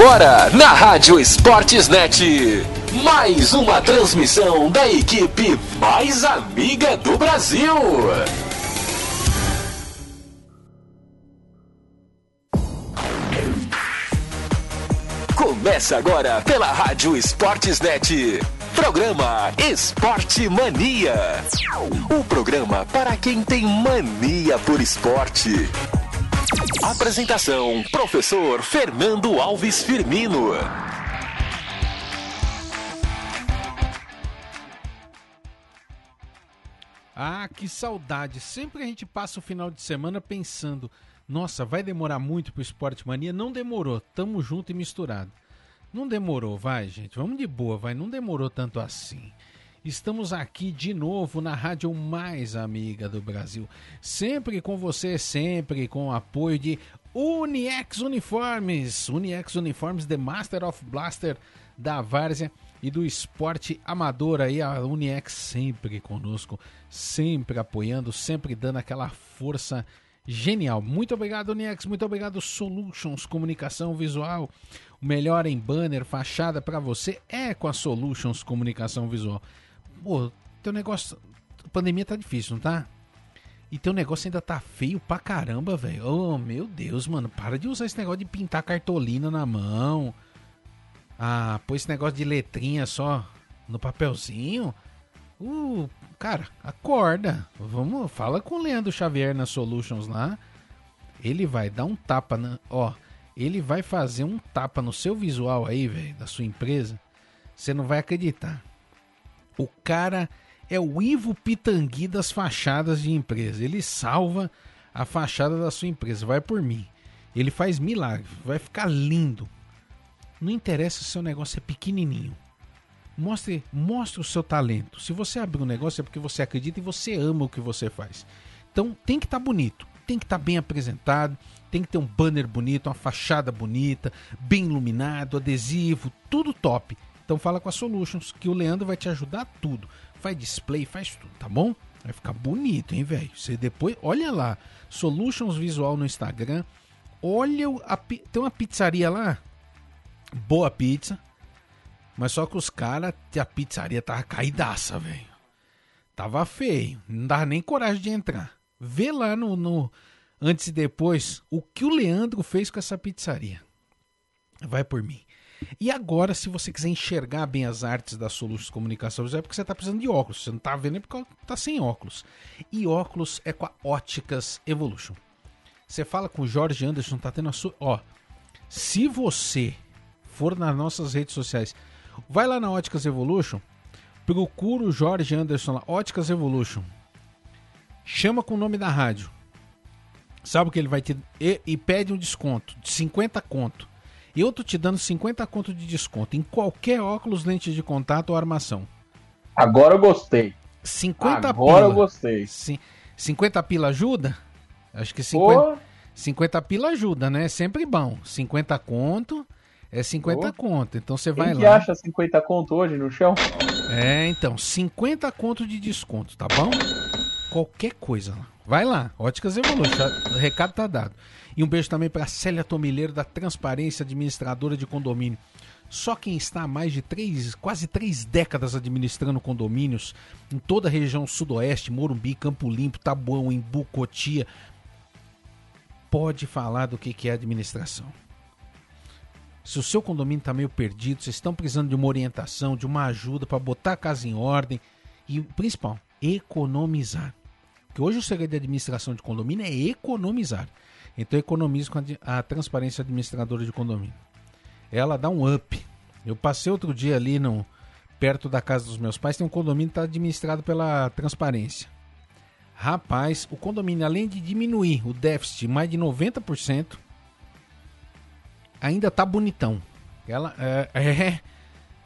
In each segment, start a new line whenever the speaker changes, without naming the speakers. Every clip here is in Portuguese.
Agora, na Rádio Esportes Net, mais uma transmissão da equipe mais amiga do Brasil. Começa agora pela Rádio Esportes Net. Programa Esporte Mania. O programa para quem tem mania por esporte. Apresentação: Professor Fernando Alves Firmino.
Ah, que saudade! Sempre a gente passa o final de semana pensando: nossa, vai demorar muito pro Esporte Mania? Não demorou, tamo junto e misturado. Não demorou, vai, gente. Vamos de boa, vai. Não demorou tanto assim. Estamos aqui de novo na rádio mais amiga do Brasil. Sempre com você, sempre com o apoio de Uniex Uniformes. Uniex Uniformes, The Master of Blaster da Várzea e do esporte amador aí. A Uniex sempre conosco, sempre apoiando, sempre dando aquela força genial. Muito obrigado, Uniex. Muito obrigado, Solutions Comunicação Visual. O melhor em banner, fachada para você é com a Solutions Comunicação Visual. Pô, teu negócio. A pandemia tá difícil, não tá? E teu negócio ainda tá feio pra caramba, velho. Oh, meu Deus, mano. Para de usar esse negócio de pintar cartolina na mão. Ah, pôr esse negócio de letrinha só no papelzinho. Uh, cara, acorda. Vamos, fala com o Leandro Xavier na Solutions lá. Ele vai dar um tapa na. Ó ele vai fazer um tapa no seu visual aí, velho, da sua empresa. Você não vai acreditar. O cara é o Ivo Pitangui das fachadas de empresa. Ele salva a fachada da sua empresa. Vai por mim. Ele faz milagre. Vai ficar lindo. Não interessa se o seu negócio é pequenininho. Mostre, mostre o seu talento. Se você abrir um negócio é porque você acredita e você ama o que você faz. Então tem que estar tá bonito, tem que estar tá bem apresentado, tem que ter um banner bonito, uma fachada bonita, bem iluminado, adesivo, tudo top. Então fala com a Solutions que o Leandro vai te ajudar tudo. Faz display, faz tudo, tá bom? Vai ficar bonito, hein, velho? Você depois, olha lá, Solutions Visual no Instagram. Olha, a, tem uma pizzaria lá, boa pizza, mas só que os caras, a pizzaria tava caidaça, velho. Tava feio, não dava nem coragem de entrar. Vê lá no, no antes e depois, o que o Leandro fez com essa pizzaria. Vai por mim. E agora, se você quiser enxergar bem as artes da Solutions Comunicação é porque você está precisando de óculos. Você não está vendo é porque está sem óculos. E óculos é com a Óticas Evolution. Você fala com o Jorge Anderson, está tendo a sua. Ó, se você for nas nossas redes sociais, vai lá na Óticas Evolution, procura o Jorge Anderson lá, Óticas Evolution. Chama com o nome da rádio. Sabe o que ele vai te. E, e, pede um desconto de 50 conto. Eu tô te dando 50 conto de desconto em qualquer óculos, lente de contato ou armação.
Agora eu gostei.
50
Agora pila. eu gostei.
Sim. 50 pila ajuda? Acho que 50, 50 pila ajuda, né? É sempre bom. 50 conto é 50 Pô. conto. Então você vai
Quem
lá.
que acha 50 conto hoje no chão?
É, então, 50 conto de desconto, tá bom? Qualquer coisa lá. Vai lá, Óticas Evolution, o recado tá dado. E um beijo também para Célia Tomileiro, da Transparência Administradora de Condomínio. Só quem está há mais de três, quase três décadas administrando condomínios em toda a região sudoeste, Morumbi, Campo Limpo, Tabuão, Embu, Cotia, pode falar do que é administração. Se o seu condomínio está meio perdido, vocês estão precisando de uma orientação, de uma ajuda para botar a casa em ordem e, principal, economizar. Porque hoje o segredo de administração de condomínio é economizar. Então economize com a, a transparência administradora de condomínio. Ela dá um up. Eu passei outro dia ali no, perto da casa dos meus pais, tem um condomínio que está administrado pela transparência. Rapaz, o condomínio, além de diminuir o déficit mais de 90%, ainda tá bonitão. Ela é, é,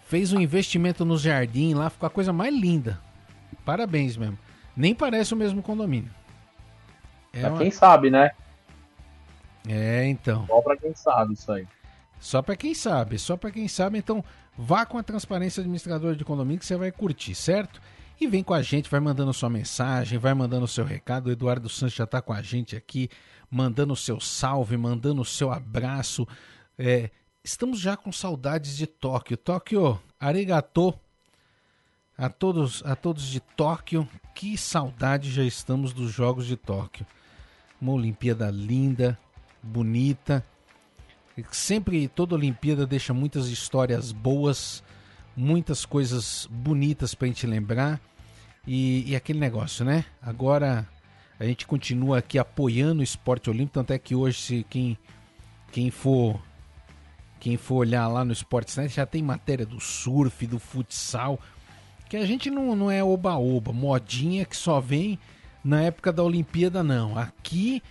fez um investimento no jardim lá, ficou a coisa mais linda. Parabéns mesmo. Nem parece o mesmo condomínio.
É pra uma... quem sabe, né?
É, então.
Só pra quem sabe isso aí.
Só pra quem sabe, só pra quem sabe. Então, vá com a transparência administradora de condomínio que você vai curtir, certo? E vem com a gente, vai mandando sua mensagem, vai mandando o seu recado. O Eduardo Santos já tá com a gente aqui, mandando o seu salve, mandando o seu abraço. É, estamos já com saudades de Tóquio. Tóquio, arigato a todos, a todos de Tóquio. Que saudade já estamos dos Jogos de Tóquio. Uma Olimpíada linda, bonita. Sempre toda Olimpíada deixa muitas histórias boas, muitas coisas bonitas para a gente lembrar. E, e, aquele negócio, né? Agora a gente continua aqui apoiando o esporte olímpico, tanto é que hoje se quem, quem for quem for olhar lá no Sportsnet já tem matéria do surf, do futsal, que a gente não, não é oba-oba, modinha que só vem na época da Olimpíada, não. Aqui,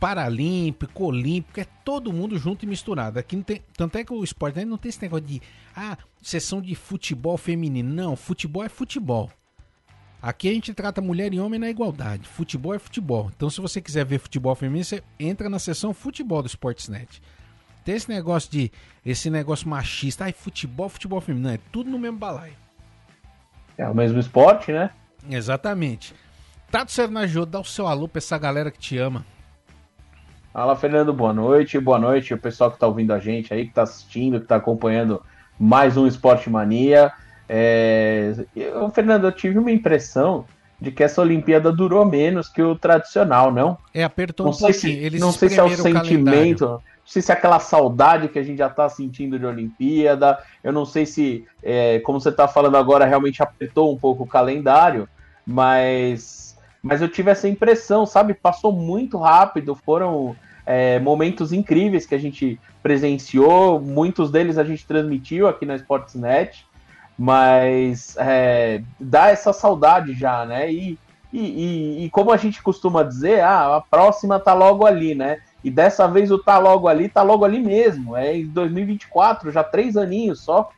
Paralímpico, Olímpico, é todo mundo junto e misturado. Aqui não tem. Tanto é que o esporte não tem esse negócio de. Ah, sessão de futebol feminino. Não, futebol é futebol. Aqui a gente trata mulher e homem na igualdade. Futebol é futebol. Então, se você quiser ver futebol feminino, você entra na seção futebol do Sportsnet. Tem esse negócio de. Esse negócio machista. Ai, futebol, futebol feminino. Não, é tudo no mesmo balaio.
É o mesmo esporte, né?
Exatamente. Tato Sernajô, dá o seu alô pra essa galera que te ama.
Fala, Fernando, boa noite. Boa noite, o pessoal que tá ouvindo a gente aí, que tá assistindo, que tá acompanhando mais um Esporte Mania. É... Eu, Fernando, eu tive uma impressão de que essa Olimpíada durou menos que o tradicional, não?
É, apertou
não
um
sei Se, Eles não sei se é o sentimento sei se é aquela saudade que a gente já está sentindo de Olimpíada, eu não sei se, é, como você está falando agora, realmente apertou um pouco o calendário, mas, mas eu tive essa impressão, sabe? Passou muito rápido, foram é, momentos incríveis que a gente presenciou, muitos deles a gente transmitiu aqui na Sportsnet, mas é, dá essa saudade já, né? E, e, e, e como a gente costuma dizer, ah, a próxima tá logo ali, né? E dessa vez o tá logo ali, tá logo ali mesmo. É em 2024, já três aninhos só.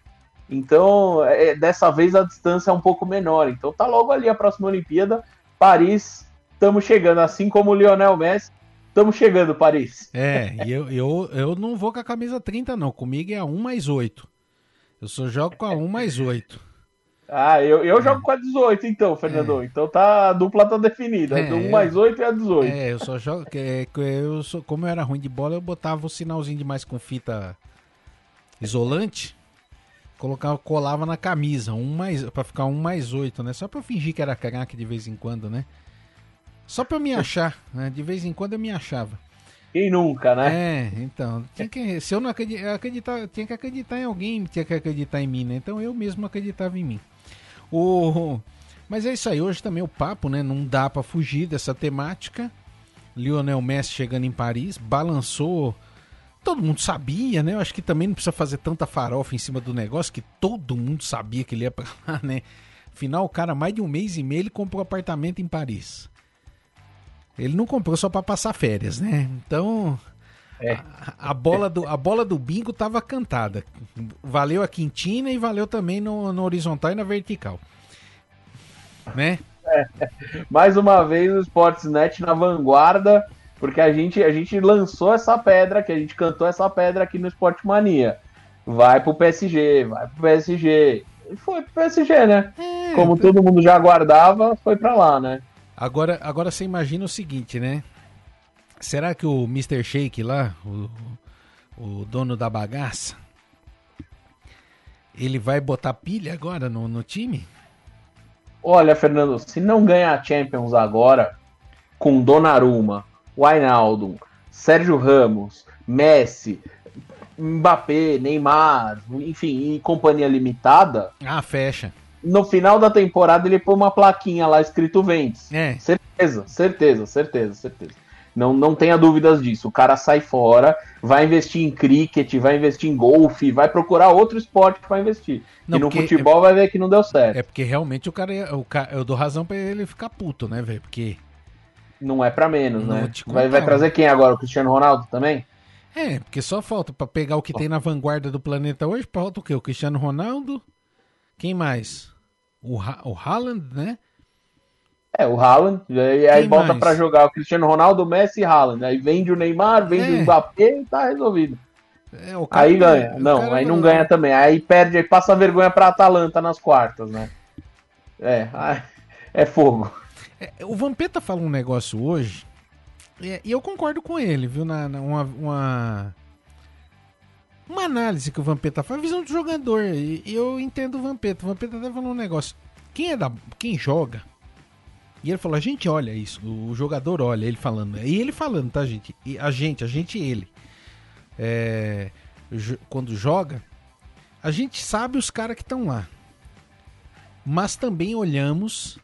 Então, é, dessa vez a distância é um pouco menor. Então tá logo ali a próxima Olimpíada. Paris, estamos chegando. Assim como o Lionel Messi, estamos chegando, Paris.
É, e eu, eu, eu não vou com a camisa 30, não. Comigo é a 1 mais 8. Eu só jogo com a 1 mais 8.
Ah, eu, eu jogo com a 18, então, Fernando. É. Então tá, a dupla tá definida. É, 1 mais 8 e a 18.
É, eu só jogo. É, eu sou, como eu era ruim de bola, eu botava o sinalzinho de mais com fita isolante. Colocava, colava na camisa, um mais, pra ficar 1 mais 8, né? Só pra eu fingir que era craque de vez em quando, né? Só pra eu me achar, né? De vez em quando eu me achava.
Quem nunca, né?
É, então. Que, se eu não acreditar, acreditar, tinha que acreditar em alguém, tinha que acreditar em mim, né? Então eu mesmo acreditava em mim. O... Mas é isso aí, hoje também o papo, né? Não dá para fugir dessa temática. Lionel Messi chegando em Paris, balançou. Todo mundo sabia, né? Eu acho que também não precisa fazer tanta farofa em cima do negócio, que todo mundo sabia que ele ia pra lá, né? Afinal, o cara, mais de um mês e meio, ele comprou apartamento em Paris. Ele não comprou só para passar férias, né? Então, é. a, a, bola do, a bola do bingo tava cantada. Valeu a quintina e valeu também no, no horizontal e na vertical. Né?
É. Mais uma vez o Sportsnet na vanguarda, porque a gente, a gente lançou essa pedra, que a gente cantou essa pedra aqui no Sport Mania. Vai pro PSG, vai pro PSG. E foi pro PSG, né? É, Como todo mundo já aguardava, foi para lá, né?
Agora, agora você imagina o seguinte, né? Será que o Mr. Shake lá, o, o dono da bagaça, ele vai botar pilha agora no, no time?
Olha, Fernando, se não ganhar a Champions agora, com Donnarumma, Wijnaldum, Sérgio Ramos, Messi, Mbappé, Neymar, enfim, e companhia limitada.
Ah, fecha.
No final da temporada ele põe uma plaquinha lá escrito Ventes. É. Certeza, certeza, certeza, certeza. Não, não tenha dúvidas disso. O cara sai fora, vai investir em cricket, vai investir em golfe, vai procurar outro esporte para investir. Não, e no futebol é... vai ver que não deu certo.
É porque realmente o cara, o cara eu dou razão para ele ficar puto, né, velho? Porque
não é para menos, não né? Vai, vai trazer quem agora? O Cristiano Ronaldo também?
É, porque só falta para pegar o que tem na vanguarda do planeta hoje, falta o quê? O Cristiano Ronaldo? Quem mais? O, ha o Haaland, né?
É, o Haaland, e aí Quem volta para jogar o Cristiano Ronaldo, Messi e Haaland. Aí vende o Neymar, vende é. o Mbappé e tá resolvido. É, aí ganha. Não, aí não ganha também. Aí perde, aí passa vergonha pra Atalanta nas quartas, né? É, é fogo.
É, o Vampeta fala um negócio hoje, e eu concordo com ele, viu? Na, na uma, uma, Uma análise que o Vampeta faz, visão do jogador. E, e eu entendo o Vampeta. O Vampeta tá falando um negócio. Quem é da. Quem joga. E ele falou, a gente olha isso, o jogador olha, ele falando. E ele falando, tá, gente? E a gente, a gente e ele. É, quando joga, a gente sabe os caras que estão lá. Mas também olhamos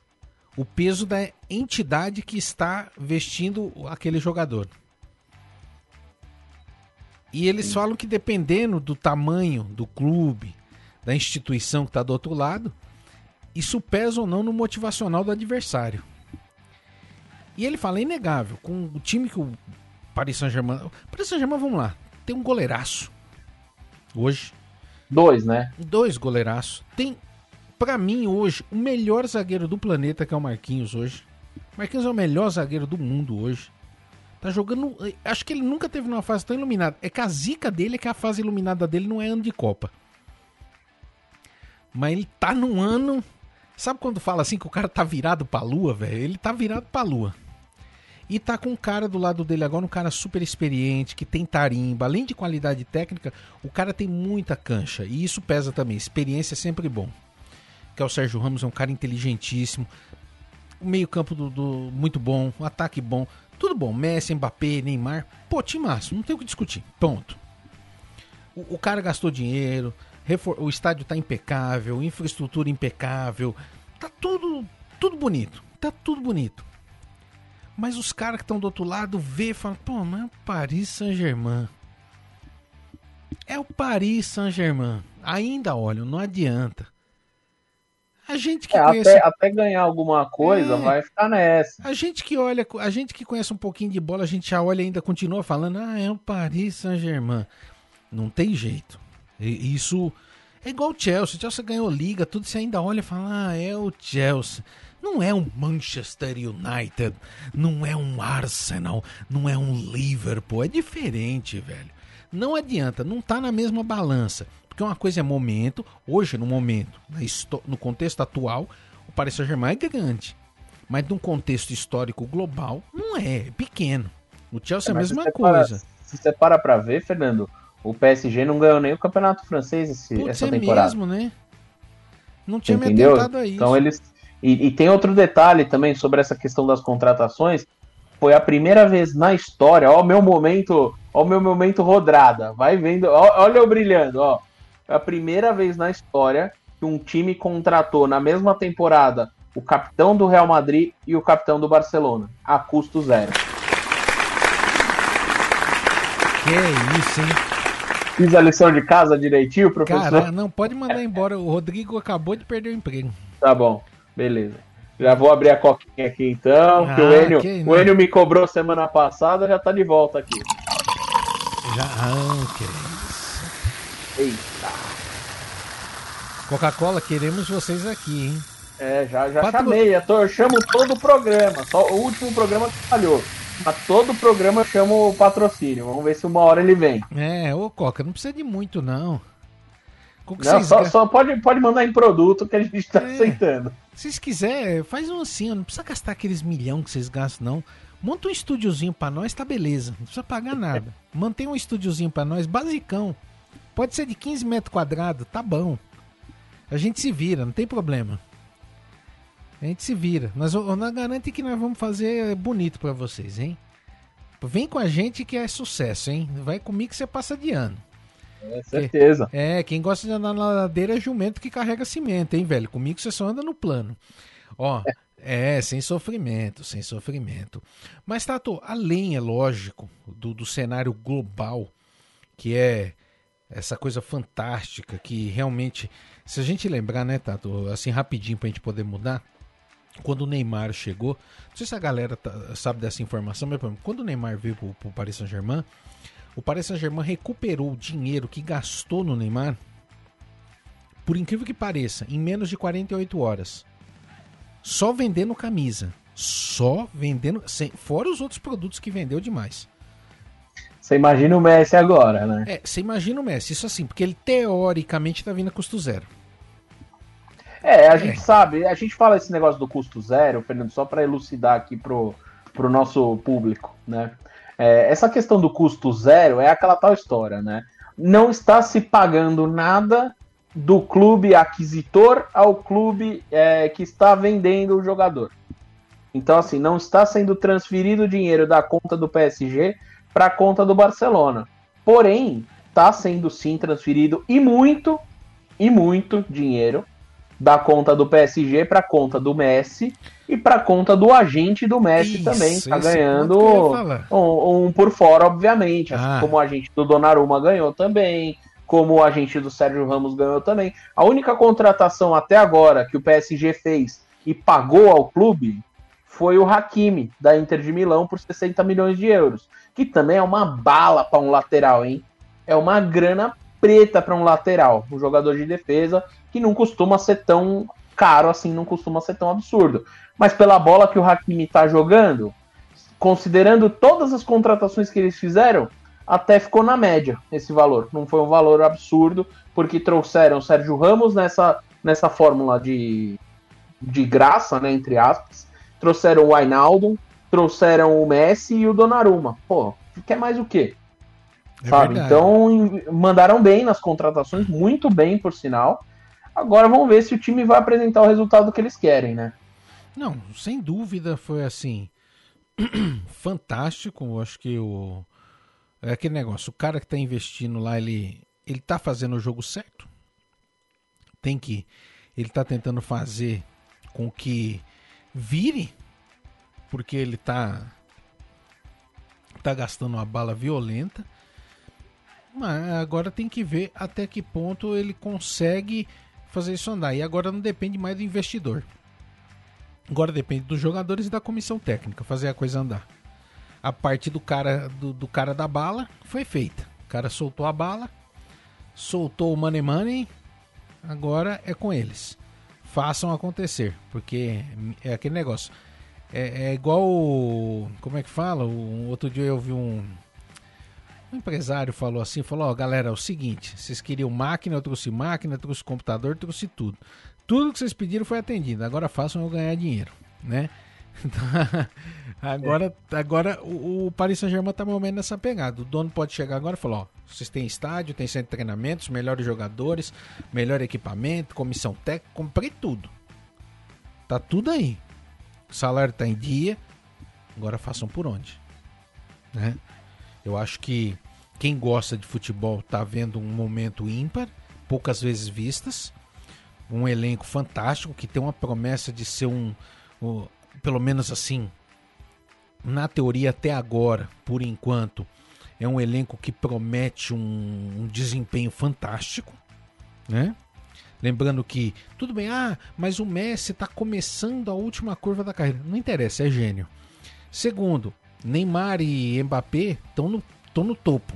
o peso da entidade que está vestindo aquele jogador. E eles Sim. falam que dependendo do tamanho do clube, da instituição que está do outro lado, isso pesa ou não no motivacional do adversário. E ele fala, é inegável, com o time que o Paris Saint-Germain... Paris Saint-Germain, vamos lá, tem um goleiraço. Hoje.
Dois, né?
Dois goleiraços. Tem, para mim, hoje, o melhor zagueiro do planeta, que é o Marquinhos hoje. Marquinhos é o melhor zagueiro do mundo hoje. Tá jogando. Acho que ele nunca teve uma fase tão iluminada. É que a zica dele é que a fase iluminada dele não é ano de Copa. Mas ele tá num ano. Sabe quando fala assim que o cara tá virado pra lua, velho? Ele tá virado pra lua. E tá com um cara do lado dele agora, um cara super experiente, que tem tarimba. Além de qualidade técnica, o cara tem muita cancha. E isso pesa também. Experiência é sempre bom. Que é o Sérgio Ramos, é um cara inteligentíssimo. O meio-campo do, do, muito bom, o ataque bom. Tudo bom, Messi, Mbappé, Neymar, pô, timaço, não tem o que discutir. Ponto. O, o cara gastou dinheiro, o estádio tá impecável, infraestrutura impecável, tá tudo, tudo bonito, tá tudo bonito. Mas os caras que estão do outro lado vê e falam, pô, mas é o Paris Saint-Germain. É o Paris Saint-Germain. Ainda, olha, não adianta. A gente que
é, conhece... até, até, ganhar alguma coisa, é, vai ficar nessa.
A gente que olha, a gente que conhece um pouquinho de bola, a gente já olha e ainda continua falando, ah, é o Paris Saint-Germain. Não tem jeito. E, isso é igual o Chelsea. O Chelsea ganhou liga, tudo você ainda olha e fala, ah, é o Chelsea. Não é um Manchester United, não é um Arsenal, não é um Liverpool, é diferente, velho. Não adianta, não tá na mesma balança. Porque uma coisa é momento, hoje no momento, no contexto atual, o Paris Saint-Germain é grande. Mas num contexto histórico global, não é, é pequeno. O Chelsea é, é a mesma se coisa.
Para, se você para pra ver, Fernando, o PSG não ganhou nem o campeonato francês esse, Putz, essa é temporada. mesmo, né?
Não tinha Entendeu? me atentado a
isso. Então eles. E, e, tem outro detalhe também sobre essa questão das contratações. Foi a primeira vez na história, ó, o meu momento, ó, o meu momento rodrada. Vai vendo, ó, olha eu brilhando, ó. É a primeira vez na história que um time contratou na mesma temporada o capitão do Real Madrid e o capitão do Barcelona, a custo zero.
Que isso, hein?
Fiz a lição de casa direitinho, professor? Cara,
não pode mandar embora. O Rodrigo acabou de perder o emprego.
Tá bom, beleza. Já vou abrir a coquinha aqui então, ah, que o Enio, okay, o Enio me cobrou semana passada, já tá de volta aqui.
Já, ah, ok. Eita. Coca-Cola, queremos vocês aqui, hein?
É, já, já Patro... chamei. Eu, chamo todo o programa. Só o último programa que falhou. Mas todo o programa eu chamo o patrocínio. Vamos ver se uma hora ele vem.
É, ô Coca, não precisa de muito, não.
não, só, só, pode, pode mandar em produto que a gente tá é, aceitando.
Se vocês quiserem, faz um assim, não precisa gastar aqueles milhão que vocês gastam, não. Monta um estúdiozinho pra nós, tá beleza. Não precisa pagar nada. Mantém um estúdiozinho pra nós, basicão. Pode ser de 15 metros quadrados, tá bom. A gente se vira, não tem problema. A gente se vira. Mas nós garante que nós vamos fazer bonito para vocês, hein? Vem com a gente que é sucesso, hein? Vai comigo que você passa de ano.
É certeza.
É, quem gosta de andar na ladeira é jumento que carrega cimento, hein, velho? Comigo você só anda no plano. Ó, é, é sem sofrimento, sem sofrimento. Mas, Tato, além, é lógico, do, do cenário global, que é essa coisa fantástica que realmente, se a gente lembrar, né, Tato, assim rapidinho para a gente poder mudar, quando o Neymar chegou, não sei se a galera tá, sabe dessa informação, mas quando o Neymar veio para o Paris Saint-Germain, o Paris Saint-Germain recuperou o dinheiro que gastou no Neymar, por incrível que pareça, em menos de 48 horas. Só vendendo camisa. Só vendendo. Sem, fora os outros produtos que vendeu demais.
Você imagina o Messi agora, né?
É, você imagina o Messi, isso assim, porque ele teoricamente tá vindo a custo zero.
É, a é. gente sabe, a gente fala esse negócio do custo zero, Fernando, só para elucidar aqui pro, pro nosso público, né? É, essa questão do custo zero é aquela tal história, né? não está se pagando nada do clube aquisitor ao clube é, que está vendendo o jogador. Então, assim, não está sendo transferido dinheiro da conta do PSG para a conta do Barcelona. Porém, está sendo sim transferido e muito, e muito dinheiro da conta do PSG para a conta do Messi e para a conta do agente do Messi Isso, também, está ganhando um, um, por fora, obviamente, assim ah. assim como o agente do Donnarumma ganhou também, como o agente do Sérgio Ramos ganhou também. A única contratação até agora que o PSG fez e pagou ao clube foi o Hakimi, da Inter de Milão, por 60 milhões de euros. Que também é uma bala para um lateral, hein? É uma grana preta para um lateral, um jogador de defesa que não costuma ser tão caro assim, não costuma ser tão absurdo. Mas pela bola que o Hakimi está jogando, considerando todas as contratações que eles fizeram, até ficou na média esse valor. Não foi um valor absurdo, porque trouxeram Sérgio Ramos nessa, nessa fórmula de, de graça, né, entre aspas, trouxeram o Ainaldo, trouxeram o Messi e o Donnarumma. Pô, quer mais o quê? É Sabe? Então, mandaram bem nas contratações, muito bem, por sinal. Agora vamos ver se o time vai apresentar o resultado que eles querem, né?
Não, sem dúvida foi assim. fantástico. Acho que o. É aquele negócio, o cara que está investindo lá, ele, ele tá fazendo o jogo certo. Tem que. Ele está tentando fazer com que vire, porque ele tá tá gastando uma bala violenta. Mas agora tem que ver até que ponto ele consegue fazer isso andar. E agora não depende mais do investidor. Agora depende dos jogadores e da comissão técnica fazer a coisa andar. A parte do cara do, do cara da bala foi feita. O cara soltou a bala, soltou o money money, agora é com eles façam acontecer, porque é aquele negócio. É, é igual. Como é que fala? Um, outro dia eu vi um. Um empresário falou assim: falou, ó, galera, é o seguinte, vocês queriam máquina, eu trouxe máquina, eu trouxe computador, eu trouxe tudo. Tudo que vocês pediram foi atendido. Agora façam eu ganhar dinheiro, né? agora, agora o, o Paris Saint-Germain tá mais ou menos nessa pegada. O dono pode chegar agora e falar: ó, vocês têm estádio, tem centro de treinamentos, melhores jogadores, melhor equipamento, comissão técnica, comprei tudo. Tá tudo aí. O salário tá em dia. Agora façam por onde, né? Eu acho que quem gosta de futebol tá vendo um momento ímpar, poucas vezes vistas, um elenco fantástico que tem uma promessa de ser um, um pelo menos assim, na teoria até agora, por enquanto, é um elenco que promete um, um desempenho fantástico, né? Lembrando que, tudo bem, ah, mas o Messi está começando a última curva da carreira. Não interessa, é gênio. Segundo, Neymar e Mbappé estão no, no topo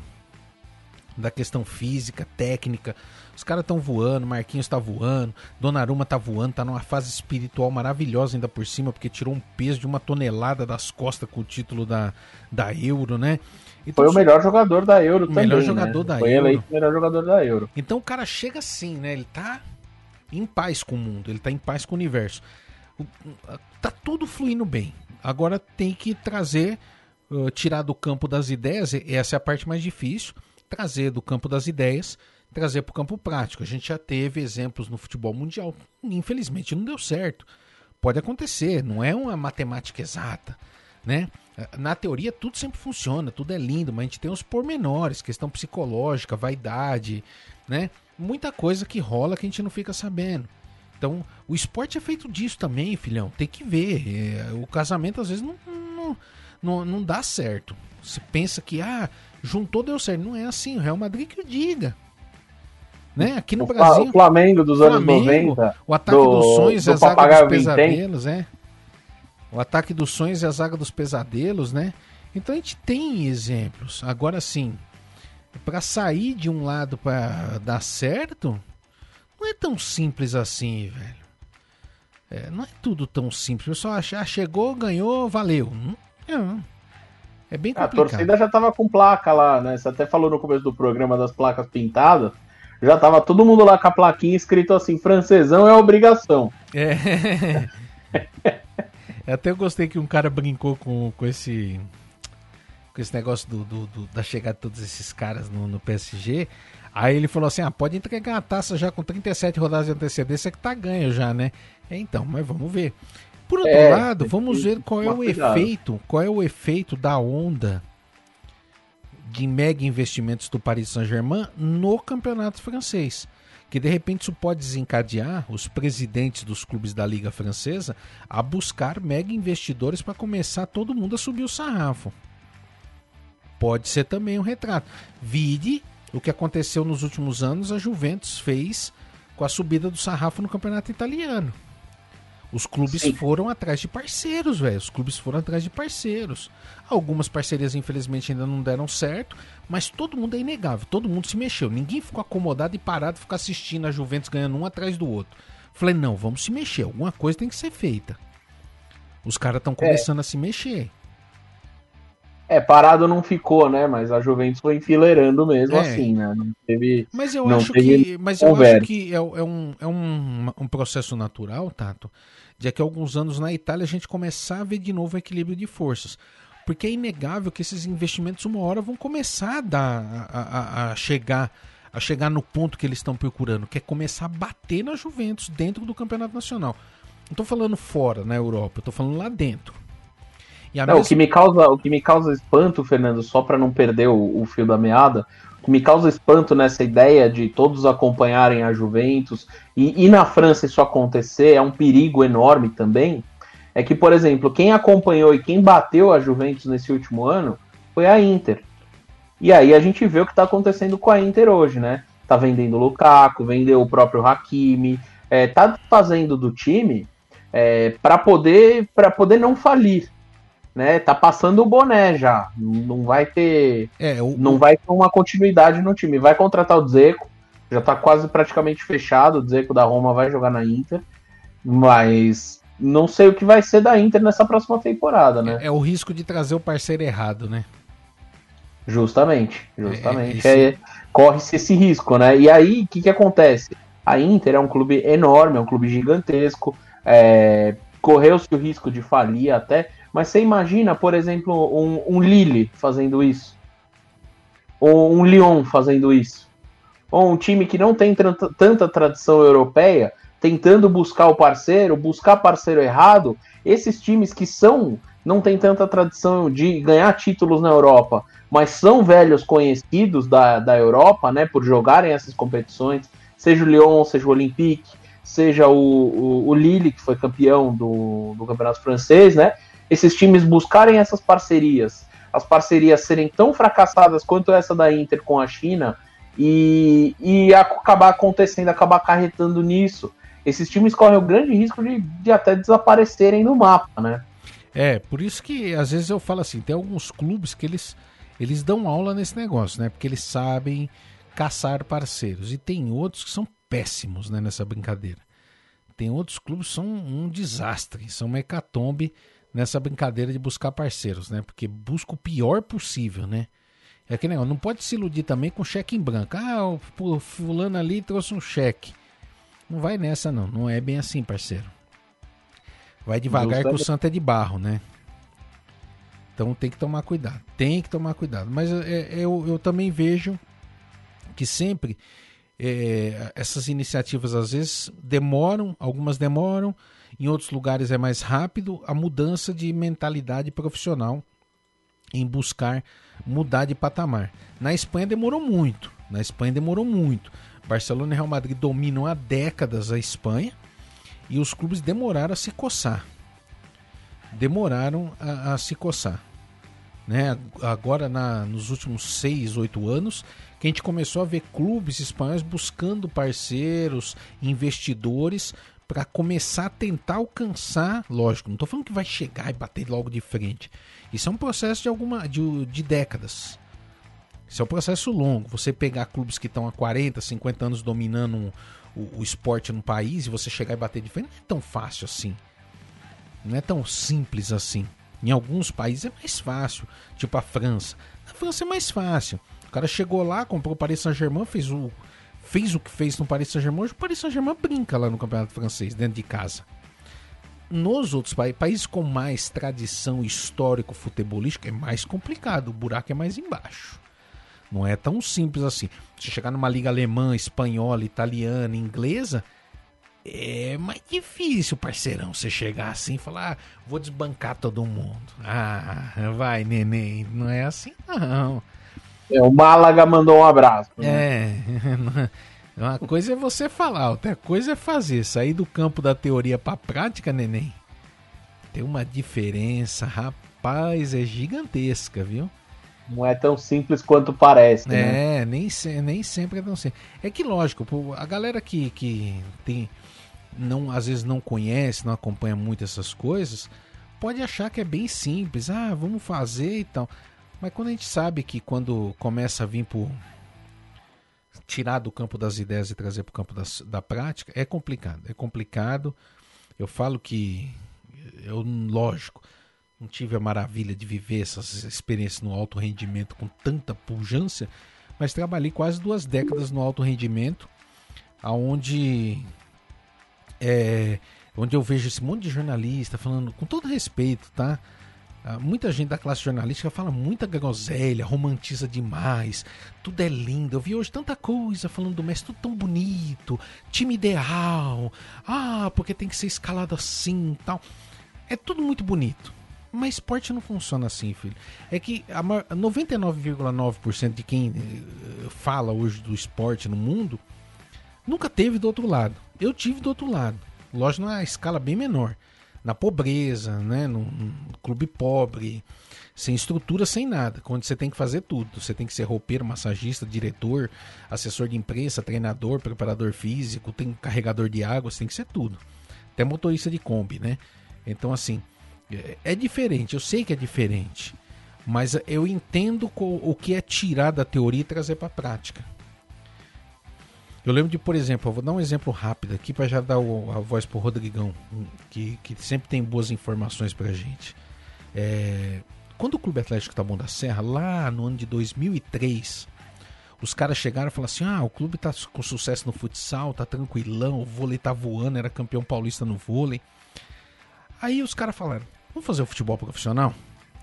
da questão física, técnica. Os caras estão voando, Marquinhos está voando, Donnarumma está voando, está numa fase espiritual maravilhosa ainda por cima, porque tirou um peso de uma tonelada das costas com o título da, da Euro, né?
Então, foi o melhor jogador da Euro
também. Melhor né? jogador
né?
da
foi
Euro.
eleito o melhor jogador da Euro.
Então o cara chega assim, né? Ele tá em paz com o mundo, ele tá em paz com o universo. Tá tudo fluindo bem. Agora tem que trazer, tirar do campo das ideias, essa é a parte mais difícil, trazer do campo das ideias, trazer para o campo prático. A gente já teve exemplos no futebol mundial, infelizmente não deu certo. Pode acontecer, não é uma matemática exata né? Na teoria tudo sempre funciona, tudo é lindo, mas a gente tem os pormenores, questão psicológica, vaidade, né? Muita coisa que rola que a gente não fica sabendo. Então, o esporte é feito disso também, filhão. Tem que ver. É, o casamento às vezes não, não, não, não, dá certo. Você pensa que, ah, juntou, deu certo. Não é assim. O Real Madrid que o diga. Né? Aqui no o Brasil.
O Flamengo dos Flamengo, anos 90.
O ataque do, dos sonhos, do as águas dos pesadelos, é o ataque dos sonhos e a zaga dos pesadelos, né? Então a gente tem exemplos. Agora sim, para sair de um lado para dar certo, não é tão simples assim, velho. É, não é tudo tão simples. O pessoal acha, ah, chegou, ganhou, valeu. Não. É bem complicado.
A torcida já tava com placa lá, né? Você até falou no começo do programa das placas pintadas. Já tava todo mundo lá com a plaquinha escrito assim: francesão é obrigação.
É. Até eu gostei que um cara brincou com, com esse com esse negócio do, do, do, da chegada de todos esses caras no, no, PSG. Aí ele falou assim: ah, pode entregar a taça já com 37 rodadas de antecedência que tá ganho já, né? É, então, mas vamos ver. Por outro é, lado, vamos ver qual é o cuidado. efeito, qual é o efeito da onda de mega investimentos do Paris Saint-Germain no campeonato francês. Que de repente isso pode desencadear os presidentes dos clubes da Liga Francesa a buscar mega investidores para começar todo mundo a subir o sarrafo. Pode ser também um retrato. Vide o que aconteceu nos últimos anos, a Juventus fez com a subida do sarrafo no campeonato italiano. Os clubes Sim. foram atrás de parceiros, velho. Os clubes foram atrás de parceiros. Algumas parcerias, infelizmente, ainda não deram certo, mas todo mundo é inegável. Todo mundo se mexeu. Ninguém ficou acomodado e parado ficar assistindo a Juventus ganhando um atrás do outro. Falei, não, vamos se mexer. Alguma coisa tem que ser feita. Os caras estão é. começando é. a se mexer.
É, parado não ficou, né? Mas a Juventus foi enfileirando mesmo é. assim, né? Não teve.
Mas eu acho que, mas eu acho que é, é, um, é um, um processo natural, Tato, de que alguns anos na Itália a gente começar a ver de novo o equilíbrio de forças. Porque é inegável que esses investimentos uma hora vão começar a, dar, a, a, a chegar a chegar no ponto que eles estão procurando, que é começar a bater na Juventus dentro do Campeonato Nacional. Não estou falando fora, na Europa, estou falando lá dentro.
Não, mesma... o, que me causa, o que me causa espanto, Fernando, só para não perder o, o fio da meada, o que me causa espanto nessa ideia de todos acompanharem a Juventus e, e na França isso acontecer é um perigo enorme também. É que, por exemplo, quem acompanhou e quem bateu a Juventus nesse último ano foi a Inter. E aí a gente vê o que está acontecendo com a Inter hoje, né? Tá vendendo o Lukaku, vendeu o próprio Hakimi, é, tá fazendo do time é, para poder para poder não falir né? Tá passando o boné já. Não vai ter. É, o, não vai ter uma continuidade no time. Vai contratar o Dzeko. Já tá quase praticamente fechado. O Dzeko da Roma vai jogar na Inter. Mas não sei o que vai ser da Inter nessa próxima temporada, né?
É, é o risco de trazer o parceiro errado, né?
Justamente, justamente. É, é, Corre-se esse risco, né? E aí, o que, que acontece? A Inter é um clube enorme, é um clube gigantesco. É, Correu-se o risco de falir até. Mas você imagina, por exemplo, um, um Lille fazendo isso? Ou um Lyon fazendo isso? Ou um time que não tem tanta, tanta tradição europeia tentando buscar o parceiro, buscar parceiro errado. Esses times que são não tem tanta tradição de ganhar títulos na Europa, mas são velhos conhecidos da, da Europa, né, por jogarem essas competições, seja o Lyon, seja o Olympique, seja o, o, o Lille, que foi campeão do, do campeonato francês, né, esses times buscarem essas parcerias, as parcerias serem tão fracassadas quanto essa da Inter com a China e, e acabar acontecendo, acabar acarretando nisso. Esses times correm o grande risco de, de até desaparecerem no mapa, né?
É, por isso que às vezes eu falo assim, tem alguns clubes que eles, eles dão aula nesse negócio, né? Porque eles sabem caçar parceiros. E tem outros que são péssimos né, nessa brincadeira. Tem outros clubes que são um desastre, são uma hecatombe nessa brincadeira de buscar parceiros, né? Porque busca o pior possível, né? É que negócio, não pode se iludir também com cheque em branco. Ah, o fulano ali trouxe um cheque. Não vai nessa não, não é bem assim, parceiro. Vai devagar que o santo é de barro, né? Então tem que tomar cuidado, tem que tomar cuidado. Mas é, é eu, eu também vejo que sempre é, essas iniciativas às vezes demoram, algumas demoram, em outros lugares é mais rápido a mudança de mentalidade profissional em buscar mudar de patamar. Na Espanha demorou muito. Na Espanha demorou muito. Barcelona e Real Madrid dominam há décadas a Espanha e os clubes demoraram a se coçar. Demoraram a, a se coçar. Né? Agora, na, nos últimos 6, 8 anos, que a gente começou a ver clubes espanhóis buscando parceiros, investidores para começar a tentar alcançar, lógico, não estou falando que vai chegar e bater logo de frente. Isso é um processo de alguma de, de décadas. Isso é um processo longo. Você pegar clubes que estão há 40, 50 anos dominando o, o, esporte no país e você chegar e bater de frente não é tão fácil assim. Não é tão simples assim. Em alguns países é mais fácil, tipo a França. Na França é mais fácil. O cara chegou lá, comprou o Paris Saint-Germain, fez o fez o que fez no Paris Saint-Germain, o Paris Saint-Germain brinca lá no Campeonato Francês, dentro de casa. nos outros países, países com mais tradição histórico futebolística, é mais complicado, o buraco é mais embaixo. Não é tão simples assim. Se chegar numa liga alemã, espanhola, italiana, inglesa, é mais difícil, parceirão, você chegar assim e falar, ah, vou desbancar todo mundo. Ah, vai, neném. Não é assim, não.
É, o Málaga mandou um abraço.
Né? É. Uma coisa é você falar, outra coisa é fazer. Sair do campo da teoria para a prática, neném. Tem uma diferença, rapaz, é gigantesca, viu?
Não é tão simples quanto parece.
Né? É, nem, nem sempre é tão simples. É que, lógico, a galera que, que tem não às vezes não conhece, não acompanha muito essas coisas, pode achar que é bem simples, ah, vamos fazer e tal. Mas quando a gente sabe que quando começa a vir por tirar do campo das ideias e trazer para o campo das, da prática, é complicado. É complicado. Eu falo que eu, lógico, não tive a maravilha de viver essas experiências no alto rendimento com tanta pujança, mas trabalhei quase duas décadas no alto rendimento, aonde é, onde eu vejo esse monte de jornalista falando, com todo respeito, tá? Ah, muita gente da classe jornalística fala muita groselha, romantiza demais, tudo é lindo. Eu vi hoje tanta coisa falando do Messi, tudo tão bonito, time ideal, ah, porque tem que ser escalado assim tal. É tudo muito bonito. Mas esporte não funciona assim, filho. É que 99,9% de quem eh, fala hoje do esporte no mundo nunca teve do outro lado. Eu tive do outro lado. Lógico, numa escala bem menor. Na pobreza, né? Num, num clube pobre, sem estrutura, sem nada. Quando você tem que fazer tudo. Você tem que ser roupeiro, massagista, diretor, assessor de imprensa, treinador, preparador físico, tem carregador de água, você tem que ser tudo. Até motorista de Kombi, né? Então, assim, é, é diferente. Eu sei que é diferente. Mas eu entendo o que é tirar da teoria e trazer para a prática. Eu lembro de, por exemplo, vou dar um exemplo rápido aqui para já dar o, a voz pro Rodrigão, que, que sempre tem boas informações pra gente. É, quando o Clube Atlético Taboão da Serra, lá no ano de 2003, os caras chegaram e falaram assim: ah, o clube tá com sucesso no futsal, tá tranquilão, o vôlei tá voando, era campeão paulista no vôlei. Aí os caras falaram: vamos fazer o futebol profissional?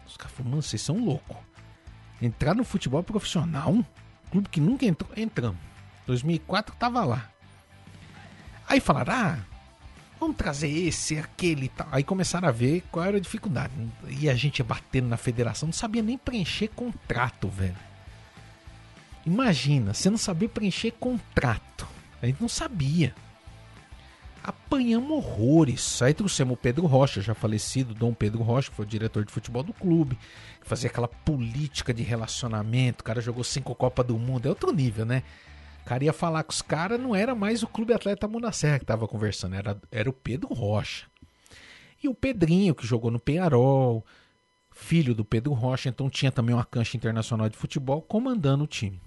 Os caras falaram: mano, vocês são loucos. Entrar no futebol profissional? Um clube que nunca entrou, entramos. 2004 tava lá. Aí falaram, ah, vamos trazer esse, aquele e tal. Aí começaram a ver qual era a dificuldade. E a gente batendo na federação, não sabia nem preencher contrato, velho. Imagina, você não sabia preencher contrato. A gente não sabia. Apanhamos horrores. Aí trouxemos o Pedro Rocha, já falecido, Dom Pedro Rocha, que foi o diretor de futebol do clube, que fazia aquela política de relacionamento. O cara jogou cinco Copa do Mundo, é outro nível, né? O cara ia falar com os caras, não era mais o Clube Atleta Serra que tava conversando, era, era o Pedro Rocha. E o Pedrinho, que jogou no Penharol, filho do Pedro Rocha, então tinha também uma cancha internacional de futebol comandando o time.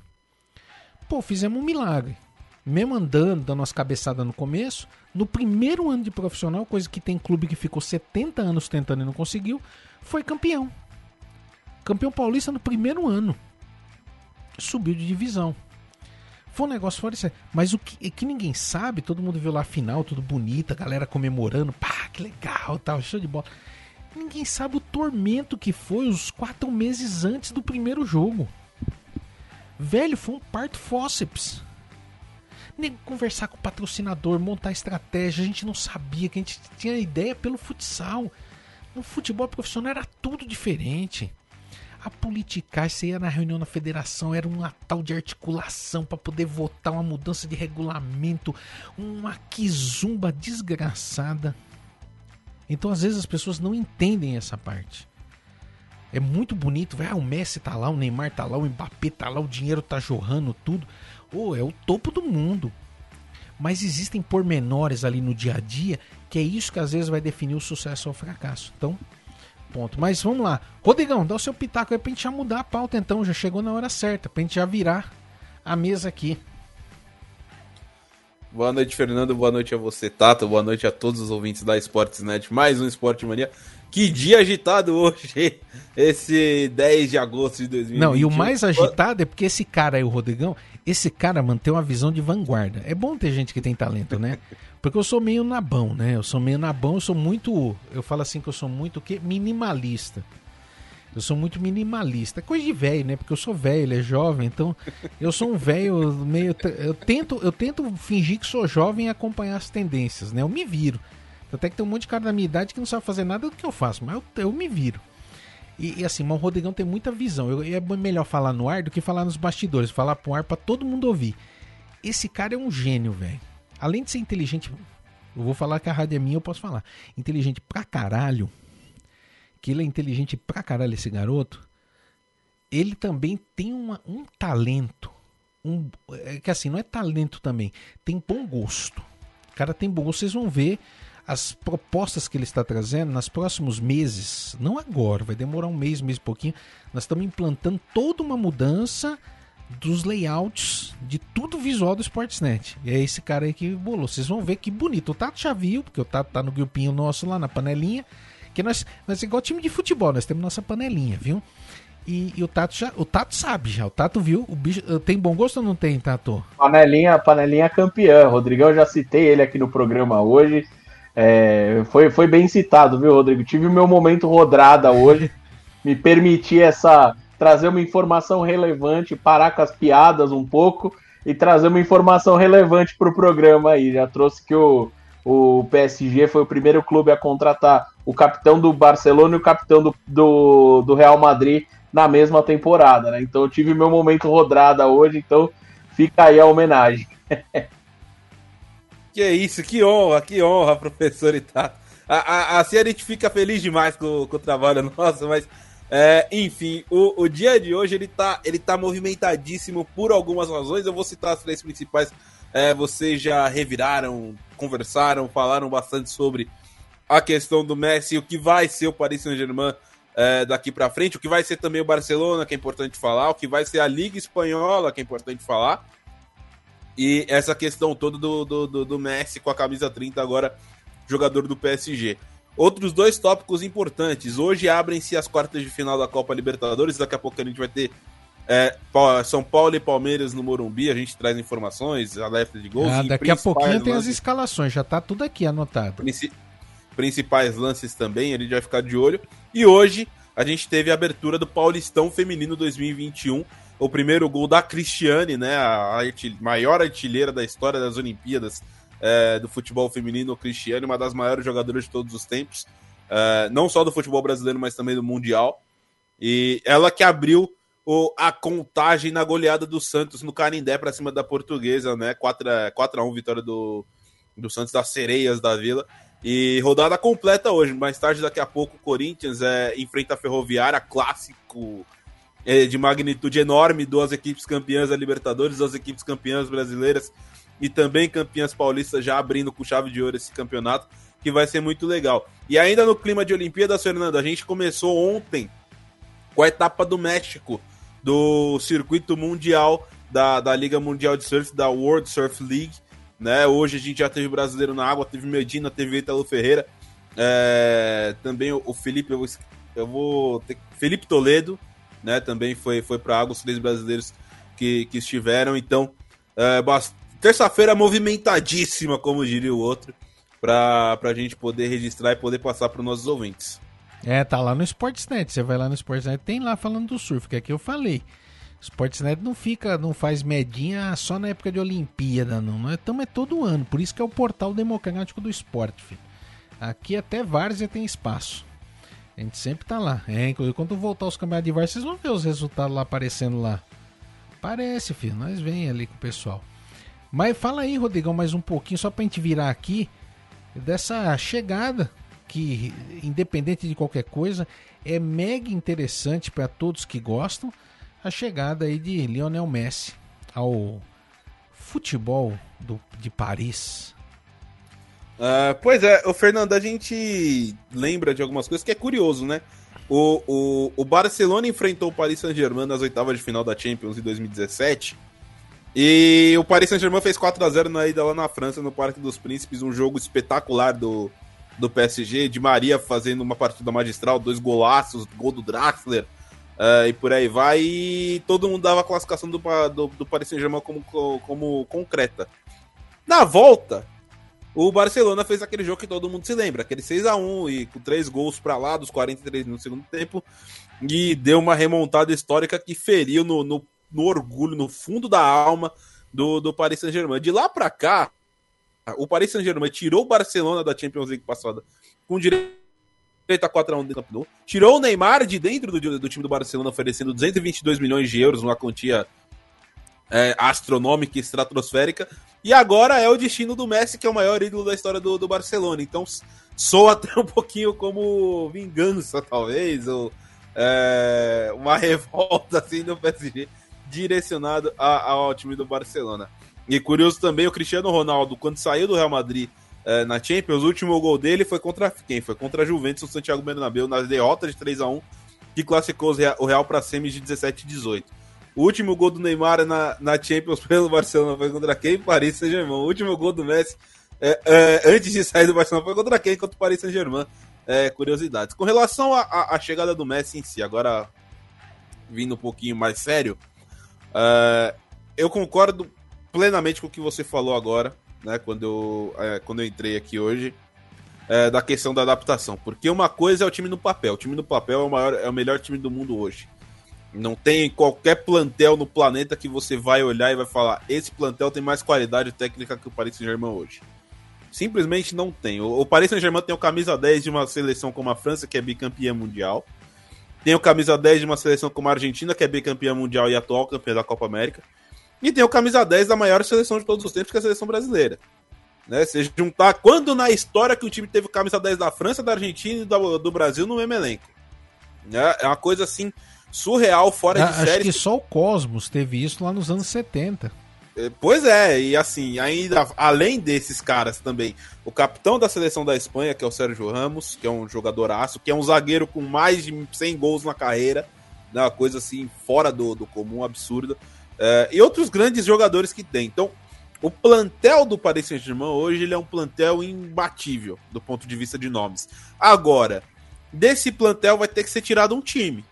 Pô, fizemos um milagre. Mesmo andando, dando umas cabeçadas no começo, no primeiro ano de profissional, coisa que tem clube que ficou 70 anos tentando e não conseguiu, foi campeão. Campeão paulista no primeiro ano. Subiu de divisão. Foi um negócio fora isso. Mas o que, que, ninguém sabe, todo mundo viu lá a final, tudo bonito, a galera comemorando, pá, que legal, tal, show de bola. Ninguém sabe o tormento que foi os quatro meses antes do primeiro jogo. Velho, foi um parto fósseps. Nem conversar com o patrocinador, montar estratégia, a gente não sabia, que a gente tinha ideia pelo futsal. No futebol profissional era tudo diferente a politicar, você ia na reunião da federação, era uma tal de articulação para poder votar uma mudança de regulamento, uma quizumba desgraçada. Então, às vezes, as pessoas não entendem essa parte. É muito bonito, ah, o Messi tá lá, o Neymar tá lá, o Mbappé tá lá, o dinheiro tá jorrando, tudo. Oh, é o topo do mundo. Mas existem pormenores ali no dia a dia que é isso que às vezes vai definir o sucesso ou o fracasso. Então, ponto. Mas vamos lá. Rodrigão, dá o seu pitaco aí pra gente já mudar a pauta então. Já chegou na hora certa. Pra gente já virar a mesa aqui.
Boa noite, Fernando. Boa noite a você, Tato. Boa noite a todos os ouvintes da Sportsnet. Mais um Esporte Mania. Que dia agitado hoje, esse 10 de agosto de 2021.
Não, e o mais agitado é porque esse cara aí, o Rodrigão, esse cara mantém uma visão de vanguarda. É bom ter gente que tem talento, né? Porque eu sou meio nabão, né? Eu sou meio nabão, eu sou muito. Eu falo assim que eu sou muito o quê? Minimalista. Eu sou muito minimalista. Coisa de velho, né? Porque eu sou velho, ele é jovem, então eu sou um velho meio. Eu tento, eu tento fingir que sou jovem e acompanhar as tendências, né? Eu me viro. Até que tem um monte de cara da minha idade que não sabe fazer nada do que eu faço, mas eu, eu me viro. E, e, assim, mas o Rodrigão tem muita visão. Eu, é melhor falar no ar do que falar nos bastidores, falar pro ar para todo mundo ouvir. Esse cara é um gênio, velho. Além de ser inteligente, eu vou falar que a rádio é minha, eu posso falar. Inteligente pra caralho que ele é inteligente pra caralho, esse garoto, ele também tem uma, um talento. Um, é que assim, não é talento também, tem bom gosto. O cara tem bom gosto, vocês vão ver as propostas que ele está trazendo nos próximos meses, não agora, vai demorar um mês, mês e pouquinho. Nós estamos implantando toda uma mudança dos layouts de tudo visual do Sportsnet. E é esse cara aí que bolou. Vocês vão ver que bonito. O Tato já viu, porque o Tato tá no grupinho nosso lá na panelinha. Que nós, nós é igual time de futebol, nós temos nossa panelinha, viu? E, e, o Tato já, o Tato sabe já, o Tato viu, o bicho eh, tem bom gosto ou não tem, Tato?
Panelinha, panelinha campeã. Rodrigão já citei ele aqui no programa hoje. É, foi, foi bem citado, viu, Rodrigo? Tive o meu momento rodrada hoje. Me permiti essa trazer uma informação relevante, parar com as piadas um pouco e trazer uma informação relevante para o programa aí. Já trouxe que o, o PSG foi o primeiro clube a contratar o capitão do Barcelona e o capitão do, do, do Real Madrid na mesma temporada, né? Então eu tive meu momento rodrada hoje, então fica aí a homenagem.
que é isso, que honra, que honra, professor Itato. A, a, assim a gente fica feliz demais com, com o trabalho nosso, mas é, enfim, o, o dia de hoje ele tá, ele tá movimentadíssimo por algumas razões. Eu vou citar as três principais. É, vocês já reviraram, conversaram, falaram bastante sobre a questão do Messi, o que vai ser o Paris Saint-Germain é, daqui para frente, o que vai ser também o Barcelona, que é importante falar, o que vai ser a Liga Espanhola, que é importante falar, e essa questão toda do, do, do, do Messi com a camisa 30 agora, jogador do PSG. Outros dois tópicos importantes. Hoje abrem-se as quartas de final da Copa Libertadores. Daqui a pouco a gente vai ter é, São Paulo e Palmeiras no Morumbi. A gente traz informações, alerta de gols. Ah,
daqui a pouquinho tem as escalações. Já tá tudo aqui anotado.
Princi principais lances também, ele vai ficar de olho. E hoje a gente teve a abertura do Paulistão Feminino 2021, o primeiro gol da Cristiane, né, a maior artilheira da história das Olimpíadas é, do futebol feminino, Cristiane, uma das maiores jogadoras de todos os tempos, é, não só do futebol brasileiro, mas também do Mundial. E ela que abriu o, a contagem na goleada do Santos no Canindé para cima da Portuguesa, né? 4 a 1 vitória do, do Santos das Sereias da Vila. E rodada completa hoje. Mais tarde, daqui a pouco, o Corinthians é, enfrenta a Ferroviária, clássico é, de magnitude enorme. Duas equipes campeãs da Libertadores, duas equipes campeãs brasileiras e também campeãs paulistas já abrindo com chave de ouro esse campeonato, que vai ser muito legal. E ainda no clima de Olimpíadas, Fernando, a gente começou ontem com a etapa do México, do circuito mundial da, da Liga Mundial de Surf, da World Surf League né? Hoje a gente já teve brasileiro na água, teve Medina, teve Italo Ferreira, é, também o, Felipe, eu vou, eu vou ter, Felipe Toledo, né? Também foi, foi para água, os três brasileiros que, que estiveram. Então, é, terça-feira movimentadíssima, como diria o outro, para a gente poder registrar e poder passar para os nossos ouvintes.
É, tá lá no Sportsnet. Você vai lá no Sportsnet, tem lá falando do surf, que é que eu falei. Sportsnet não fica, não faz medinha só na época de Olimpíada, não. não é, então é todo ano. Por isso que é o portal democrático do esporte, filho. Aqui até Várzea tem espaço. A gente sempre tá lá. É, inclusive quando voltar os campeonatos de Várzea, vocês vão ver os resultados lá aparecendo lá. Parece, filho. Nós vem ali com o pessoal. Mas fala aí, Rodrigão, mais um pouquinho, só pra gente virar aqui, dessa chegada que, independente de qualquer coisa, é mega interessante para todos que gostam a chegada aí de Lionel Messi ao futebol do, de Paris.
Uh, pois é, o Fernando, a gente lembra de algumas coisas que é curioso, né? O, o, o Barcelona enfrentou o Paris Saint-Germain nas oitavas de final da Champions em 2017. E o Paris Saint-Germain fez 4 a 0 na ida lá na França, no Parque dos Príncipes, um jogo espetacular do, do PSG, de Maria fazendo uma partida magistral, dois golaços, gol do Draxler, Uh, e por aí vai. E todo mundo dava a classificação do, do, do Paris Saint-Germain como, como concreta. Na volta, o Barcelona fez aquele jogo que todo mundo se lembra, aquele 6 a 1 e com três gols para lá dos 43 no segundo tempo, e deu uma remontada histórica que feriu no, no, no orgulho, no fundo da alma do, do Paris Saint-Germain. De lá para cá, o Paris Saint-Germain tirou o Barcelona da Champions League passada com direito a 4x1 dentro do Tirou o Neymar de dentro do, do time do Barcelona, oferecendo 222 milhões de euros, uma quantia é, astronômica e estratosférica. E agora é o destino do Messi, que é o maior ídolo da história do, do Barcelona. Então soa até um pouquinho como vingança, talvez, ou é, uma revolta assim do PSG direcionado a, ao time do Barcelona. E curioso também, o Cristiano Ronaldo, quando saiu do Real Madrid é, na Champions, o último gol dele foi contra quem? Foi contra a Juventus no Santiago Bernabéu, na derrota de 3 a 1 que classificou o Real para semis de 17 e 18. O último gol do Neymar na, na Champions pelo Barcelona foi contra quem? Paris Saint-Germain. O último gol do Messi é, é, antes de sair do Barcelona foi contra quem? Contra o Paris Saint-Germain. É, curiosidades. Com relação à chegada do Messi em si, agora vindo um pouquinho mais sério, é, eu concordo plenamente com o que você falou agora, né? Quando eu, é, quando eu entrei aqui hoje. É, da questão da adaptação. Porque uma coisa é o time no papel. O time no papel é o, maior, é o melhor time do mundo hoje. Não tem qualquer plantel no planeta que você vai olhar e vai falar: esse plantel tem mais qualidade técnica que o Paris Saint-Germain hoje. Simplesmente não tem. O Paris Saint-Germain tem o camisa 10 de uma seleção como a França, que é bicampeã mundial. Tem o camisa 10 de uma seleção como a Argentina, que é bicampeã mundial e atual campeã da Copa América. E tem o camisa 10 da maior seleção de todos os tempos, que é a seleção brasileira. Né? Se juntar quando na história que o time teve o camisa 10 da França, da Argentina e do, do Brasil no mesmo elenco. Né? É uma coisa assim surreal, fora de
série. Acho que só o Cosmos teve isso lá nos anos 70.
É, pois é, e assim, ainda além desses caras também, o capitão da seleção da Espanha, que é o Sérgio Ramos, que é um jogador aço, que é um zagueiro com mais de 100 gols na carreira, né, uma coisa assim, fora do, do comum, absurda, é, e outros grandes jogadores que tem. Então, o plantel do Paris Saint-Germain hoje ele é um plantel imbatível do ponto de vista de nomes. Agora, desse plantel vai ter que ser tirado um time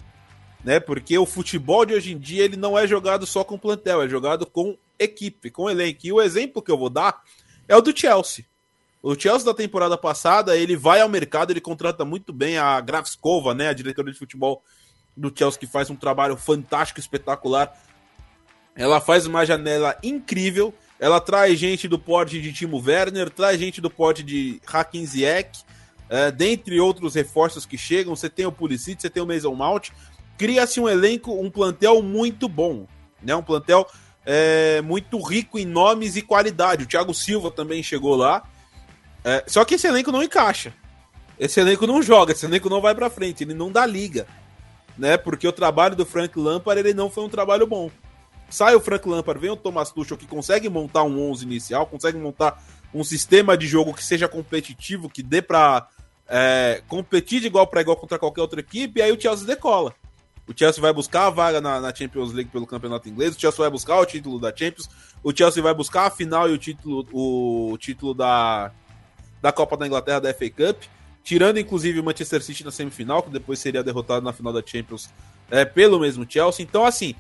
né? Porque o futebol de hoje em dia ele não é jogado só com plantel, é jogado com equipe, com elenco. E o exemplo que eu vou dar é o do Chelsea. O Chelsea da temporada passada, ele vai ao mercado, ele contrata muito bem a Grafskova, né, a diretora de futebol do Chelsea que faz um trabalho fantástico, espetacular. Ela faz uma janela incrível. Ela traz gente do porte de Timo Werner, traz gente do porte de Hakim Ziyech, é, dentre outros reforços que chegam. Você tem o Pulisic, você tem o Mason Mount cria-se um elenco, um plantel muito bom, né? Um plantel é, muito rico em nomes e qualidade. O Thiago Silva também chegou lá. É, só que esse elenco não encaixa. Esse elenco não joga, esse elenco não vai para frente, ele não dá liga, né? Porque o trabalho do Frank Lampard ele não foi um trabalho bom. Sai o Frank Lampard, vem o Thomas Tuchel que consegue montar um 11 inicial, consegue montar um sistema de jogo que seja competitivo, que dê para é, competir de igual para igual contra qualquer outra equipe, e aí o Chelsea decola. O Chelsea vai buscar a vaga na, na, Champions League pelo campeonato inglês, o Chelsea vai buscar o título da Champions, o Chelsea vai buscar a final e o título, o título da, da Copa da Inglaterra da FA Cup, tirando inclusive o Manchester City na semifinal, que depois seria derrotado na final da Champions é, pelo mesmo Chelsea. Então, assim,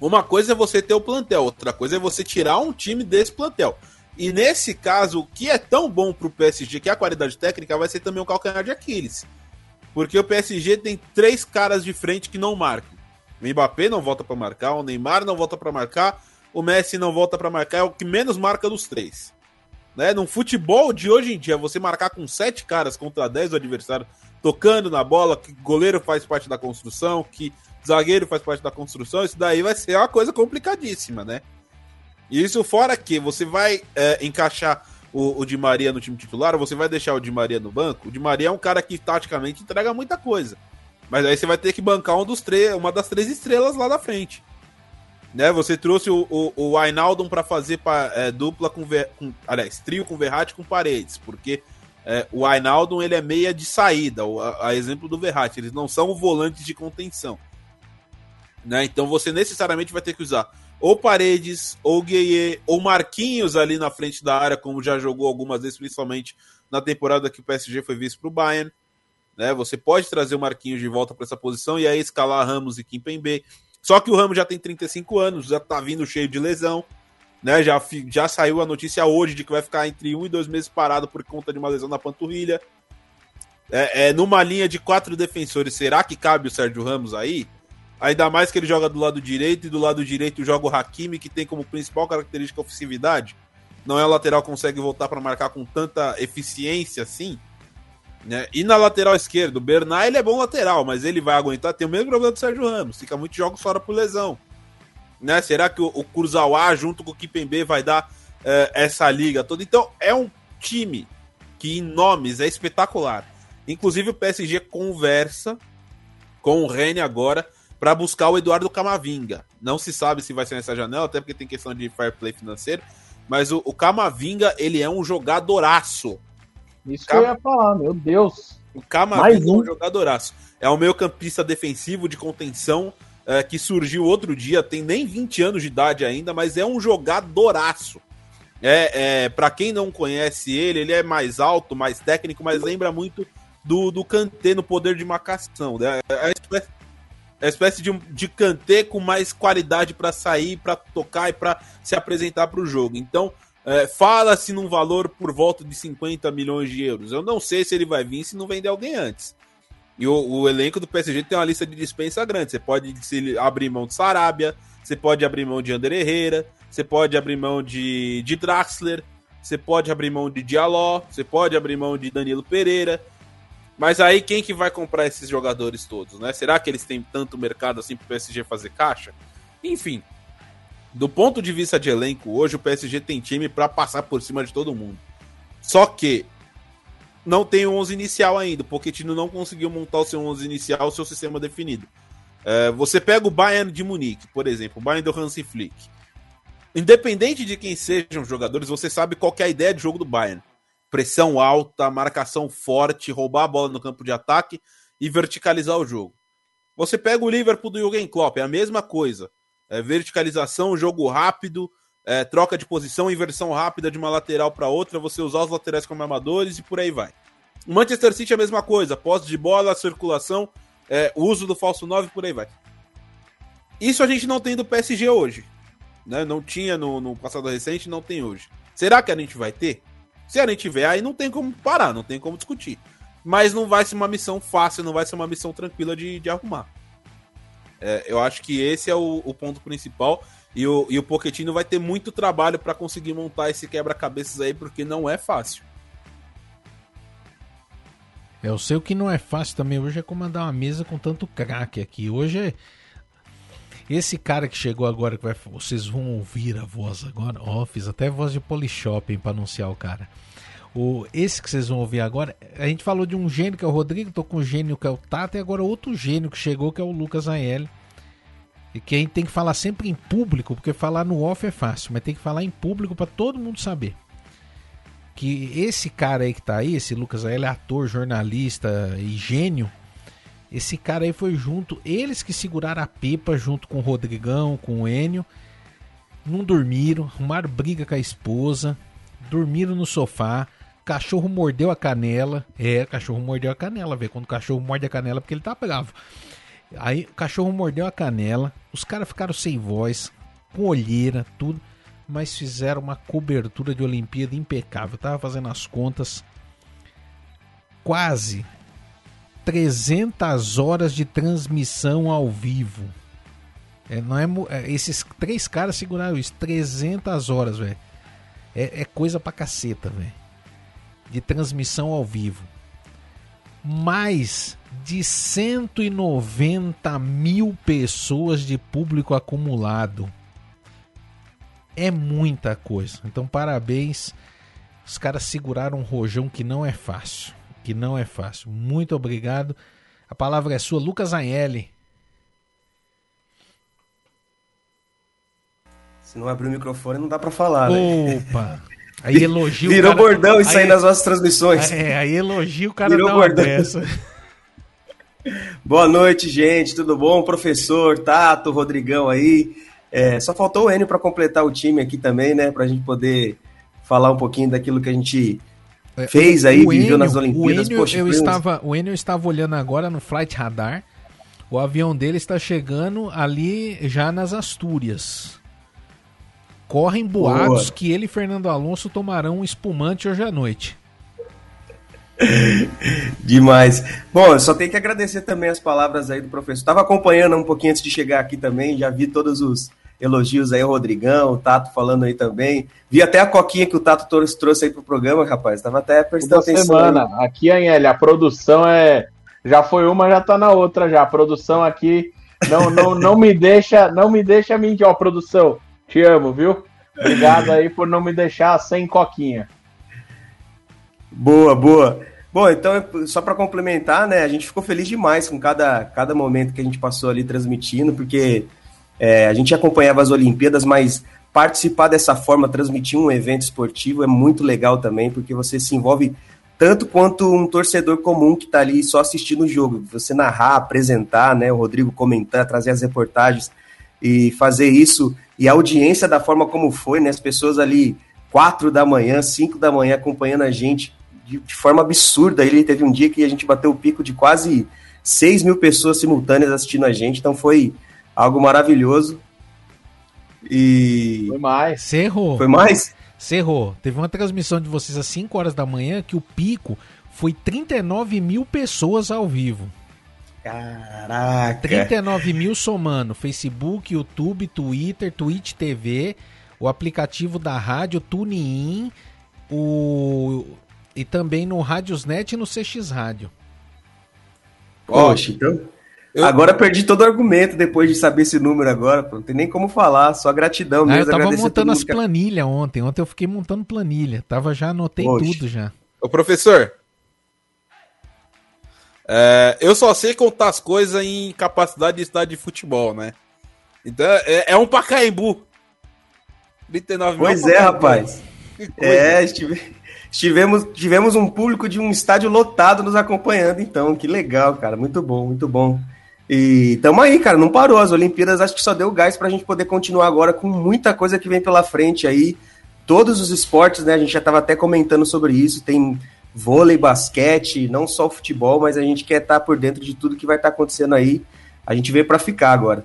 uma coisa é você ter o plantel, outra coisa é você tirar um time desse plantel. E nesse caso, o que é tão bom para o PSG, que é a qualidade técnica, vai ser também o calcanhar de Aquiles. Porque o PSG tem três caras de frente que não marcam. O Mbappé não volta para marcar, o Neymar não volta para marcar, o Messi não volta para marcar, é o que menos marca dos três. Né? No futebol de hoje em dia, você marcar com sete caras contra dez do adversário, tocando na bola, que goleiro faz parte da construção, que zagueiro faz parte da construção, isso daí vai ser uma coisa complicadíssima, né? Isso fora que você vai é, encaixar o, o Di Maria no time titular, ou você vai deixar o Di Maria no banco? O Di Maria é um cara que taticamente entrega muita coisa. Mas aí você vai ter que bancar um dos três, uma das três estrelas lá da frente. Né? Você trouxe o, o, o Ainaldon para fazer pra, é, dupla com, com. Aliás, trio com Verratti com Paredes, porque é, o Ainaldon ele é meia de saída, a, a exemplo do Verratti. Eles não são volantes de contenção. Né? Então você necessariamente vai ter que usar ou Paredes, ou Gueye, ou Marquinhos ali na frente da área, como já jogou algumas vezes, principalmente na temporada que o PSG foi visto para o Bayern. Né? Você pode trazer o Marquinhos de volta para essa posição e aí escalar Ramos e Kimpembe. Só que o Ramos já tem 35 anos, já está vindo cheio de lesão. né? Já, já saiu a notícia hoje de que vai ficar entre um e dois meses parado por conta de uma lesão na panturrilha. É, é, numa linha de quatro defensores, será que cabe o Sérgio Ramos aí? Ainda mais que ele joga do lado direito e do lado direito joga o Hakimi, que tem como principal característica a ofensividade. Não é o lateral que consegue voltar para marcar com tanta eficiência assim. Né? E na lateral esquerda, o Bernard ele é bom lateral, mas ele vai aguentar. Tem o mesmo problema do Sérgio Ramos, fica muitos jogos fora por lesão. Né? Será que o, o junto com o Kipembe vai dar uh, essa liga toda? Então é um time que em nomes é espetacular. Inclusive o PSG conversa com o Rene agora para buscar o Eduardo Camavinga. Não se sabe se vai ser nessa janela, até porque tem questão de fair play financeiro. Mas o, o Camavinga, ele é um jogadoraço.
Isso Cam... que eu ia falar, meu Deus.
O Camavinga um. é um jogadoraço. É o meio campista defensivo de contenção é, que surgiu outro dia, tem nem 20 anos de idade ainda, mas é um jogadoraço. É, é, para quem não conhece ele, ele é mais alto, mais técnico, mas lembra muito do, do Kanté no poder de marcação. Né? É a espécie, é a espécie de, de Kanté com mais qualidade para sair, para tocar e para se apresentar para o jogo. Então, é, Fala-se num valor por volta de 50 milhões de euros. Eu não sei se ele vai vir se não vender alguém antes. E o, o, elenco do PSG tem uma lista de dispensa grande. Você pode se, abrir mão de Sarabia, você pode abrir mão de Ander Herrera, você pode abrir mão de, de Draxler, você pode abrir mão de Diallo, você pode abrir mão de Danilo Pereira. Mas aí quem que vai comprar esses jogadores todos, né? Será que eles têm tanto mercado assim para o PSG fazer caixa? Enfim, do ponto de vista de elenco, hoje o PSG tem time para passar por cima de todo mundo. Só que não tem o 11 inicial ainda. O Pochettino não conseguiu montar o seu 11 inicial, o seu sistema definido. É, você pega o Bayern de Munique, por exemplo, o Bayern do Hansi Flick. Independente de quem sejam os jogadores, você sabe qual é a ideia de jogo do Bayern. Pressão alta, marcação forte, roubar a bola no campo de ataque e verticalizar o jogo. Você pega o Liverpool do Jürgen Klopp, é a mesma coisa é, verticalização, jogo rápido, é, troca de posição, inversão rápida de uma lateral para outra, você usar os laterais como armadores e por aí vai. O Manchester City é a mesma coisa, posse de bola, circulação, é, uso do falso 9 por aí vai. Isso a gente não tem do PSG hoje. Né? Não tinha no, no passado recente, não tem hoje. Será que a gente vai ter? Se a gente tiver, aí não tem como parar, não tem como discutir. Mas não vai ser uma missão fácil, não vai ser uma missão tranquila de, de arrumar. É, eu acho que esse é o, o, ponto principal. E o, e o Pochettino vai ter muito trabalho para conseguir montar esse quebra-cabeças aí, porque não é fácil.
É, eu sei o que não é fácil também hoje é comandar uma mesa com tanto craque aqui. Hoje é. Esse cara que chegou agora, que vai, vocês vão ouvir a voz agora. Ó, oh, fiz até voz de Polishop para anunciar o cara. O, esse que vocês vão ouvir agora, a gente falou de um gênio que é o Rodrigo, tô com um gênio que é o Tata, e agora outro gênio que chegou que é o Lucas Ael. E que a gente tem que falar sempre em público, porque falar no off é fácil, mas tem que falar em público para todo mundo saber. Que esse cara aí que tá aí, esse Lucas Ael é ator, jornalista e gênio. Esse cara aí foi junto, eles que seguraram a pipa junto com o Rodrigão, com o Enio. Não dormiram, arrumaram briga com a esposa, dormiram no sofá, cachorro mordeu a canela. É, cachorro mordeu a canela, vê. Quando o cachorro morde a canela, porque ele tá bravo. Aí o cachorro mordeu a canela. Os caras ficaram sem voz, com olheira, tudo. Mas fizeram uma cobertura de Olimpíada impecável. Eu tava fazendo as contas. Quase 300 horas de transmissão ao vivo. É, não é, é, esses três caras seguraram isso. 300 horas, velho. É, é coisa pra caceta, velho de transmissão ao vivo. Mais de 190 mil pessoas de público acumulado. É muita coisa. Então, parabéns. Os caras seguraram um rojão que não é fácil. Que não é fácil. Muito obrigado. A palavra é sua, Lucas Anelli.
Se não abrir o microfone, não dá para falar. Né?
Opa! Aí elogio
Virou cara... bordão isso aí, aí nas nossas transmissões.
É, aí elogio o cara Virou bordão. Dessa.
Boa noite, gente. Tudo bom? Professor, Tato, Rodrigão aí. É, só faltou o Enio para completar o time aqui também, né? Para a gente poder falar um pouquinho daquilo que a gente fez aí, o viveu Enio, nas Olimpíadas.
O Enio, Poxa, eu estava, o Enio estava olhando agora no Flight Radar. O avião dele está chegando ali já nas Astúrias. correm boatos Boa. que ele e Fernando Alonso tomarão um espumante hoje à noite.
Demais. Bom, eu só tenho que agradecer também as palavras aí do professor. Estava acompanhando um pouquinho antes de chegar aqui também, já vi todos os elogios aí, o Rodrigão, o Tato falando aí também. Vi até a coquinha que o Tato trouxe, trouxe aí pro programa, rapaz. Tava até prestando Toda atenção.
semana. Aí. Aqui, Anhele, a produção é. Já foi uma, já tá na outra já. A produção aqui não, não, não me deixa, não me deixa mentir, ó, produção. Te amo, viu? Obrigado aí por não me deixar sem coquinha.
Boa, boa. Bom, então, só para complementar, né, a gente ficou feliz demais com cada, cada momento que a gente passou ali transmitindo, porque é, a gente acompanhava as Olimpíadas, mas participar dessa forma, transmitir um evento esportivo é muito legal também, porque você se envolve tanto quanto um torcedor comum que está ali só assistindo o jogo. Você narrar, apresentar, né, o Rodrigo comentar, trazer as reportagens e fazer isso, e a audiência da forma como foi, né, as pessoas ali quatro da manhã, cinco da manhã acompanhando a gente de, de forma absurda. Ele teve um dia que a gente bateu o pico de quase 6 mil pessoas simultâneas assistindo a gente, então foi algo maravilhoso. E.
Foi mais. Cerrou.
Foi mais?
Cerrou. Teve uma transmissão de vocês às 5 horas da manhã que o pico foi 39 mil pessoas ao vivo.
Caraca!
39 mil somando Facebook, YouTube, Twitter, Twitch TV, o aplicativo da rádio, TuneIn, o... e também no Radiosnet e no CX Rádio.
Poxa, então eu... Agora perdi todo o argumento depois de saber esse número agora. Não tem nem como falar, só gratidão
ah, mesmo. eu tava montando as planilhas ontem. Ontem eu fiquei montando planilha. Tava já, anotei Poxa. tudo já.
Ô professor, é, eu só sei contar as coisas em capacidade de estádio de futebol, né? Então é, é um Pacaembu.
39 Pois é, rapaz. É, estive, estivemos, tivemos um público de um estádio lotado nos acompanhando, então. Que legal, cara. Muito bom, muito bom. E tamo aí, cara, não parou. As Olimpíadas acho que só deu gás pra gente poder continuar agora com muita coisa que vem pela frente aí. Todos os esportes, né? A gente já tava até comentando sobre isso. Tem vôlei, basquete, não só o futebol, mas a gente quer estar tá por dentro de tudo que vai estar tá acontecendo aí. A gente veio para ficar agora.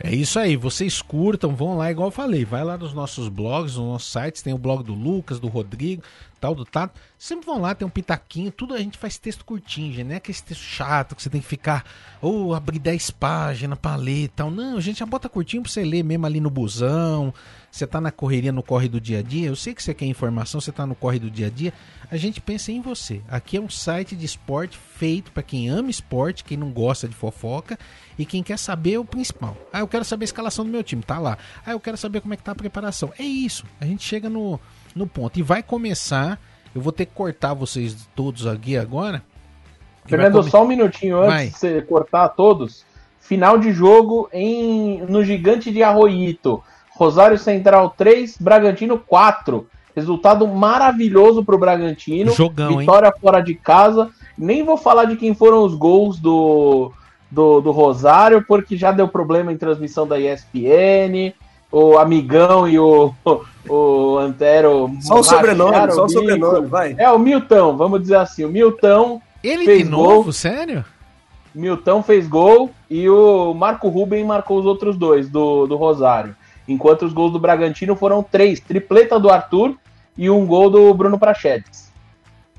É isso aí, vocês curtam, vão lá, igual eu falei, vai lá nos nossos blogs, nos nossos sites, tem o blog do Lucas, do Rodrigo, tal, do Tato. Sempre vão lá, tem um pitaquinho, tudo a gente faz texto curtinho, gente, não é aquele texto chato que você tem que ficar, ou abrir 10 páginas pra ler e tal. Não, a gente já bota curtinho pra você ler mesmo ali no busão, você tá na correria, no corre do dia a dia. Eu sei que você quer informação, você tá no corre do dia a dia. A gente pensa em você. Aqui é um site de esporte feito para quem ama esporte, quem não gosta de fofoca e quem quer saber o principal. Ah, eu quero saber a escalação do meu time, tá lá. Ah, eu quero saber como é que tá a preparação. É isso. A gente chega no, no ponto. E vai começar. Eu vou ter que cortar vocês todos aqui agora.
Fernando, só um minutinho antes vai. de você cortar todos. Final de jogo em no Gigante de Arroito. Rosário Central 3, Bragantino 4. Resultado maravilhoso para o Bragantino.
Jogão,
Vitória
hein?
fora de casa. Nem vou falar de quem foram os gols do, do, do Rosário, porque já deu problema em transmissão da ESPN. O Amigão e o, o Antero.
Só o sobrenome, só o sobrenome, vai.
É o Milton, vamos dizer assim. O Milton.
Ele fez de novo, gol. sério?
Milton fez gol e o Marco Ruben marcou os outros dois do, do Rosário enquanto os gols do Bragantino foram três, tripleta do Arthur e um gol do Bruno Prachedes.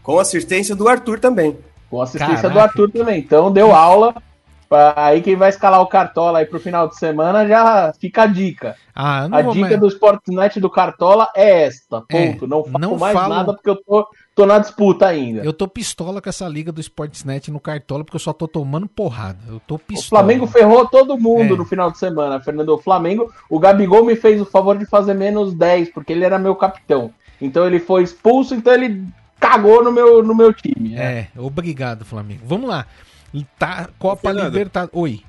Com assistência do Arthur também.
Com assistência Caraca. do Arthur também. Então deu aula. Aí quem vai escalar o Cartola aí pro final de semana já fica a dica. Ah, a dica mais... do Sportnet do Cartola é esta. É, ponto. É, não falo não mais falo... nada porque eu tô tô na disputa ainda.
Eu tô pistola com essa liga do Sportsnet no Cartola, porque eu só tô tomando porrada. Eu tô pistola.
O Flamengo ferrou todo mundo é. no final de semana, Fernando. O Flamengo, o Gabigol me fez o favor de fazer menos 10, porque ele era meu capitão. Então ele foi expulso, então ele cagou no meu, no meu time.
Né? É, obrigado, Flamengo. Vamos lá. Tá, Copa Libertadores. Oi.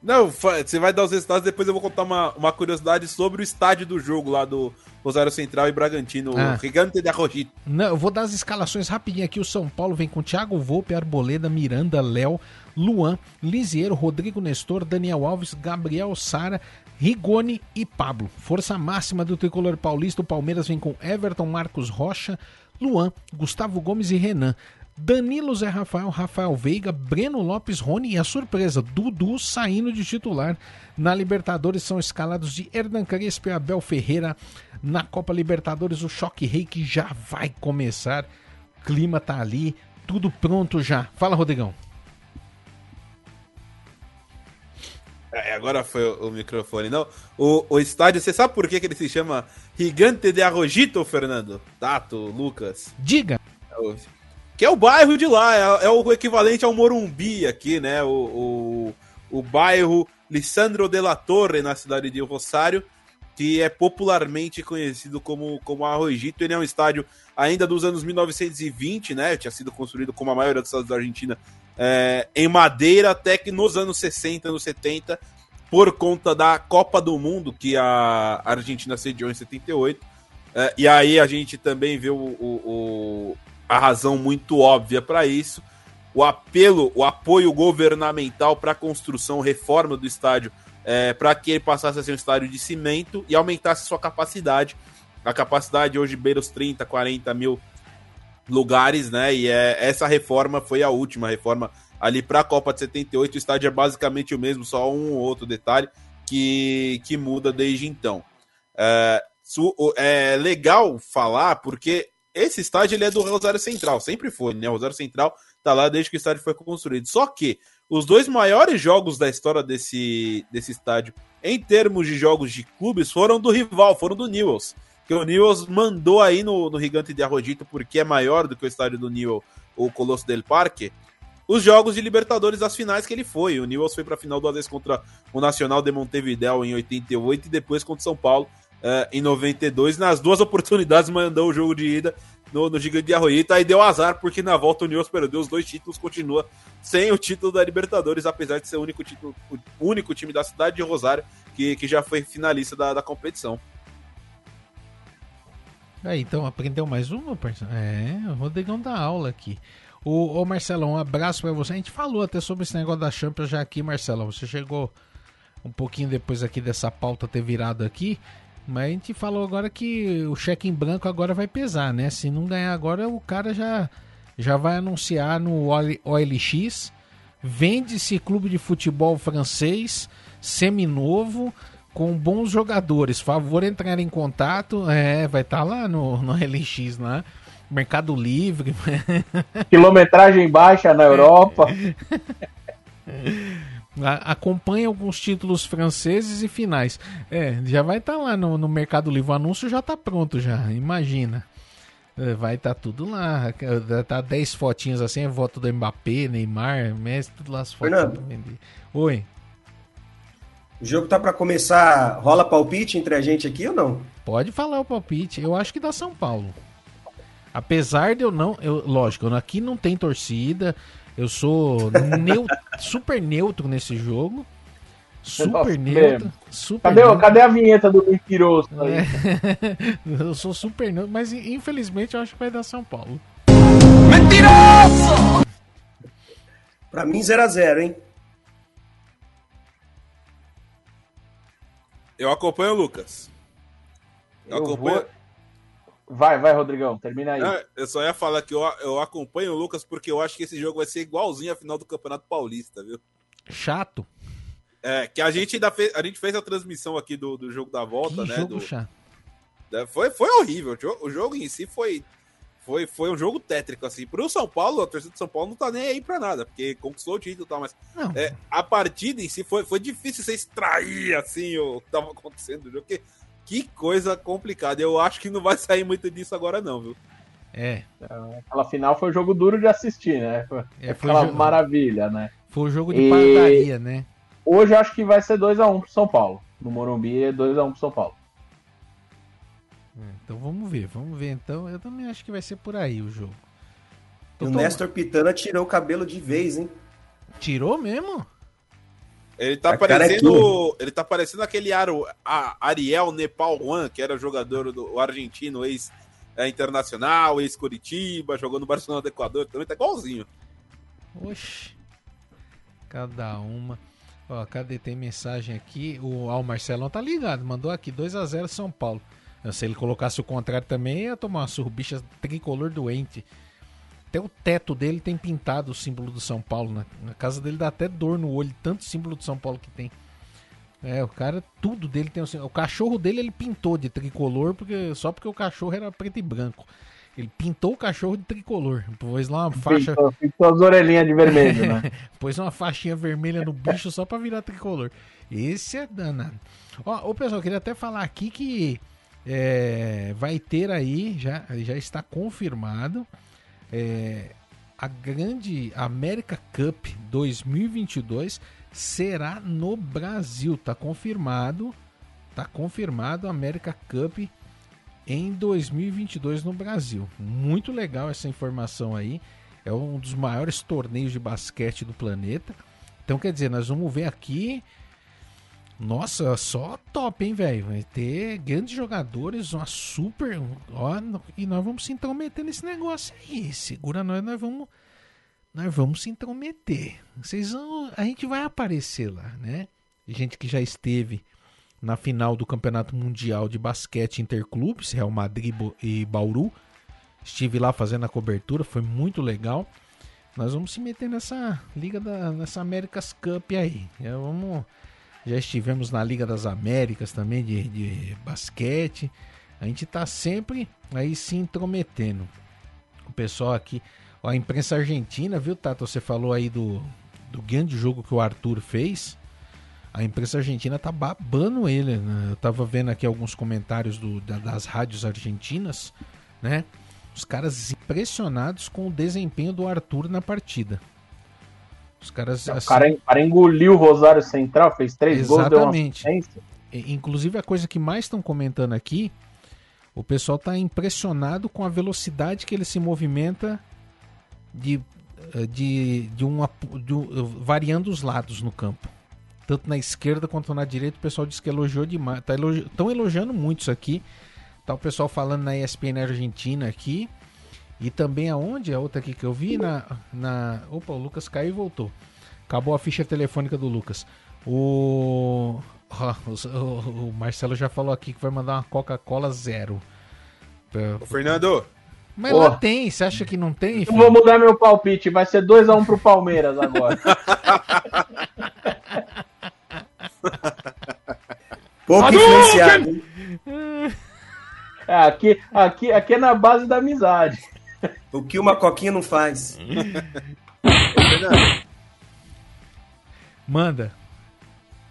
Não, você vai dar os resultados, depois eu vou contar uma, uma curiosidade sobre o estádio do jogo lá do Rosário Central e Bragantino, ah. Gigante de Arrojito.
Não, eu vou dar as escalações rapidinho aqui. O São Paulo vem com Thiago Volpe, Arboleda, Miranda, Léo, Luan, Lisiero, Rodrigo Nestor, Daniel Alves, Gabriel Sara, Rigoni e Pablo. Força máxima do tricolor paulista, o Palmeiras vem com Everton, Marcos Rocha, Luan, Gustavo Gomes e Renan. Danilo Zé Rafael, Rafael Veiga, Breno Lopes, Rony e a surpresa, Dudu saindo de titular. Na Libertadores são escalados de Hernan Crespo e Abel Ferreira. Na Copa Libertadores, o choque rei que já vai começar. O clima tá ali, tudo pronto já. Fala, Rodrigão.
É, agora foi o, o, microfone, não. O, o estádio, você sabe por que, que ele se chama Gigante de Arrojito, Fernando? Tato, Lucas?
Diga.
É que é o bairro de lá, é, é o equivalente ao Morumbi aqui, né? O, o, o bairro Lissandro de la Torre, na cidade de Rosário, que é popularmente conhecido como, como Arrojito. Ele é um estádio ainda dos anos 1920, né? Tinha sido construído como a maioria dos estados da Argentina é, em madeira, até que nos anos 60, anos 70, por conta da Copa do Mundo que a Argentina sediou em 78. É, e aí a gente também vê o, o a razão muito óbvia para isso. O apelo, o apoio governamental para a construção, reforma do estádio, é, para que ele passasse a ser um estádio de cimento e aumentasse sua capacidade. A capacidade hoje beira os 30, 40 mil lugares, né? E é, essa reforma foi a última reforma ali para a Copa de 78. O estádio é basicamente o mesmo, só um ou outro detalhe que, que muda desde então. É, é legal falar porque esse estádio ele é do Rosário Central, sempre foi, né? O Rosário Central tá lá desde que o estádio foi construído. Só que os dois maiores jogos da história desse, desse estádio, em termos de jogos de clubes, foram do rival, foram do Newells que o Newells mandou aí no, no Gigante de Arrodito, porque é maior do que o estádio do Newell, o Colosso del Parque, os jogos de Libertadores das finais que ele foi. O Newells foi para a final duas vezes contra o Nacional de Montevideo em 88 e depois contra o São Paulo uh, em 92. Nas duas oportunidades mandou o jogo de ida no, no Gigante de Arroyito. Aí deu azar, porque na volta o Newells perdeu os dois títulos, continua sem o título da Libertadores, apesar de ser o único, título, o único time da cidade de Rosário que, que já foi finalista da, da competição.
Aí, então aprendeu mais uma, parceiro? É, o Rodrigão dá aula aqui. O, o Marcelão, um abraço para você. A gente falou até sobre esse negócio da Champions já aqui, Marcelão. Você chegou um pouquinho depois aqui dessa pauta ter virado aqui. Mas a gente falou agora que o cheque em branco agora vai pesar, né? Se não ganhar agora, o cara já, já vai anunciar no OLX. Vende-se clube de futebol francês, seminovo, com bons jogadores. Favor entrar em contato. É, vai estar tá lá no, no LX lá. Mercado Livre.
Quilometragem baixa na Europa.
acompanha alguns títulos franceses e finais. É, já vai estar tá lá no, no, Mercado Livre. O anúncio já está pronto, já. Imagina. É, vai estar tá tudo lá. Tá 10 fotinhas assim, é voto do Mbappé, Neymar, Messi, tudo lá as fotos. Oi.
O jogo tá para começar. Rola palpite entre a gente aqui ou não?
Pode falar o palpite. Eu acho que dá São Paulo. Apesar de eu não. Eu, lógico, aqui não tem torcida. Eu sou neu, super neutro nesse jogo. Super Nossa, neutro. Super
cadê, neutro. cadê a vinheta do mentiroso aí?
É, eu sou super neutro, mas infelizmente eu acho que vai dar São Paulo.
Mentiroso! Pra mim, 0x0, hein?
Eu acompanho o Lucas.
Eu, eu acompanho. Vou... Vai, vai, Rodrigão, termina aí.
É, eu só ia falar que eu, eu acompanho o Lucas porque eu acho que esse jogo vai ser igualzinho a final do Campeonato Paulista, viu?
Chato.
É, que a gente ainda fez, a gente fez a transmissão aqui do, do jogo da volta, que né?
Jogo
do,
chato.
É, foi, foi horrível. O jogo em si foi, foi, foi um jogo tétrico, assim. Pro São Paulo, a torcida do São Paulo não tá nem aí pra nada, porque conquistou o título e tal, mas é, a partida em si foi, foi difícil você extrair, assim, o que tava acontecendo no jogo, porque que coisa complicada. Eu acho que não vai sair muito disso agora, não, viu?
É.
Aquela final foi um jogo duro de assistir, né? Foi, é, foi aquela jogo... maravilha, né?
Foi um jogo de e... padaria, né?
Hoje acho que vai ser 2x1 pro São Paulo. No Morumbi é 2x1 pro São Paulo.
É, então vamos ver, vamos ver. Então eu também acho que vai ser por aí o jogo.
o tô... Nestor Pitana tirou o cabelo de vez, hein?
Tirou mesmo?
Ele tá a parecendo. Ele tá parecendo aquele Aro, a Ariel Nepal One, que era jogador do argentino, ex-internacional, ex-Curitiba, jogou no Barcelona do Equador, também tá igualzinho.
Oxi. Cada uma. Ó, cadê? Tem mensagem aqui. O, ah, o Marcelão tá ligado, mandou aqui 2 a 0 São Paulo. Se ele colocasse o contrário também, ia tomar uma surbicha tricolor doente. Até o teto dele tem pintado o símbolo do São Paulo. Na, na casa dele dá até dor no olho, tanto símbolo do São Paulo que tem. É, o cara, tudo dele tem o, o cachorro dele ele pintou de tricolor porque só porque o cachorro era preto e branco. Ele pintou o cachorro de tricolor, pôs lá uma faixa.
Pintou, pintou as orelhinhas de vermelho, né?
pôs uma faixinha vermelha no bicho só pra virar tricolor. Esse é danado. Ó, ô pessoal, queria até falar aqui que é, vai ter aí, já, já está confirmado, é, a grande América Cup 2022 será no Brasil. Tá confirmado. Tá confirmado a América Cup em 2022 no Brasil. Muito legal essa informação aí. É um dos maiores torneios de basquete do planeta. Então, quer dizer, nós vamos ver aqui. Nossa, só top, hein, velho? Vai ter grandes jogadores, uma super. Ó, e nós vamos se intrometer nesse negócio aí. Segura nós, nós vamos. Nós vamos se intrometer. Vocês vão, a gente vai aparecer lá, né? Gente que já esteve na final do Campeonato Mundial de Basquete Interclubes, Real Madrid e Bauru. Estive lá fazendo a cobertura, foi muito legal. Nós vamos se meter nessa Liga da nessa Américas Cup aí. Vamos, já estivemos na Liga das Américas também de, de basquete. A gente está sempre aí se intrometendo. O pessoal aqui, a imprensa argentina, viu, Tato? Você falou aí do, do grande jogo que o Arthur fez a imprensa argentina tá babando ele. Né? Eu tava vendo aqui alguns comentários do, das rádios argentinas, né? Os caras impressionados com o desempenho do Arthur na partida.
Os caras. Assim, o cara, cara engoliu o Rosário Central, fez três
Exatamente. gols, deu uma Inclusive, a coisa que mais estão comentando aqui, o pessoal tá impressionado com a velocidade que ele se movimenta de, eh, de, de, uma, de, variando os lados no campo tanto na esquerda quanto na direita, o pessoal disse que elogiou demais. Tá elogi... Estão elogiando muito isso aqui. Tá o pessoal falando na ESPN Argentina aqui. E também aonde? A outra aqui que eu vi na, na. Opa, o Lucas caiu e voltou. Acabou a ficha telefônica do Lucas. O... o, Marcelo já falou aqui que vai mandar uma Coca-Cola zero.
Ô, Fernando!
Mas Pô. lá tem, você acha que não tem?
Filho? Eu vou mudar meu palpite, vai ser 2x1 um pro Palmeiras agora.
Pouco influenciado.
É, aqui, aqui, aqui é na base da amizade.
O que uma coquinha não faz.
Manda.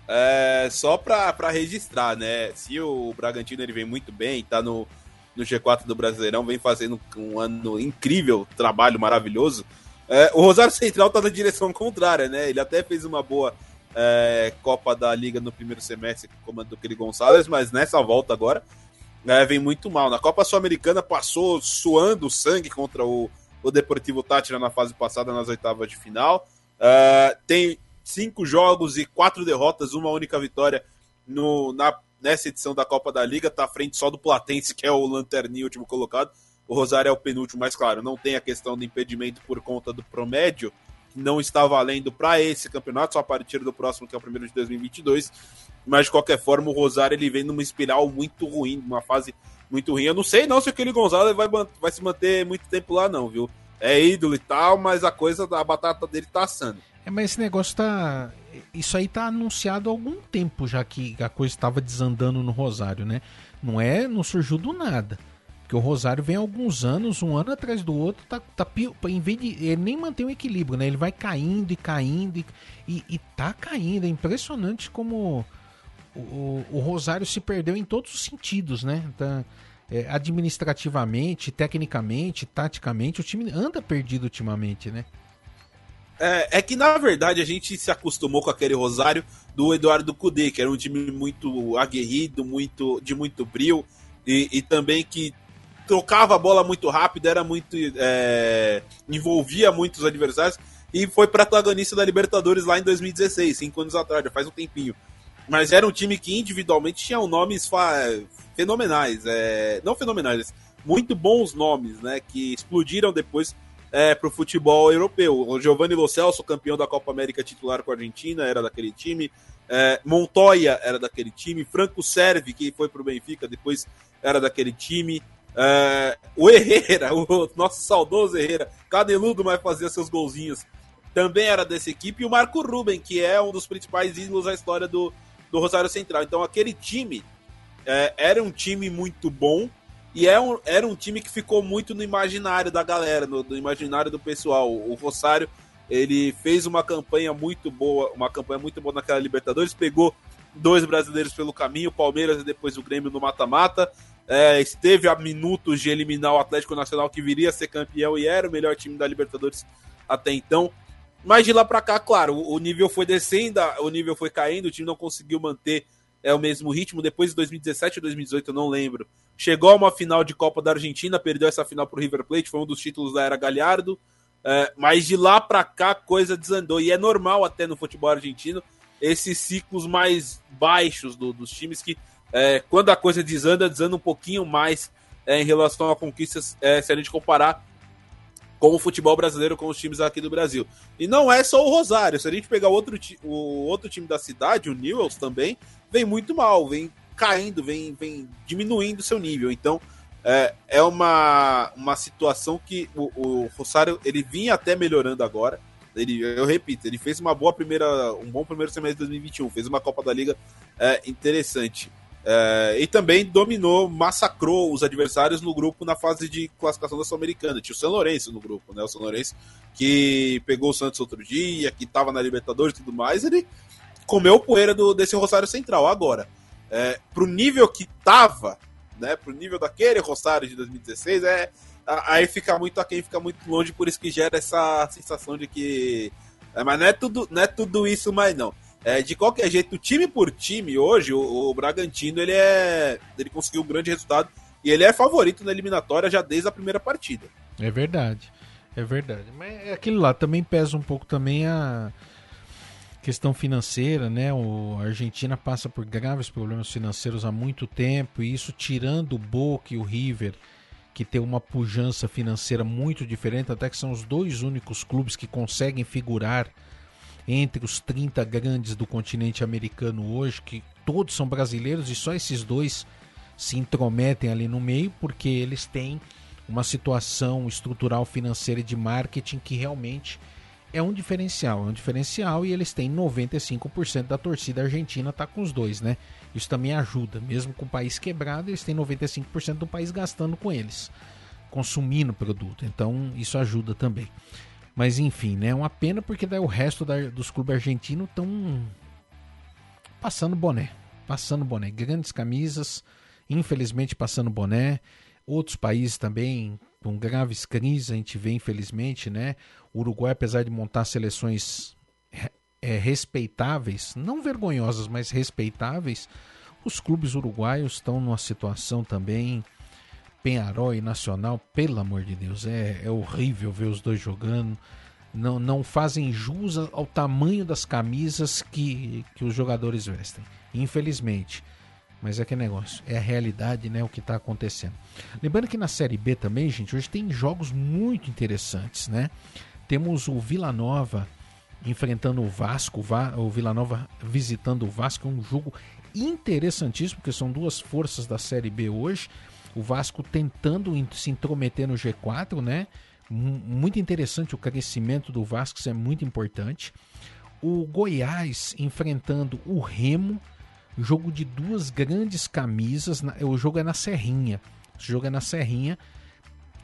É, só pra, pra registrar, né? Se o Bragantino ele vem muito bem, tá no, no G4 do Brasileirão, vem fazendo um ano incrível, trabalho maravilhoso. É, o Rosário Central tá na direção contrária, né? Ele até fez uma boa é, Copa da Liga no primeiro semestre com o comando do Kiri Gonçalves, mas nessa volta agora é, vem muito mal. Na Copa Sul-Americana passou suando sangue contra o, o Deportivo Tátira na fase passada, nas oitavas de final. É, tem cinco jogos e quatro derrotas, uma única vitória no, na, nessa edição da Copa da Liga. Tá à frente só do Platense, que é o lanterninho último colocado. O Rosário é o penúltimo, mas claro, não tem a questão do impedimento por conta do promédio não está valendo para esse campeonato, só a partir do próximo, que é o primeiro de 2022. Mas de qualquer forma, o Rosário ele vem numa espiral muito ruim, numa fase muito ruim. Eu não sei não se aquele Gonzalez vai, vai se manter muito tempo lá, não, viu? É ídolo e tal, mas a coisa da batata dele tá assando.
É, mas esse negócio tá. Isso aí tá anunciado há algum tempo já que a coisa estava desandando no Rosário, né? Não é. Não surgiu do nada. Porque o Rosário vem alguns anos, um ano atrás do outro, tá, tá em vez de ele nem manter o equilíbrio, né? Ele vai caindo e caindo e, e, e tá caindo. É impressionante como o, o, o, Rosário se perdeu em todos os sentidos, né? Tá, é, administrativamente, tecnicamente, taticamente, o time anda perdido ultimamente, né?
É, é, que na verdade a gente se acostumou com aquele Rosário do Eduardo Cudê, que era um time muito aguerrido, muito de muito brilho e, e também que trocava a bola muito rápido, era muito. É, envolvia muitos adversários e foi protagonista da Libertadores lá em 2016, cinco anos atrás, já faz um tempinho. Mas era um time que individualmente tinha nomes fenomenais, é, não fenomenais, muito bons nomes, né? Que explodiram depois é, para o futebol europeu. O Giovanni Lo Celso, campeão da Copa América titular com a Argentina, era daquele time. É, Montoya era daquele time. Franco Servi, que foi para o Benfica, depois era daquele time. É, o Herrera, o nosso saudoso Herrera, caneludo, mas fazia seus golzinhos, também era dessa equipe. E o Marco Ruben, que é um dos principais ídolos da história do, do Rosário Central. Então aquele time é, era um time muito bom e é um, era um time que ficou muito no imaginário da galera, no, no imaginário do pessoal. O Rosário ele fez uma campanha muito boa, uma campanha muito boa naquela Libertadores, pegou dois brasileiros pelo caminho, o Palmeiras e depois o Grêmio no mata-mata. É, esteve a minutos de eliminar o Atlético Nacional, que viria a ser campeão e era o melhor time da Libertadores até então. Mas de lá para cá, claro, o nível foi descendo, o nível foi caindo, o time não conseguiu manter é, o mesmo ritmo. Depois de 2017 ou 2018, eu não lembro. Chegou a uma final de Copa da Argentina, perdeu essa final pro River Plate, foi um dos títulos da era Galhardo. É, mas de lá para cá coisa desandou. E é normal até no futebol argentino esses ciclos mais baixos do, dos times que, é, quando a coisa desanda, desanda um pouquinho mais é, em relação a conquistas, é, se a gente comparar com o futebol brasileiro, com os times aqui do Brasil. E não é só o Rosário. Se a gente pegar outro, o outro time da cidade, o Newells também, vem muito mal, vem caindo, vem, vem diminuindo seu nível. Então, é, é uma, uma situação que o, o Rosário ele vinha até melhorando agora. Ele, eu repito, ele fez uma boa primeira, um bom primeiro semestre de 2021, fez uma Copa da Liga é, interessante. É, e também dominou, massacrou os adversários no grupo na fase de classificação da Sul-Americana. Tinha o São Lourenço no grupo, né? O São Lourenço que pegou o Santos outro dia, que estava na Libertadores e tudo mais. Ele comeu poeira do, desse Rosário Central. Agora, é, pro nível que tava, né? Pro nível daquele Rosário de 2016, é, aí fica muito aquém, fica muito longe, por isso que gera essa sensação de que. É, mas não é, tudo, não é tudo isso mais, não. É, de qualquer jeito, time por time, hoje, o, o, Bragantino ele é. Ele conseguiu um grande resultado e ele é favorito na eliminatória já desde a primeira partida.
É verdade. É verdade. Mas é aquilo lá também pesa um pouco também a questão financeira, né? O, a Argentina passa por graves problemas financeiros há muito tempo e isso tirando o Boca e o River, que tem uma pujança financeira muito diferente, até que são os dois únicos clubes que conseguem figurar entre os 30 grandes do continente americano hoje, que todos são brasileiros e só esses dois se intrometem ali no meio, porque eles têm uma situação estrutural financeira e de marketing que realmente é um diferencial, é um diferencial e eles têm 95% da torcida argentina tá com os dois, né? Isso também ajuda, mesmo com o país quebrado, eles têm 95% do país gastando com eles, consumindo produto. Então, isso ajuda também. Mas enfim, né? É uma pena porque daí o resto da, dos clubes argentinos estão passando boné. Passando boné. Grandes camisas, infelizmente passando boné. Outros países também com graves crises, a gente vê, infelizmente, né? O Uruguai, apesar de montar seleções é, respeitáveis, não vergonhosas, mas respeitáveis, os clubes uruguaios estão numa situação também Penharol e Nacional, pelo amor de Deus, é, é horrível ver os dois jogando. Não, não fazem jus ao tamanho das camisas que, que os jogadores vestem. Infelizmente. Mas é que negócio, é a realidade, né? O que está acontecendo. Lembrando que na Série B também, gente, hoje tem jogos muito interessantes, né? Temos o Vila Nova enfrentando o Vasco, o Vila Nova visitando o Vasco, é um jogo interessantíssimo, porque são duas forças da Série B hoje o Vasco tentando se intrometer no G4, né? Muito interessante o crescimento do Vasco, isso é muito importante. O Goiás enfrentando o Remo, jogo de duas grandes camisas. O jogo é na Serrinha. O jogo é na Serrinha.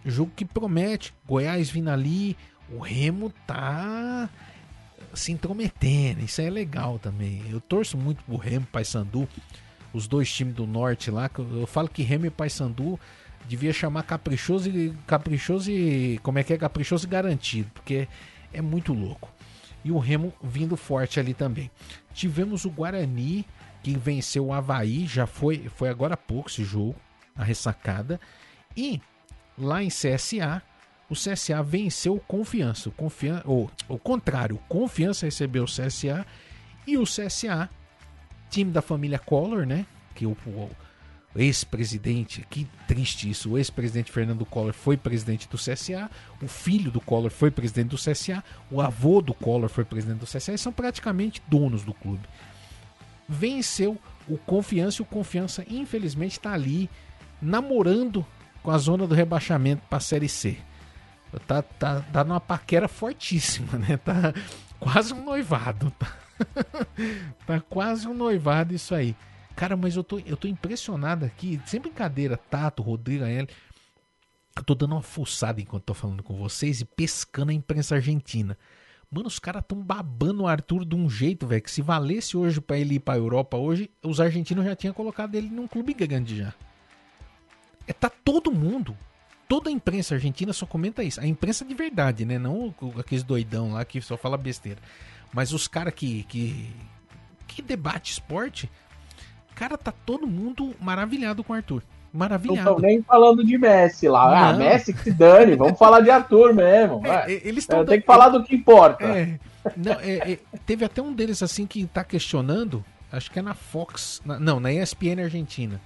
Jogo que promete. Goiás vindo ali. O Remo tá se intrometendo. Isso é legal também. Eu torço muito pro Remo, Paysandu os dois times do norte lá. Eu falo que Remy e Paysandu devia chamar caprichoso e caprichoso e como é que é caprichoso e garantido, porque é muito louco. E o Remo vindo forte ali também. Tivemos o Guarani que venceu o Havaí, já foi foi agora há pouco esse jogo, a ressacada. E lá em CSA, o CSA venceu o Confiança, o Confiança, ou o contrário, o Confiança recebeu o CSA e o CSA time da família Collor, né? Que o, o ex-presidente, que triste isso, o ex-presidente Fernando Collor foi presidente do CSA, o filho do Collor foi presidente do CSA, o avô do Collor foi presidente do CSA, e são praticamente donos do clube. Venceu o Confiança e o Confiança, infelizmente, está ali namorando com a zona do rebaixamento para a Série C. Tá, tá, tá numa paquera fortíssima, né? Tá quase um noivado. Tá, tá quase um noivado isso aí. Cara, mas eu tô, eu tô impressionado aqui. Sem brincadeira, Tato, Rodrigo, L. Eu tô dando uma fuçada enquanto tô falando com vocês e pescando a imprensa argentina. Mano, os caras tão babando o Arthur de um jeito, velho, que se valesse hoje para ele ir pra Europa hoje, os argentinos já tinham colocado ele num clube grande já. É, tá todo mundo. Toda a imprensa argentina só comenta isso. A imprensa de verdade, né? Não aqueles doidão lá que só fala besteira. Mas os caras que, que, que debate esporte, cara, tá todo mundo maravilhado com o Arthur. Maravilhado. Não
estão nem falando de Messi lá. Ah, não. Ah, Messi que se dane, vamos falar de Arthur mesmo. É, eles é, Tem que falar do que importa.
É, não, é, é, teve até um deles assim que tá questionando, acho que é na Fox, na, não, na ESPN Argentina.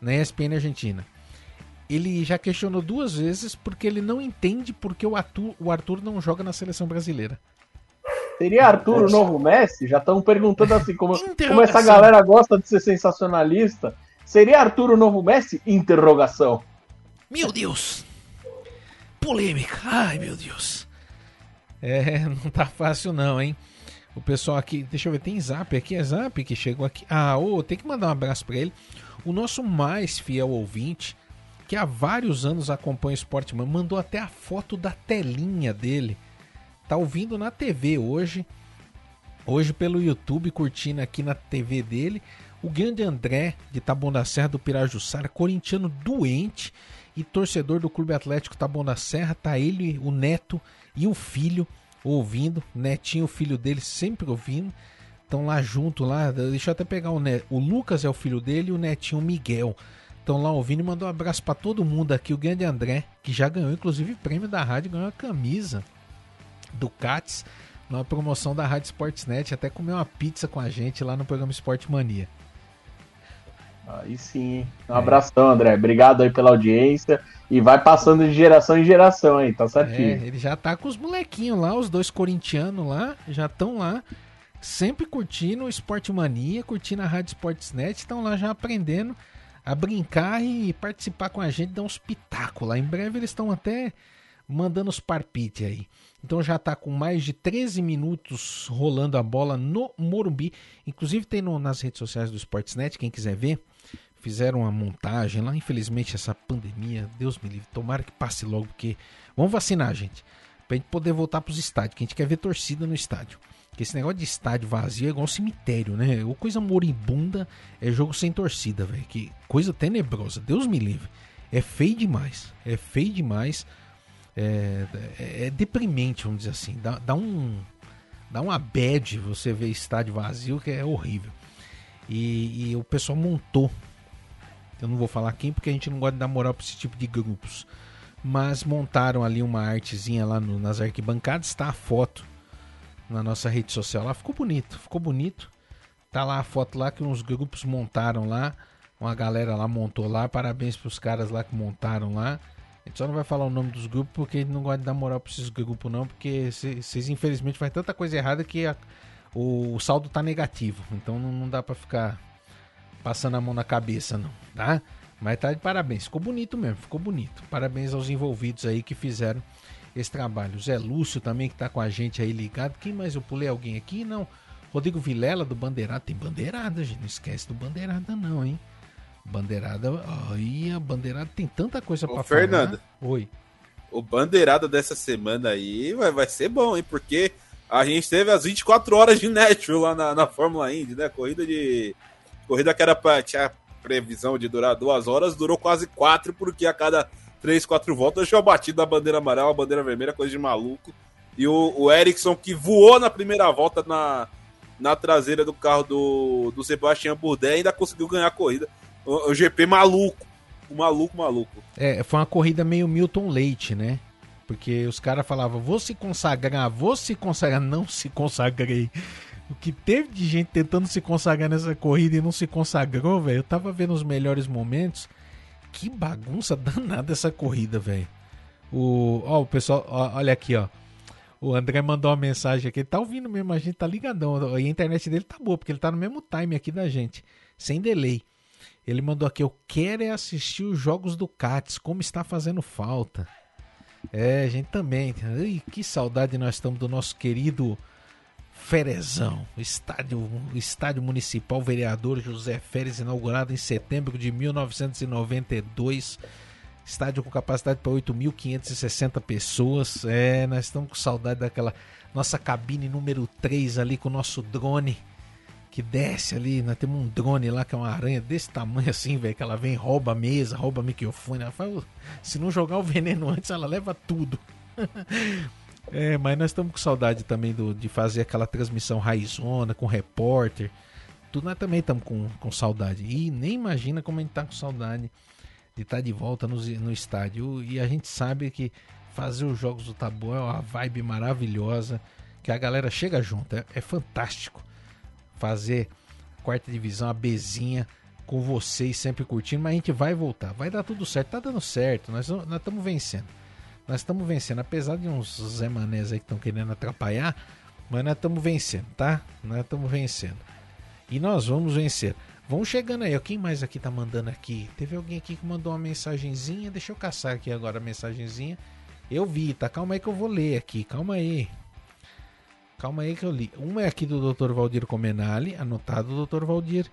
Na ESPN Argentina. Ele já questionou duas vezes porque ele não entende porque o Arthur, o Arthur não joga na seleção brasileira.
Seria Arthur o novo Messi? Já estão perguntando assim, como, como essa galera gosta de ser sensacionalista. Seria Arthur o novo Messi? Interrogação.
Meu Deus! Polêmica. Ai, meu Deus. É, não tá fácil não, hein? O pessoal aqui, deixa eu ver, tem Zap aqui, é Zap que chegou aqui. Ah, ô, tem que mandar um abraço para ele. O nosso mais fiel ouvinte, que há vários anos acompanha o Sportman, mandou até a foto da telinha dele tá ouvindo na TV hoje. Hoje pelo YouTube, curtindo aqui na TV dele. O grande André, de Taboão da Serra do Pirajussara, corintiano doente e torcedor do Clube Atlético Taboão da Serra. Tá ele, o neto e o filho ouvindo. Netinho, o filho dele, sempre ouvindo. Estão lá junto, lá. Deixa eu até pegar o neto. O Lucas é o filho dele e o netinho Miguel. Estão lá ouvindo e mandou um abraço para todo mundo aqui. O grande André, que já ganhou, inclusive, prêmio da rádio, ganhou a camisa Ducatis numa promoção da Rádio Sportsnet, até comer uma pizza com a gente lá no programa Esporte Mania.
Aí sim, um é. abração, André. Obrigado aí pela audiência. E vai passando de geração em geração aí, tá certinho. É,
ele já tá com os molequinhos lá, os dois corintianos lá, já estão lá, sempre curtindo o Esporte Mania, curtindo a Rádio Sportsnet, estão lá já aprendendo a brincar e participar com a gente, dar uns pitacos lá. Em breve eles estão até mandando os parpites aí. Então já está com mais de 13 minutos rolando a bola no Morumbi. Inclusive tem no, nas redes sociais do Sportsnet, quem quiser ver. Fizeram uma montagem lá. Infelizmente, essa pandemia, Deus me livre, tomara que passe logo, porque vamos vacinar, gente. Pra gente poder voltar pros estádios, que a gente quer ver torcida no estádio. Porque esse negócio de estádio vazio é igual cemitério, né? Ou coisa moribunda é jogo sem torcida, velho. Que coisa tenebrosa, Deus me livre. É feio demais. É feio demais é, é, é, deprimente, vamos dizer assim. Dá, dá, um. Dá uma bad você ver estádio vazio que é horrível. E, e, o pessoal montou. Eu não vou falar quem porque a gente não gosta de dar moral para esse tipo de grupos. Mas montaram ali uma artezinha lá no, nas arquibancadas. Está a foto na nossa rede social lá. Ficou bonito, ficou bonito. Tá lá a foto lá que uns grupos montaram lá. Uma galera lá montou lá. Parabéns para os caras lá que montaram lá. A gente só não vai falar o nome dos grupos porque a gente não gosta de dar moral pra esses grupos, não, porque vocês infelizmente fazem tanta coisa errada que a, o, o, saldo tá negativo. Então não, não dá para ficar passando a mão na cabeça, não, tá? Mas tá de parabéns, ficou bonito mesmo, ficou bonito. Parabéns aos envolvidos aí que fizeram esse trabalho. Zé Lúcio também que tá com a gente aí ligado. Quem mais eu pulei alguém aqui? Não. Rodrigo Vilela do Bandeirada. Tem Bandeirada, gente. Não esquece do Bandeirada, não, hein? Bandeirada. Aí a Bandeirada tem tanta coisa para
falar. Fernanda.
Oi.
O Bandeirada dessa semana aí vai, vai ser bom, hein? Porque a gente teve as 24 horas de Nashville lá na, na Fórmula Indy, né? Corrida de. Corrida que era pra. Tinha previsão de durar duas horas, durou quase quatro, porque a cada três, quatro voltas já batido a bandeira amarela, a bandeira vermelha, coisa de maluco. E o, o Ericsson, que voou na primeira volta na, na traseira do carro do, do Sebastian Bourdais, ainda conseguiu ganhar a corrida. O, o GP maluco. O maluco, maluco.
É, foi uma corrida meio Milton Leite, né? Porque os caras falavam, vou se consagrar, vou se consagrar, não se consagrei. O que teve de gente tentando se consagrar nessa corrida e não se consagrou, velho. Eu tava vendo os melhores momentos. Que bagunça danada essa corrida, velho. O, ó, o pessoal, ó, olha aqui, ó. O André mandou uma mensagem aqui. Ele tá ouvindo mesmo, a gente tá ligadão. E a internet dele tá boa, porque ele tá no mesmo time aqui da gente, sem delay. Ele mandou aqui: Eu quero é assistir os jogos do Cats, como está fazendo falta. É, a gente também. Ai, que saudade nós estamos do nosso querido Ferezão. Estádio, estádio Municipal Vereador José Férez, inaugurado em setembro de 1992. Estádio com capacidade para 8.560 pessoas. É, nós estamos com saudade daquela nossa cabine número 3 ali com o nosso drone que desce ali. Nós temos um drone lá que é uma aranha desse tamanho assim, velho, que ela vem, rouba a mesa, rouba microfone. Ela fala, se não jogar o veneno antes, ela leva tudo. é, mas nós estamos com saudade também do, de fazer aquela transmissão raizona com repórter. Tudo nós também estamos com, com saudade. E nem imagina como a gente tá com saudade de estar tá de volta no, no estádio. E a gente sabe que fazer os jogos do Tabu é uma vibe maravilhosa. Que a galera chega junto, é, é fantástico fazer quarta divisão, a Bezinha com vocês sempre curtindo, mas a gente vai voltar, vai dar tudo certo, tá dando certo, nós estamos vencendo. Nós estamos vencendo, apesar de uns Zé Manés aí que estão querendo atrapalhar, mas nós estamos vencendo, tá? Nós estamos vencendo. E nós vamos vencer. Vamos chegando aí, ó. Quem mais aqui tá mandando aqui? Teve alguém aqui que mandou uma mensagenzinha. Deixa eu caçar aqui agora a mensagenzinha. Eu vi, tá? Calma aí que eu vou ler aqui. Calma aí. Calma aí que eu li. Uma é aqui do Dr. Valdir Comenali, anotado Dr. Valdir.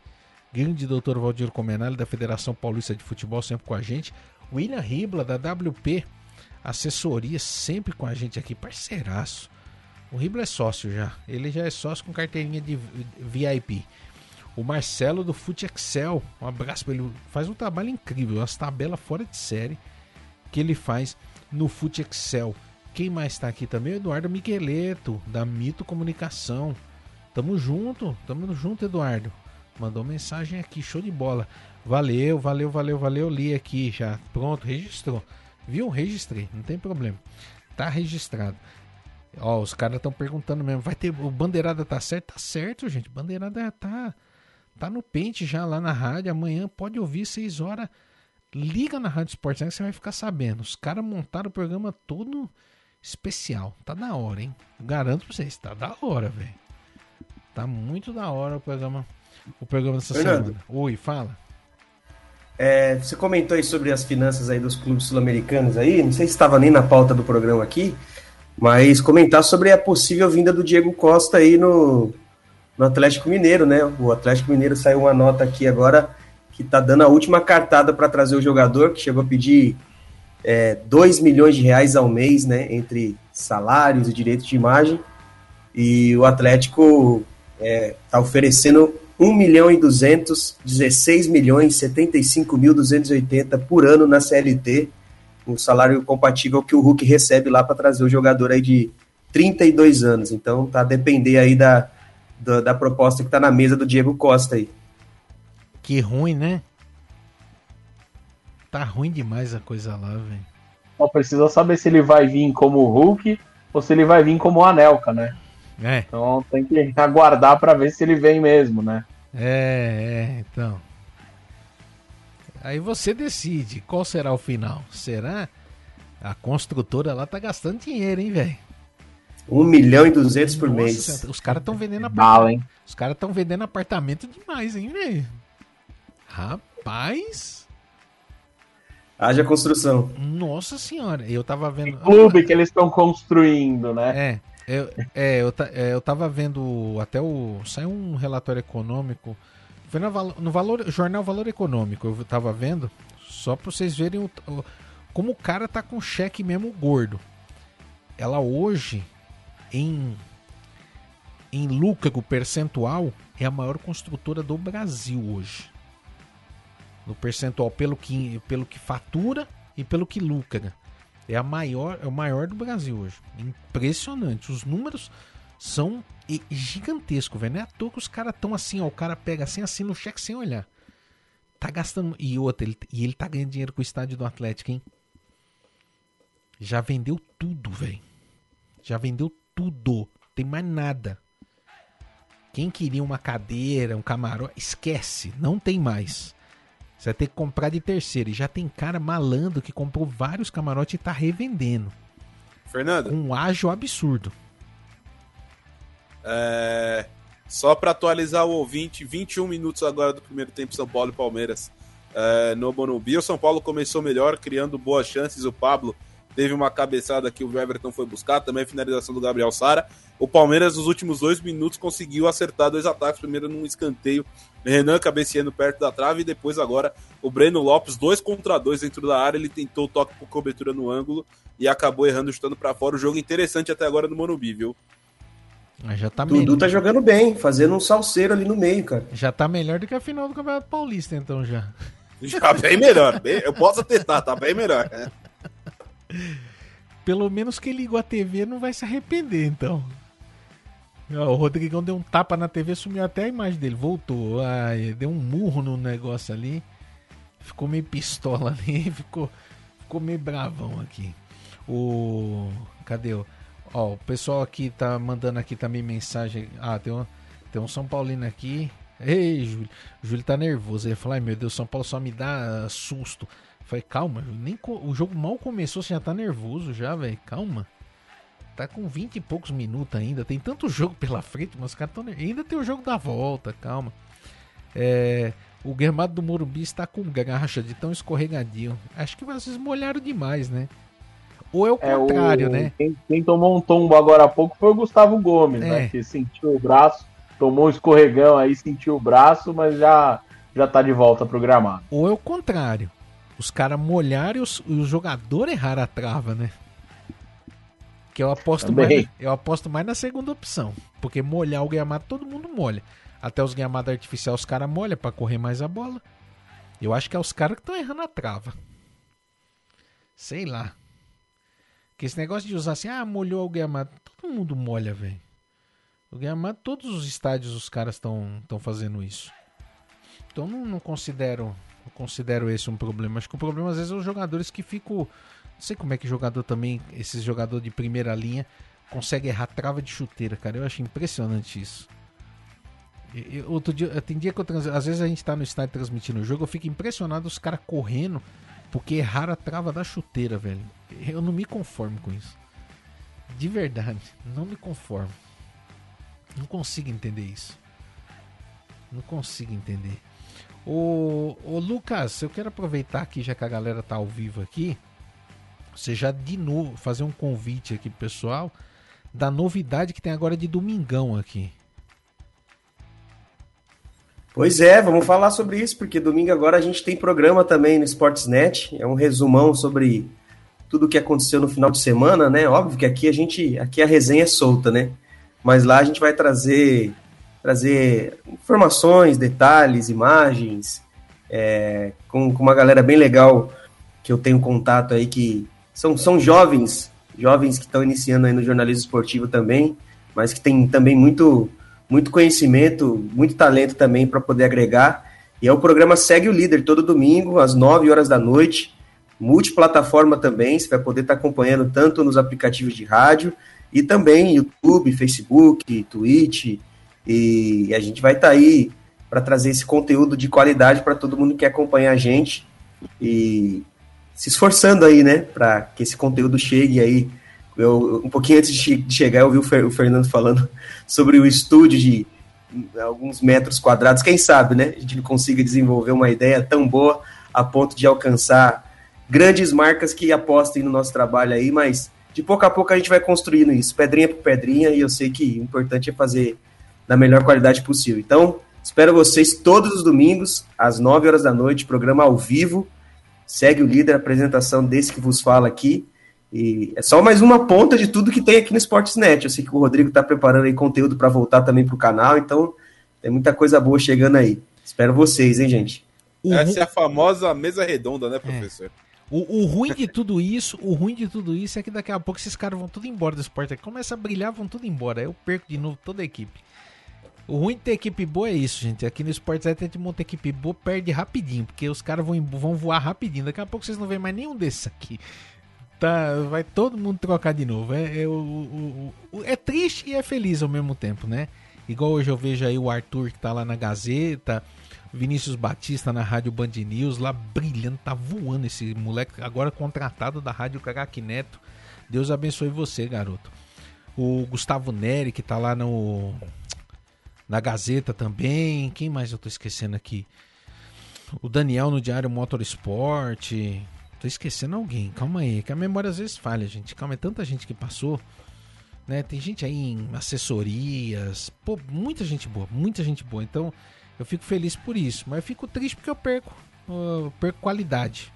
Grande Dr. Valdir Comenali, da Federação Paulista de Futebol, sempre com a gente. William Ribla, da WP Assessoria, sempre com a gente aqui, parceiraço. O Ribla é sócio já. Ele já é sócio com carteirinha de VIP. O Marcelo do Fute Excel, um abraço para ele. Faz um trabalho incrível, as tabelas fora de série que ele faz no Fute Excel. Quem mais está aqui também? O Eduardo Migueleto, da Mito Comunicação. Tamo junto, tamo junto, Eduardo. Mandou mensagem aqui, show de bola. Valeu, valeu, valeu, valeu. Li aqui já. Pronto, registrou. Viu? Registrei, não tem problema. Tá registrado. Ó, os caras estão perguntando mesmo. Vai ter. O bandeirada tá certo? Tá certo, gente. Bandeirada tá. Tá no pente já lá na rádio. Amanhã pode ouvir 6 horas. Liga na Rádio Esporte que você vai ficar sabendo. Os caras montaram o programa todo especial. Tá da hora, hein? Garanto pra vocês, tá da hora, velho. Tá muito da hora o programa, o programa dessa Fernando, semana. Oi, fala.
É, você comentou aí sobre as finanças aí dos clubes sul-americanos aí, não sei se estava nem na pauta do programa aqui, mas comentar sobre a possível vinda do Diego Costa aí no, no Atlético Mineiro, né? O Atlético Mineiro saiu uma nota aqui agora que tá dando a última cartada para trazer o jogador, que chegou a pedir é, 2 milhões de reais ao mês, né, entre salários e direitos de imagem, e o Atlético está é, tá oferecendo 1 milhão e 200, 16 milhões 75 mil 280 por ano na CLT, um salário compatível que o Hulk recebe lá para trazer o jogador aí de 32 anos. Então tá a depender aí da, da, da proposta que está na mesa do Diego Costa aí.
Que ruim, né? Tá ruim demais a coisa lá, velho.
Só precisa saber se ele vai vir como Hulk ou se ele vai vir como Anelka, né? É. Então tem que aguardar para ver se ele vem mesmo, né?
É, é, então. Aí você decide qual será o final. Será? A construtora lá tá gastando dinheiro, hein, velho?
1 milhão e 200 por Nossa, mês.
Os caras estão vendendo apartamento. Os caras estão vendendo apartamento demais, hein, velho? Rapaz.
Haja construção.
Nossa senhora, eu tava vendo.
Que clube que eles estão construindo, né?
É, eu, é, eu, é, eu tava vendo até o. Saiu um relatório econômico. Foi no, no valor, jornal Valor Econômico, eu tava vendo, só pra vocês verem o, o, como o cara tá com cheque mesmo gordo. Ela hoje, em, em lucro percentual, é a maior construtora do Brasil hoje no percentual pelo que, pelo que fatura e pelo que lucra. É a maior, é o maior do Brasil hoje. Impressionante. Os números são gigantescos, velho. Não é à toa que os caras estão assim, ó. O cara pega assim, assim no cheque sem olhar. Tá gastando. E outra, ele, e ele tá ganhando dinheiro com o estádio do Atlético, hein? Já vendeu tudo, velho. Já vendeu tudo. Tem mais nada. Quem queria uma cadeira, um camarote, esquece, não tem mais. Você vai ter que comprar de terceiro. E já tem cara malandro que comprou vários camarotes e tá revendendo.
Fernando.
Um ágio absurdo.
É... Só para atualizar o ouvinte, 21 minutos agora do primeiro tempo São Paulo e Palmeiras é, no Morumbi. O São Paulo começou melhor, criando boas chances. O Pablo teve uma cabeçada que o Everton foi buscar, também a finalização do Gabriel Sara. O Palmeiras, nos últimos dois minutos, conseguiu acertar dois ataques. Primeiro num escanteio, Renan cabeceando perto da trave, e depois agora o Breno Lopes, dois contra dois dentro da área. Ele tentou o toque por cobertura no ângulo e acabou errando, chutando para fora. O jogo interessante até agora no Morumbi, viu?
Já tá Dudu tá jogando bem, fazendo um salseiro ali no meio, cara.
Já tá melhor do que a final do Campeonato Paulista, então já.
Já bem melhor. Bem, eu posso tentar, tá bem melhor.
Pelo menos quem ligou a TV não vai se arrepender, então. O Rodrigão deu um tapa na TV, sumiu até a imagem dele. Voltou. Ai, deu um murro no negócio ali. Ficou meio pistola ali. Ficou, ficou meio bravão aqui. O. Cadê o. Ó, o pessoal aqui tá mandando aqui também mensagem. Ah, tem um, tem um São Paulino aqui. Ei, Júlio. Júlio tá nervoso. Ele falou: ai meu Deus, São Paulo só me dá susto. Falei, calma, nem o jogo mal começou, você já tá nervoso já, velho. Calma. Tá com 20 e poucos minutos ainda. Tem tanto jogo pela frente, mas os caras tão Ainda tem o jogo da volta, calma. É, o gramado do Morumbi está com graxa de tão escorregadio. Acho que vocês molharam demais, né? Ou é o é contrário, o... né?
Quem, quem, tomou um tombo agora há pouco foi o Gustavo Gomes, né? é. né? Que sentiu o braço tomou um escorregão aí, sentiu o braço, mas já, já tá de volta pro gramado.
Ou é o contrário. Os caras molharam e os, os jogadores erraram a trava, né? Que eu aposto, mais, eu aposto mais na segunda opção. Porque molhar o gramado, todo mundo molha. Até os gramados artificiais os caras molham para correr mais a bola. Eu acho que é os caras que estão errando a trava. Sei lá. Que esse negócio de usar assim, ah, molhou o gramado. Todo mundo molha, velho. O Gramado, todos os estádios os caras estão fazendo isso. Então não, não considero considero esse um problema. Acho que o problema às vezes é os jogadores que ficam. Não sei como é que jogador também, esses jogadores de primeira linha, consegue errar trava de chuteira, cara. Eu acho impressionante isso. Eu, outro dia, tem dia que eu trans... às vezes a gente tá no estádio transmitindo o jogo, eu fico impressionado os caras correndo porque erraram a trava da chuteira, velho. Eu não me conformo com isso. De verdade, não me conformo. Não consigo entender isso. Não consigo entender. Ô, ô Lucas, eu quero aproveitar aqui, já que a galera tá ao vivo aqui, você já de novo fazer um convite aqui pro pessoal da novidade que tem agora de domingão aqui.
Pois é, vamos falar sobre isso, porque domingo agora a gente tem programa também no Sportsnet, é um resumão sobre tudo o que aconteceu no final de semana, né? Óbvio que aqui a gente, aqui a resenha é solta, né? mas lá a gente vai trazer, trazer informações, detalhes, imagens, é, com, com uma galera bem legal que eu tenho contato aí, que são, são jovens, jovens que estão iniciando aí no jornalismo esportivo também, mas que tem também muito, muito conhecimento, muito talento também para poder agregar. E é o programa Segue o Líder, todo domingo, às 9 horas da noite, multiplataforma também, você vai poder estar tá acompanhando tanto nos aplicativos de rádio e também YouTube, Facebook, Twitch. E a gente vai estar tá aí para trazer esse conteúdo de qualidade para todo mundo que acompanha a gente e se esforçando aí, né, para que esse conteúdo chegue aí. Eu, um pouquinho antes de chegar, eu vi o Fernando falando sobre o estúdio de alguns metros quadrados. Quem sabe, né, a gente consiga desenvolver uma ideia tão boa a ponto de alcançar grandes marcas que apostem no nosso trabalho aí, mas de pouco a pouco a gente vai construindo isso, pedrinha por pedrinha, e eu sei que o importante é fazer da melhor qualidade possível. Então, espero vocês todos os domingos, às 9 horas da noite, programa ao vivo. Segue o líder, a apresentação desse que vos fala aqui. E é só mais uma ponta de tudo que tem aqui no Sportsnet. Eu sei que o Rodrigo está preparando aí conteúdo para voltar também para o canal, então tem muita coisa boa chegando aí. Espero vocês, hein, gente?
Essa é a famosa mesa redonda, né, professor? É.
O, o, ruim de tudo isso, o ruim de tudo isso é que daqui a pouco esses caras vão tudo embora do esporte. Começa a brilhar, vão tudo embora. Aí eu perco de novo toda a equipe. O ruim de ter equipe boa é isso, gente. Aqui no Esporte a gente monta equipe boa, perde rapidinho, porque os caras vão, vão voar rapidinho. Daqui a pouco vocês não vêem mais nenhum desses aqui. Tá, vai todo mundo trocar de novo. É, é, o, o, o, é triste e é feliz ao mesmo tempo, né? Igual hoje eu vejo aí o Arthur que tá lá na Gazeta, Vinícius Batista na Rádio Band News, lá brilhando, tá voando esse moleque, agora contratado da Rádio Caraque Neto. Deus abençoe você, garoto. O Gustavo Neri, que tá lá no. Na Gazeta também. Quem mais eu tô esquecendo aqui? O Daniel no Diário Motorsport. Tô esquecendo alguém. Calma aí, que a memória às vezes falha, gente. Calma, é tanta gente que passou. Né? Tem gente aí em assessorias. Pô, muita gente boa, muita gente boa. Então, eu fico feliz por isso. Mas eu fico triste porque eu perco. Eu perco qualidade.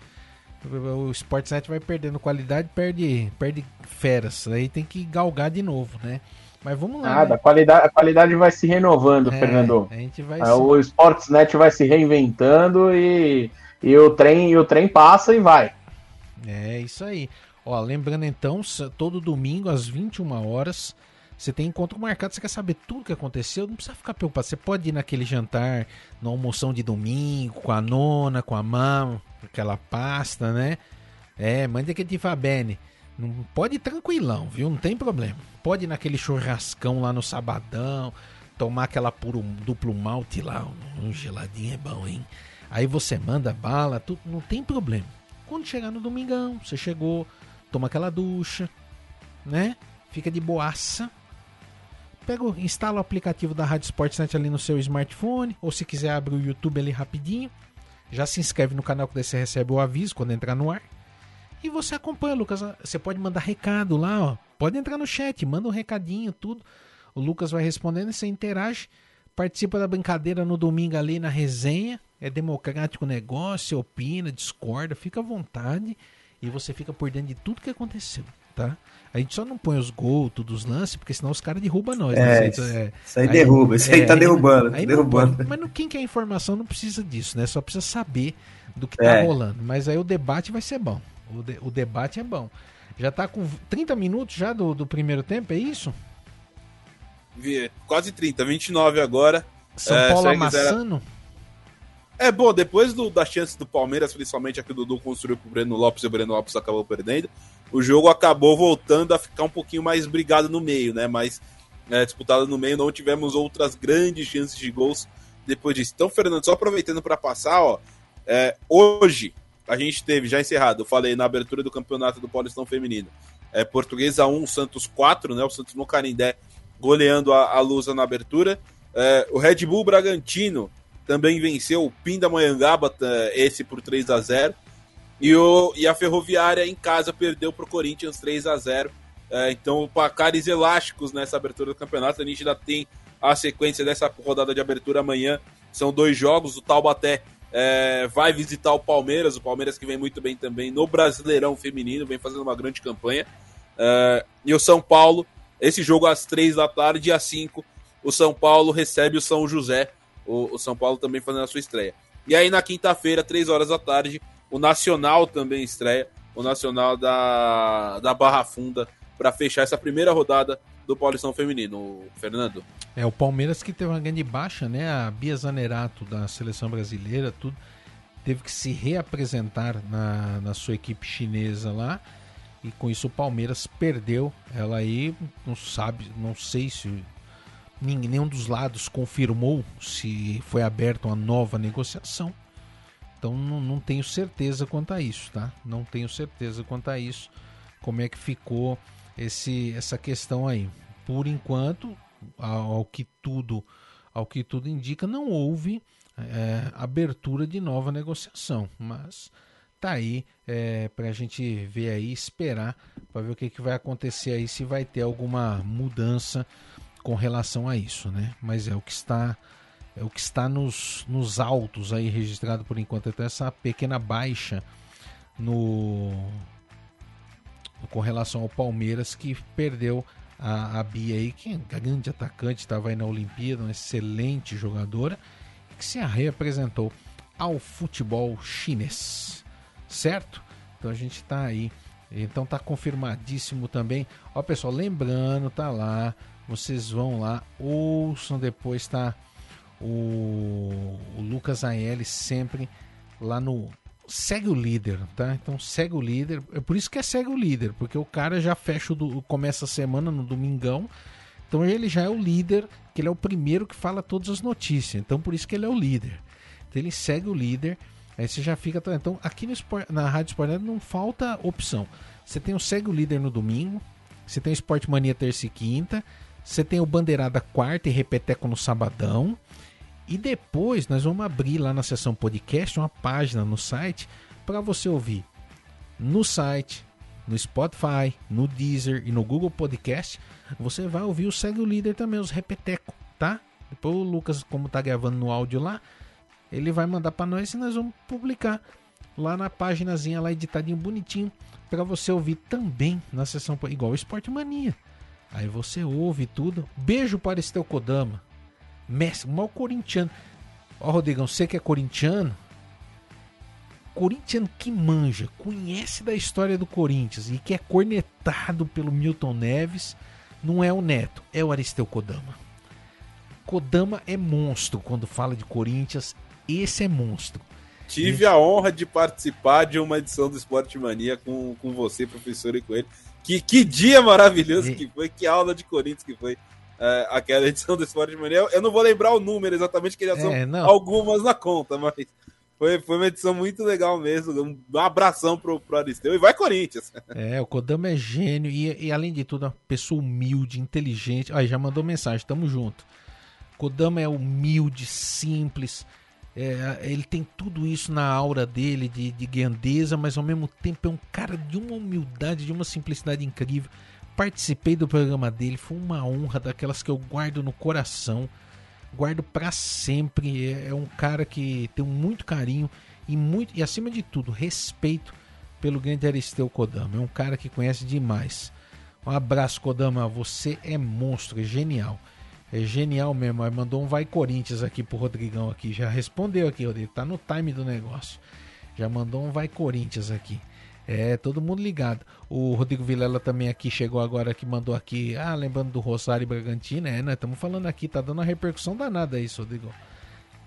O Sportsnet vai perdendo qualidade, perde, perde feras. Aí tem que galgar de novo, né? Mas vamos lá.
Nada, né? a, qualidade, a qualidade vai se renovando, é, Fernando. A gente vai é, o Sportsnet vai se reinventando e, e, o trem, e o trem passa e vai.
É isso aí. Ó, lembrando então, todo domingo às 21 horas, você tem encontro marcado, você quer saber tudo o que aconteceu, não precisa ficar preocupado. Você pode ir naquele jantar, na almoção de domingo, com a nona, com a mãe, aquela pasta, né? É, mande que te bene. Não pode ir tranquilão, viu? Não tem problema. Pode ir naquele churrascão lá no sabadão, tomar aquela puro duplo malte lá, um geladinho é bom, hein? Aí você manda bala, tudo, não tem problema. Quando chegar no domingão, você chegou, toma aquela ducha, né? Fica de boaça. Pega, instala o aplicativo da Rádio Sportsnet ali no seu smartphone, ou se quiser abre o YouTube ali rapidinho. Já se inscreve no canal que você recebe o aviso quando entrar no ar. E você acompanha, Lucas. Você pode mandar recado lá, ó. Pode entrar no chat, manda um recadinho, tudo. O Lucas vai respondendo e você interage. Participa da brincadeira no domingo ali na resenha. É democrático o negócio, opina, discorda, fica à vontade. E você fica por dentro de tudo que aconteceu, tá? A gente só não põe os gols, todos os lances, porque senão os caras derrubam nós.
É, né? isso, é, isso aí, aí derruba, isso aí é, tá derrubando. Aí, derrubando.
Pode, mas no, quem quer informação não precisa disso, né? Só precisa saber do que tá é. rolando. Mas aí o debate vai ser bom. O, de, o debate é bom. Já tá com 30 minutos já do, do primeiro tempo, é isso?
Quase 30, 29 agora.
São é, Paulo amassando?
É bom, depois do, da chance do Palmeiras, principalmente a que o Dudu construiu pro Breno Lopes e o Breno Lopes acabou perdendo, o jogo acabou voltando a ficar um pouquinho mais brigado no meio, né? Mais é, disputado no meio, não tivemos outras grandes chances de gols depois disso. Então, Fernando, só aproveitando para passar, ó, é, hoje, a gente teve, já encerrado, eu falei na abertura do campeonato do Paulistão Feminino, é, Portuguesa 1, Santos 4, né? O Santos no Canindé goleando a, a Lusa na abertura. É, o Red Bull Bragantino também venceu o Pindamonhangaba, esse por 3 a 0 e, o, e a Ferroviária em casa perdeu para o Corinthians 3 a 0 é, Então, placares elásticos nessa abertura do campeonato. A gente ainda tem a sequência dessa rodada de abertura amanhã. São dois jogos. O Taubaté é, vai visitar o Palmeiras, o Palmeiras que vem muito bem também no Brasileirão Feminino, vem fazendo uma grande campanha. É, e o São Paulo, esse jogo às três da tarde, às cinco, o São Paulo recebe o São José, o, o São Paulo também fazendo a sua estreia. E aí na quinta-feira, três horas da tarde, o Nacional também estreia, o Nacional da, da Barra Funda, para fechar essa primeira rodada do Paulistão Feminino, Fernando.
É, o Palmeiras que teve uma grande baixa, né? A Bia Zanerato da seleção brasileira, tudo, teve que se reapresentar na, na sua equipe chinesa lá. E com isso o Palmeiras perdeu ela aí, não sabe, não sei se nenhum dos lados confirmou se foi aberta uma nova negociação. Então não, não tenho certeza quanto a isso, tá? Não tenho certeza quanto a isso, como é que ficou esse, essa questão aí. Por enquanto, ao que tudo, ao que tudo indica, não houve é, abertura de nova negociação, mas tá aí é, para a gente ver aí, esperar para ver o que, que vai acontecer aí, se vai ter alguma mudança com relação a isso, né? Mas é o que está é o que está nos, nos autos aí registrado por enquanto, até essa pequena baixa no com relação ao Palmeiras que perdeu a, a Bia aí, que é grande atacante, estava aí na Olimpíada, uma excelente jogadora, que se reapresentou ao futebol chinês, certo? Então a gente está aí, então tá confirmadíssimo também. Ó pessoal, lembrando, tá lá, vocês vão lá, ouçam depois, tá? O, o Lucas Aeli sempre lá no segue o líder, tá? Então segue o líder. É por isso que é segue o líder, porque o cara já fecha o começa a semana no domingão. Então ele já é o líder, que ele é o primeiro que fala todas as notícias. Então por isso que ele é o líder. Então ele segue o líder. Aí você já fica. Então aqui no na Rádio Sport não falta opção. Você tem o segue o líder no domingo. Você tem o Sport Mania terça e quinta. Você tem o Bandeirada quarta e Repeteco no sabadão. E depois nós vamos abrir lá na seção podcast uma página no site para você ouvir no site, no Spotify, no Deezer e no Google Podcast. Você vai ouvir o Segue o Líder também, os Repeteco, tá? Depois o Lucas, como tá gravando no áudio lá, ele vai mandar para nós e nós vamos publicar lá na páginazinha lá editadinho bonitinho para você ouvir também na sessão igual o Esporte Mania. Aí você ouve tudo. Beijo para Estel Kodama. Messi, mal corintiano. Ó, Rodrigão, você que é corintiano, corintiano que manja, conhece da história do Corinthians e que é cornetado pelo Milton Neves, não é o Neto, é o Aristeu Kodama. Kodama é monstro quando fala de Corinthians, esse é monstro.
Tive a honra de participar de uma edição do Esporte Mania com, com você, professor, e com ele. Que, que dia maravilhoso e... que foi, que aula de Corinthians que foi é, aquela edição do Esporte Mania. Eu não vou lembrar o número exatamente, que já são é, algumas na conta, mas foi, foi uma edição muito legal mesmo. Um abração pro, pro Aristeu e vai Corinthians.
É, o Kodama é gênio e, e além de tudo, uma pessoa humilde, inteligente. Aí já mandou mensagem, tamo junto. Kodama é humilde, simples é, ele tem tudo isso na aura dele de, de grandeza, mas ao mesmo tempo é um cara de uma humildade, de uma simplicidade incrível. Participei do programa dele, foi uma honra daquelas que eu guardo no coração, guardo para sempre. É, é, um cara que tem muito carinho e muito e acima de tudo respeito pelo grande Aristeu Kodama. É um cara que conhece demais. Um abraço, Kodama. Você é monstro, é genial. É genial mesmo. Aí mandou um vai Corinthians aqui pro Rodrigão aqui. Já respondeu aqui, Rodrigo. Tá no time do negócio. Já mandou um vai Corinthians aqui. É, todo mundo ligado. O Rodrigo Vilela também aqui chegou agora que mandou aqui. Ah, lembrando do Rosário e Bragantino. É, né? Estamos falando aqui, tá dando uma repercussão danada isso, Rodrigo.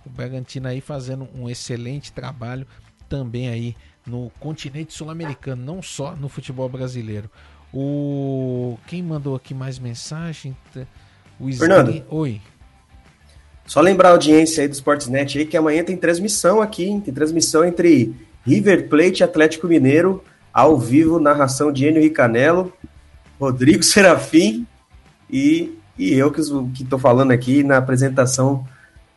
O Bragantino aí fazendo um excelente trabalho também aí no continente sul-americano, não só no futebol brasileiro. O quem mandou aqui mais mensagem?
O Fernando. Oi. Só lembrar a audiência aí do Sportsnet aí que amanhã tem transmissão aqui, hein? tem transmissão entre River Plate Atlético Mineiro, ao vivo, narração de Enio Ricanello, Rodrigo Serafim e, e eu que estou falando aqui na apresentação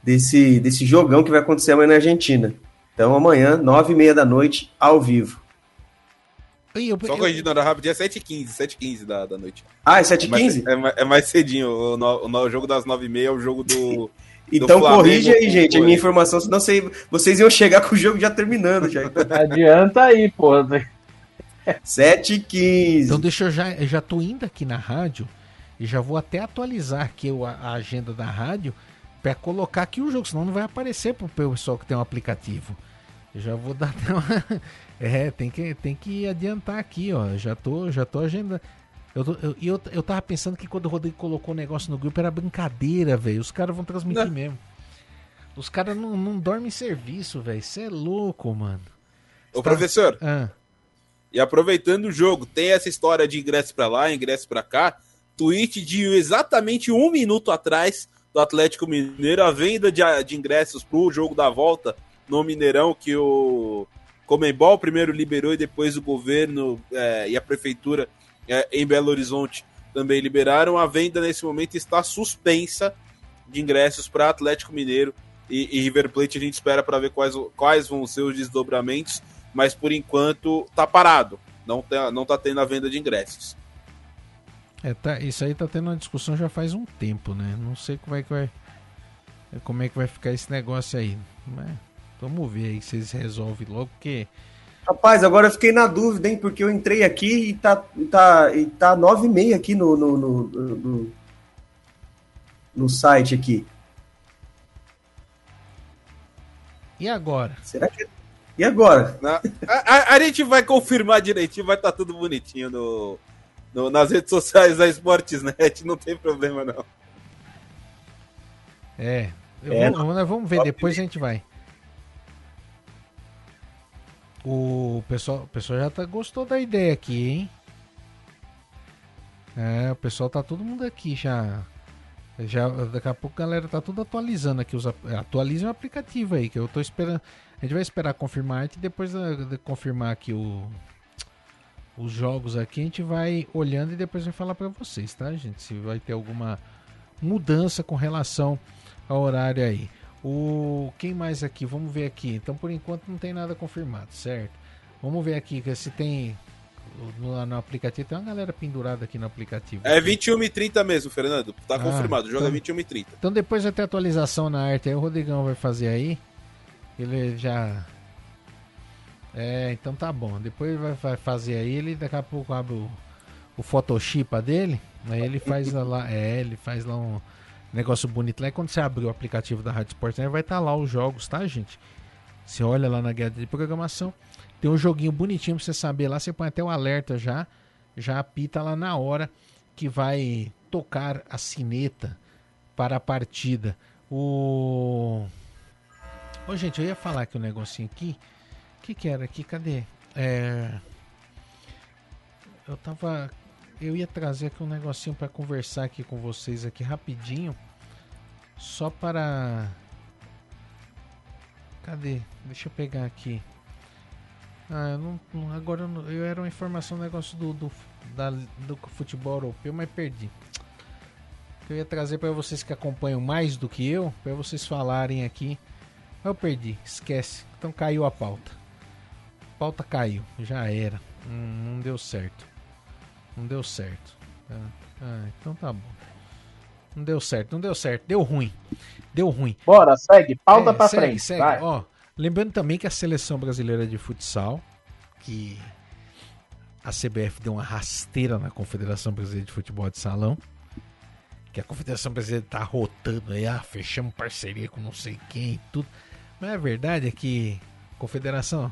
desse, desse jogão que vai acontecer amanhã na Argentina. Então amanhã, nove e meia da noite, ao vivo.
Eu, Só corrigindo, era rápido, é 7h15, 7h15 da, da noite.
Ah, é 7h15?
É, mais, é, é mais cedinho, o, o, o, jogo das 9h30 é o jogo do...
Então corrige aí, gente, a minha informação, senão sei, vocês iam chegar com o jogo já terminando. Já.
Adianta aí, pô.
7h15.
Então deixa eu já, eu já tô indo aqui na rádio e já vou até atualizar aqui a, a agenda da rádio para colocar aqui o jogo, senão não vai aparecer pro pessoal que tem um aplicativo. Eu já vou dar até uma... É, tem que, tem que adiantar aqui, ó. Já tô, já tô agendando. Eu, eu, eu, eu tava pensando que quando o Rodrigo colocou o negócio no grupo era brincadeira, velho. Os caras vão transmitir não. mesmo. Os caras não, não dormem em serviço, velho. Isso é louco, mano.
Ô, tá... professor. Ah. E aproveitando o jogo, tem essa história de ingresso para lá, ingresso para cá. Tweet de exatamente um minuto atrás do Atlético Mineiro, a venda de, de ingressos pro jogo da volta no Mineirão, que o Comembol primeiro liberou e depois o governo é, e a prefeitura é, em Belo Horizonte também liberaram. A venda nesse momento está suspensa de ingressos para Atlético Mineiro e, e, River Plate. A gente espera para ver quais, quais vão ser os desdobramentos, mas por enquanto está parado. Não, tá, não tá tendo a venda de ingressos.
É, tá, isso aí tá tendo uma discussão já faz um tempo, né? Não sei como é que vai, como é que vai ficar esse negócio aí. Mas Vamos ver aí se eles resolvem logo, porque.
Rapaz, agora eu fiquei na dúvida, hein? Porque eu entrei aqui e tá, tá, e tá 9,5 aqui no, no, no, no, no site aqui.
E agora?
Será que. E agora?
Na, a, a, a, gente vai confirmar direitinho, vai estar tá tudo bonitinho no, no, nas redes sociais da Sportsnet, não tem problema não.
É, é vamos, vamos ver, depois a gente vai. O pessoal, o pessoal já tá, gostou da ideia aqui, hein? É, o pessoal tá todo mundo aqui já. Já daqui a pouco a galera tá tudo atualizando aqui os atualizem o aplicativo aí que eu tô esperando. A gente vai esperar confirmar e depois de confirmar aqui o os jogos aqui, a gente vai olhando e depois vai falar para vocês, tá, gente? Se vai ter alguma mudança com relação ao horário aí. O quem mais aqui? Vamos ver aqui. Então, por enquanto não tem nada confirmado, certo? Vamos ver aqui se tem no, no, aplicativo. Tem uma galera pendurada aqui no aplicativo.
É 21 e 30 mesmo, Fernando. Tá ah, confirmado. O jogo então, é 21 e 30.
Então depois vai ter atualização na arte aí. O Rodrigão vai fazer aí. Ele já. É, então tá bom. Depois vai, vai fazer aí. Ele daqui a pouco abre o, o Photoshipa dele. Aí ele faz lá. É, ele faz lá um negócio bonito lá. E quando você abrir o aplicativo da Rádio Sports, vai estar tá lá os jogos, tá, gente? Você olha lá na guia de programação. Tem um joguinho bonitinho pra você saber lá. Você põe até o alerta já. Já apita lá na hora que vai tocar a sineta para a partida. O. Ô, gente, eu ia falar aqui um negocinho aqui. O que, que era aqui? Cadê? É... Eu tava. Eu ia trazer aqui um negocinho para conversar aqui com vocês aqui rapidinho. Só para. Cadê? Deixa eu pegar aqui. Ah, eu não, agora eu, não, eu, era uma informação um negócio do, do, da, do futebol europeu, mas perdi. Eu ia trazer para vocês que acompanham mais do que eu, para vocês falarem aqui. Eu perdi, esquece. Então caiu a pauta. A pauta caiu, já era. Hum, não deu certo. Não deu certo. Ah, ah, então tá bom. Não deu certo, não deu certo. Deu ruim. Deu ruim.
Bora, segue. Pauta é, pra segue, frente. Segue. Vai.
Ó, Lembrando também que a seleção brasileira de futsal, que a CBF deu uma rasteira na Confederação Brasileira de Futebol de Salão, que a Confederação Brasileira tá rotando aí, ah, fechamos parceria com não sei quem e tudo. Mas a verdade é que Confederação,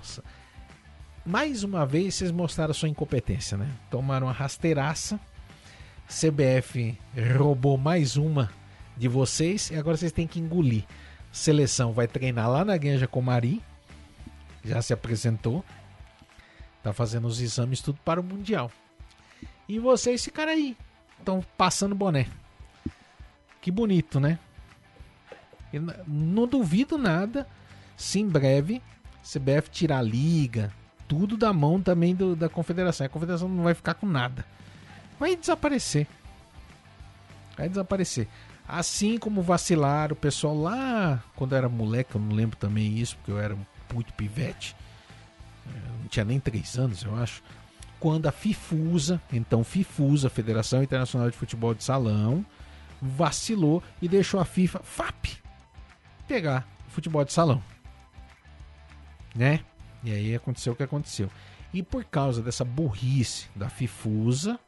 mais uma vez vocês mostraram sua incompetência, né? Tomaram uma rasteiraça. CBF roubou mais uma de vocês e agora vocês têm que engolir seleção vai treinar lá na Guanja Comari. Já se apresentou. Tá fazendo os exames tudo para o Mundial. E vocês ficaram aí. Estão passando boné. Que bonito, né? Eu não duvido nada se em breve CBF tirar a liga, tudo da mão também do, da confederação. A confederação não vai ficar com nada. Vai desaparecer. Vai desaparecer. Assim como vacilar o pessoal lá quando eu era moleque, eu não lembro também isso, porque eu era muito pivete. Eu não tinha nem três anos, eu acho. Quando a FIFUSA, então FIFUSA, Federação Internacional de Futebol de Salão, vacilou e deixou a FIFA, FAP, pegar o futebol de salão. Né? E aí aconteceu o que aconteceu. E por causa dessa burrice da FIFUSA,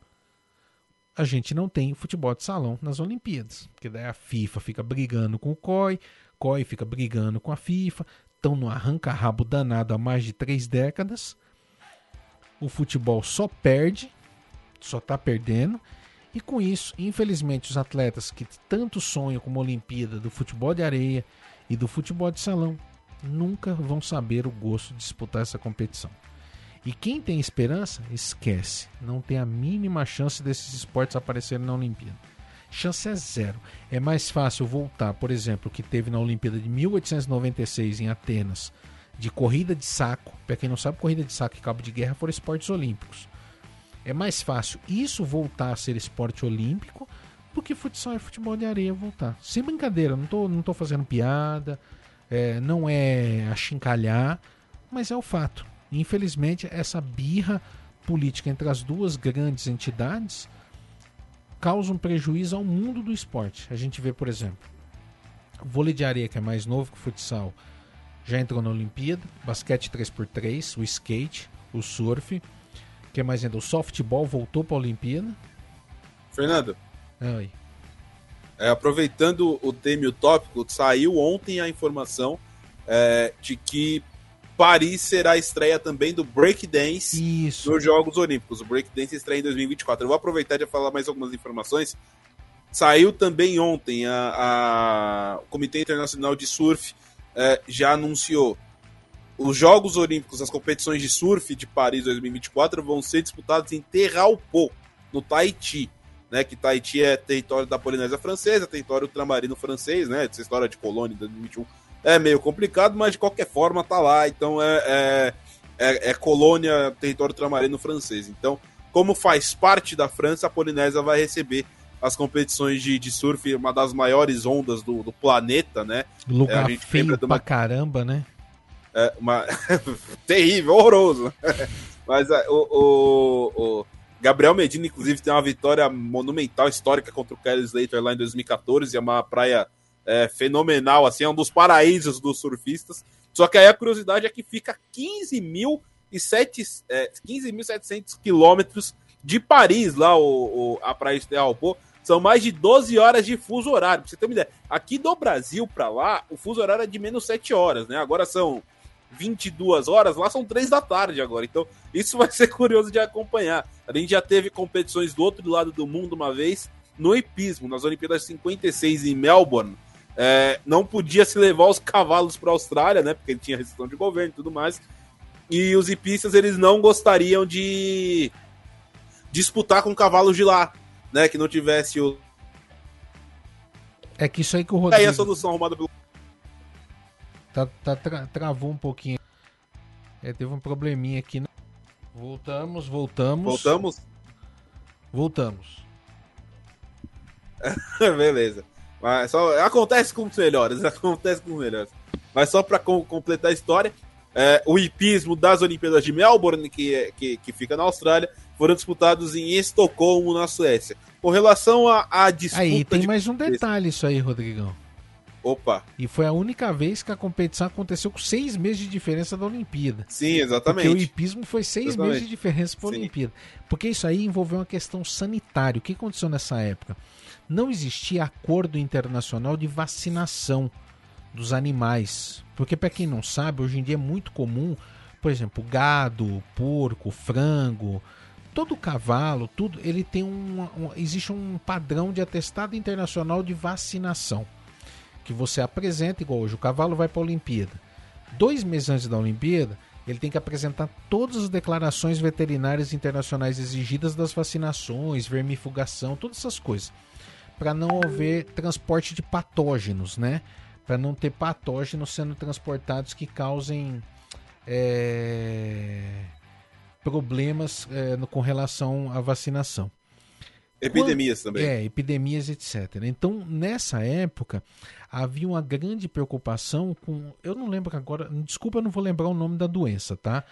a gente não tem futebol de salão nas Olimpíadas. Porque daí a FIFA fica brigando com o COI, COI fica brigando com a FIFA, estão no arranca-rabo danado há mais de três décadas. O futebol só perde, só está perdendo. E com isso, infelizmente, os atletas que tanto sonham com uma Olimpíada do futebol de areia e do futebol de salão nunca vão saber o gosto de disputar essa competição. E quem tem esperança, esquece. Não tem a mínima chance desses esportes aparecerem na Olimpíada. Chance é zero. É mais fácil voltar, por exemplo, o que teve na Olimpíada de 1896 em Atenas, de corrida de saco. Para quem não sabe, corrida de saco e cabo de guerra foram esportes olímpicos. É mais fácil isso voltar a ser esporte olímpico do que futsal e futebol de areia voltar. Sem brincadeira, não tô, não tô fazendo piada, é, não é achincalhar, mas é o fato. Infelizmente, essa birra política entre as duas grandes entidades causa um prejuízo ao mundo do esporte. A gente vê, por exemplo, o vôlei de areia, que é mais novo que o futsal, já entrou na Olimpíada, basquete 3x3, o skate, o surf, que é mais ainda, o softball voltou para a Olimpíada.
Fernando.
Oi.
É, aproveitando o tema e o tópico, saiu ontem a informação é, de que Paris será a estreia também do Breakdance nos Jogos Olímpicos. O Breakdance estreia em 2024. Eu vou aproveitar e falar mais algumas informações. Saiu também ontem a, a... o Comitê Internacional de Surf é, já anunciou os Jogos Olímpicos, as competições de surf de Paris 2024 vão ser disputadas em Terralpô, no Tahiti. Né, que Tahiti é território da Polinésia Francesa, território ultramarino francês, né? Essa história de colônia de 2021 é meio complicado, mas de qualquer forma tá lá. Então é, é é, é colônia, território ultramarino francês. Então, como faz parte da França, a Polinésia vai receber as competições de, de surf, uma das maiores ondas do, do planeta, né?
Lugar é, a gente feio pra uma... caramba, né?
É, uma... terrível, horroroso. Mas é, o, o, o, Gabriel Medina, inclusive, tem uma vitória monumental, histórica contra o Kelly Slater lá em 2014. É uma praia é, fenomenal, assim, é um dos paraísos dos surfistas. Só que aí a curiosidade é que fica 15.700 é, 15 quilômetros de Paris, lá o, o a praia de Alpo. São mais de 12 horas de fuso horário. Pra você ter uma ideia. Aqui do Brasil para lá, o fuso horário é de menos 7 horas, né? Agora são 22 horas, lá são 3 da tarde agora. Então, isso vai ser curioso de acompanhar. A gente já teve competições do outro lado do mundo uma vez, no hipismo, nas Olimpíadas 56 em Melbourne. É, não podia se levar os cavalos para a Austrália, né? Porque tinha restrição de governo e tudo mais. E os hipistas, eles não gostariam de disputar com cavalos de lá, né? Que não tivesse o.
É que isso aí que o Rodrigo.
Aí a solução arrumada pelo.
Tá, tá tra travou um pouquinho. É, teve um probleminha aqui. Né? Voltamos, voltamos.
Voltamos?
Voltamos.
Beleza. Mas só, acontece com os melhores, acontece com os melhores. Mas só para com, completar a história, é, o hipismo das Olimpíadas de Melbourne, que, que, que fica na Austrália, foram disputados em Estocolmo, na Suécia. Com relação à disputa.
Aí tem de... mais um detalhe isso aí, Rodrigão.
Opa!
E foi a única vez que a competição aconteceu com seis meses de diferença da Olimpíada.
Sim, exatamente.
Porque o hipismo foi seis exatamente. meses de diferença para a Olimpíada. Porque isso aí envolveu uma questão sanitária. O que aconteceu nessa época? Não existia acordo internacional de vacinação dos animais. Porque, para quem não sabe, hoje em dia é muito comum, por exemplo, gado, porco, frango, todo cavalo, tudo, ele tem um, um, existe um padrão de atestado internacional de vacinação que você apresenta igual hoje o cavalo vai para a Olimpíada. Dois meses antes da Olimpíada, ele tem que apresentar todas as declarações veterinárias internacionais exigidas das vacinações, vermifugação, todas essas coisas, para não haver transporte de patógenos, né? Para não ter patógenos sendo transportados que causem é problemas é, no, com relação à vacinação.
Epidemias Quando, também.
É, epidemias, etc. Então, nessa época, havia uma grande preocupação com. Eu não lembro agora, desculpa, eu não vou lembrar o nome da doença, tá?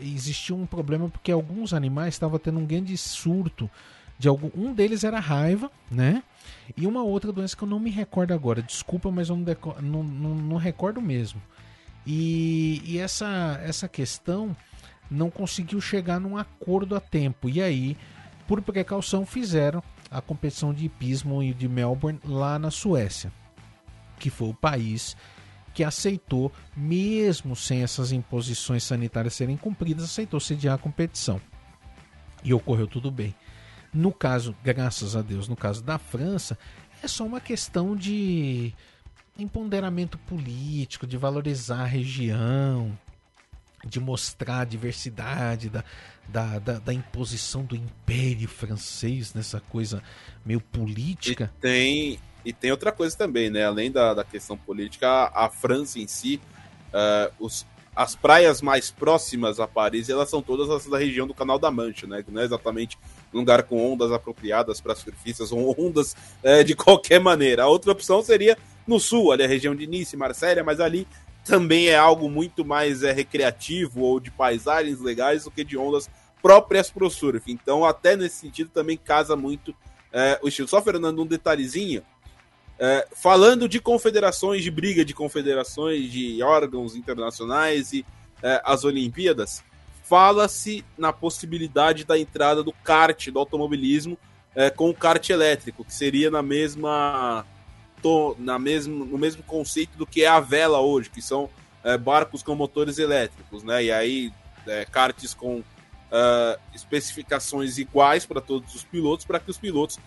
Existia um problema porque alguns animais estavam tendo um grande surto. De algum, um deles era raiva, né? E uma outra doença que eu não me recordo agora. Desculpa, mas eu não, não, não, não recordo mesmo. E, e essa, essa questão não conseguiu chegar num acordo a tempo. E aí, por precaução, fizeram a competição de hipismo de Melbourne lá na Suécia, que foi o país que aceitou, mesmo sem essas imposições sanitárias serem cumpridas, aceitou sediar a competição. E ocorreu tudo bem. No caso, graças a Deus, no caso da França, é só uma questão de empoderamento político, de valorizar a região, de mostrar a diversidade da, da, da, da, imposição do império francês nessa coisa meio política.
E tem, e tem outra coisa também, né? Além da, da questão política, a, a França em si, uh, os, as praias mais próximas a Paris, elas são todas as da região do Canal da Mancha, né? Não é exatamente um lugar com ondas apropriadas para surfistas ou ondas é, de qualquer maneira. A outra opção seria no sul, ali a região de Nice, Marselha, mas ali também é algo muito mais é, recreativo ou de paisagens legais do que de ondas próprias para o surf. Então, até nesse sentido, também casa muito é, o estilo. Só, Fernando, um detalhezinho. É, falando de confederações, de briga de confederações, de órgãos internacionais e é, as Olimpíadas, fala-se na possibilidade da entrada do kart, do automobilismo, é, com o kart elétrico, que seria na mesma na mesmo, no mesmo conceito do que é a vela hoje, que são é, barcos com motores elétricos, né? E aí, é, karts com uh, especificações iguais para todos os pilotos, para que os pilotos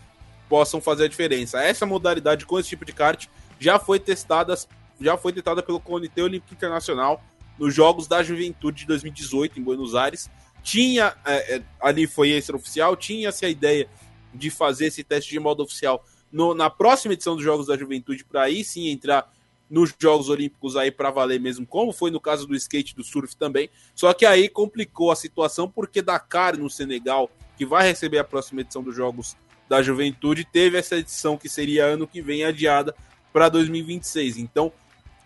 possam fazer a diferença. Essa modalidade com esse tipo de kart já foi testada, já foi testada pelo Comitê Olímpico Internacional nos Jogos da Juventude de 2018 em Buenos Aires. Tinha é, é, ali foi extraoficial, tinha-se a ideia de fazer esse teste de modo oficial no, na próxima edição dos Jogos da Juventude, para aí sim entrar nos Jogos Olímpicos aí para valer mesmo, como foi no caso do skate do surf também. Só que aí complicou a situação porque Dakar no Senegal, que vai receber a próxima edição dos Jogos da Juventude, teve essa edição que seria ano que vem adiada para 2026. Então,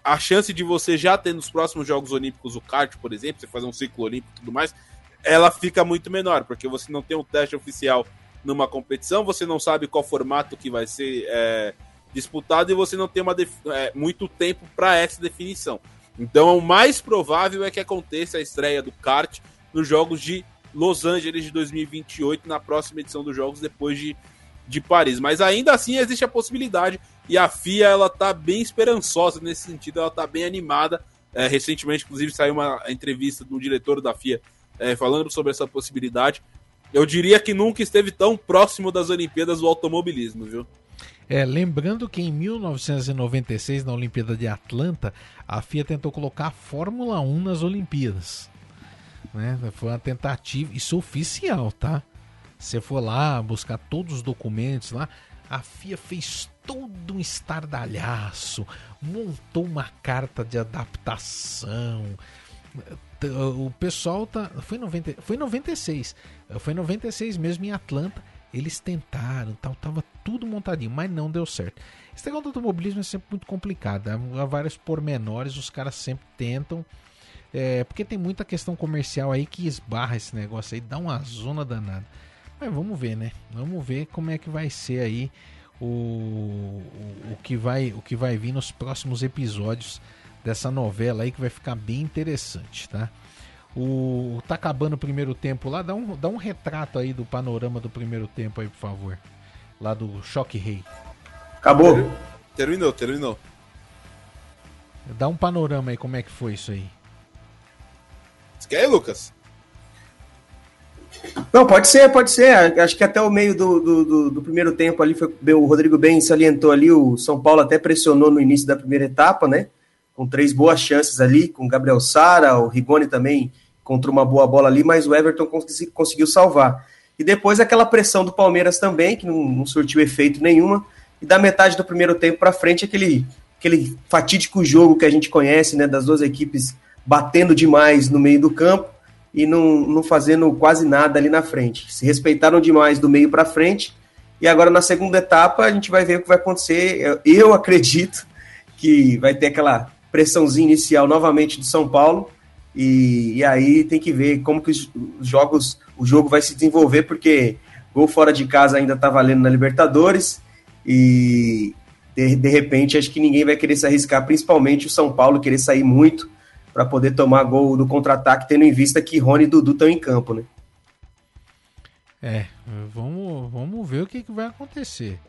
a chance de você já ter nos próximos Jogos Olímpicos o kart, por exemplo, você fazer um ciclo olímpico e tudo mais, ela fica muito menor, porque você não tem um teste oficial numa competição, você não sabe qual formato que vai ser é, disputado e você não tem uma é, muito tempo para essa definição. Então, o mais provável é que aconteça a estreia do kart nos Jogos de Los Angeles de 2028, na próxima edição dos Jogos, depois de, de Paris. Mas ainda assim existe a possibilidade e a FIA ela tá bem esperançosa nesse sentido, ela tá bem animada. É, recentemente, inclusive, saiu uma entrevista do diretor da FIA é, falando sobre essa possibilidade. Eu diria que nunca esteve tão próximo das Olimpíadas do automobilismo, viu?
É, lembrando que em 1996, na Olimpíada de Atlanta, a FIA tentou colocar a Fórmula 1 nas Olimpíadas. Né? Foi uma tentativa, isso oficial, tá? Você for lá buscar todos os documentos lá, a FIA fez todo um estardalhaço, montou uma carta de adaptação. O pessoal tá. Foi, 90, foi 96. Foi 96 mesmo em Atlanta eles tentaram, tal, tava tudo montadinho, mas não deu certo. Esse negócio do automobilismo é sempre muito complicado. Há vários pormenores, os caras sempre tentam. É, porque tem muita questão comercial aí que esbarra esse negócio aí, dá uma zona danada. Mas vamos ver, né? Vamos ver como é que vai ser aí o, o, o, que, vai, o que vai vir nos próximos episódios dessa novela aí que vai ficar bem interessante, tá? O tá acabando o primeiro tempo lá, dá um, dá um retrato aí do panorama do primeiro tempo aí, por favor. Lá do Choque Rei.
Acabou. Terminou, terminou.
Dá um panorama aí, como é que foi isso aí?
Você quer, Lucas?
Não, pode ser, pode ser. Acho que até o meio do, do, do, do primeiro tempo ali, foi, o Rodrigo bem salientou ali, o São Paulo até pressionou no início da primeira etapa, né? Com três boas chances ali, com Gabriel Sara, o Rigoni também contra uma boa bola ali, mas o Everton conseguiu salvar. E depois aquela pressão do Palmeiras também, que não, não surtiu efeito nenhuma, e da metade do primeiro tempo para frente, aquele, aquele fatídico jogo que a gente conhece, né, das duas equipes batendo demais no meio do campo e não, não fazendo quase nada ali na frente. Se respeitaram demais do meio para frente, e agora na segunda etapa a gente vai ver o que vai acontecer. Eu, eu acredito que vai ter aquela pressãozinha inicial novamente do São Paulo, e, e aí tem que ver como que os, os jogos, o jogo vai se desenvolver, porque gol fora de casa ainda está valendo na Libertadores e de, de repente acho que ninguém vai querer se arriscar, principalmente o São Paulo querer sair muito para poder tomar gol do contra-ataque, tendo em vista que Rony e Dudu estão em campo, né?
É, vamos, vamos ver o que, que vai acontecer.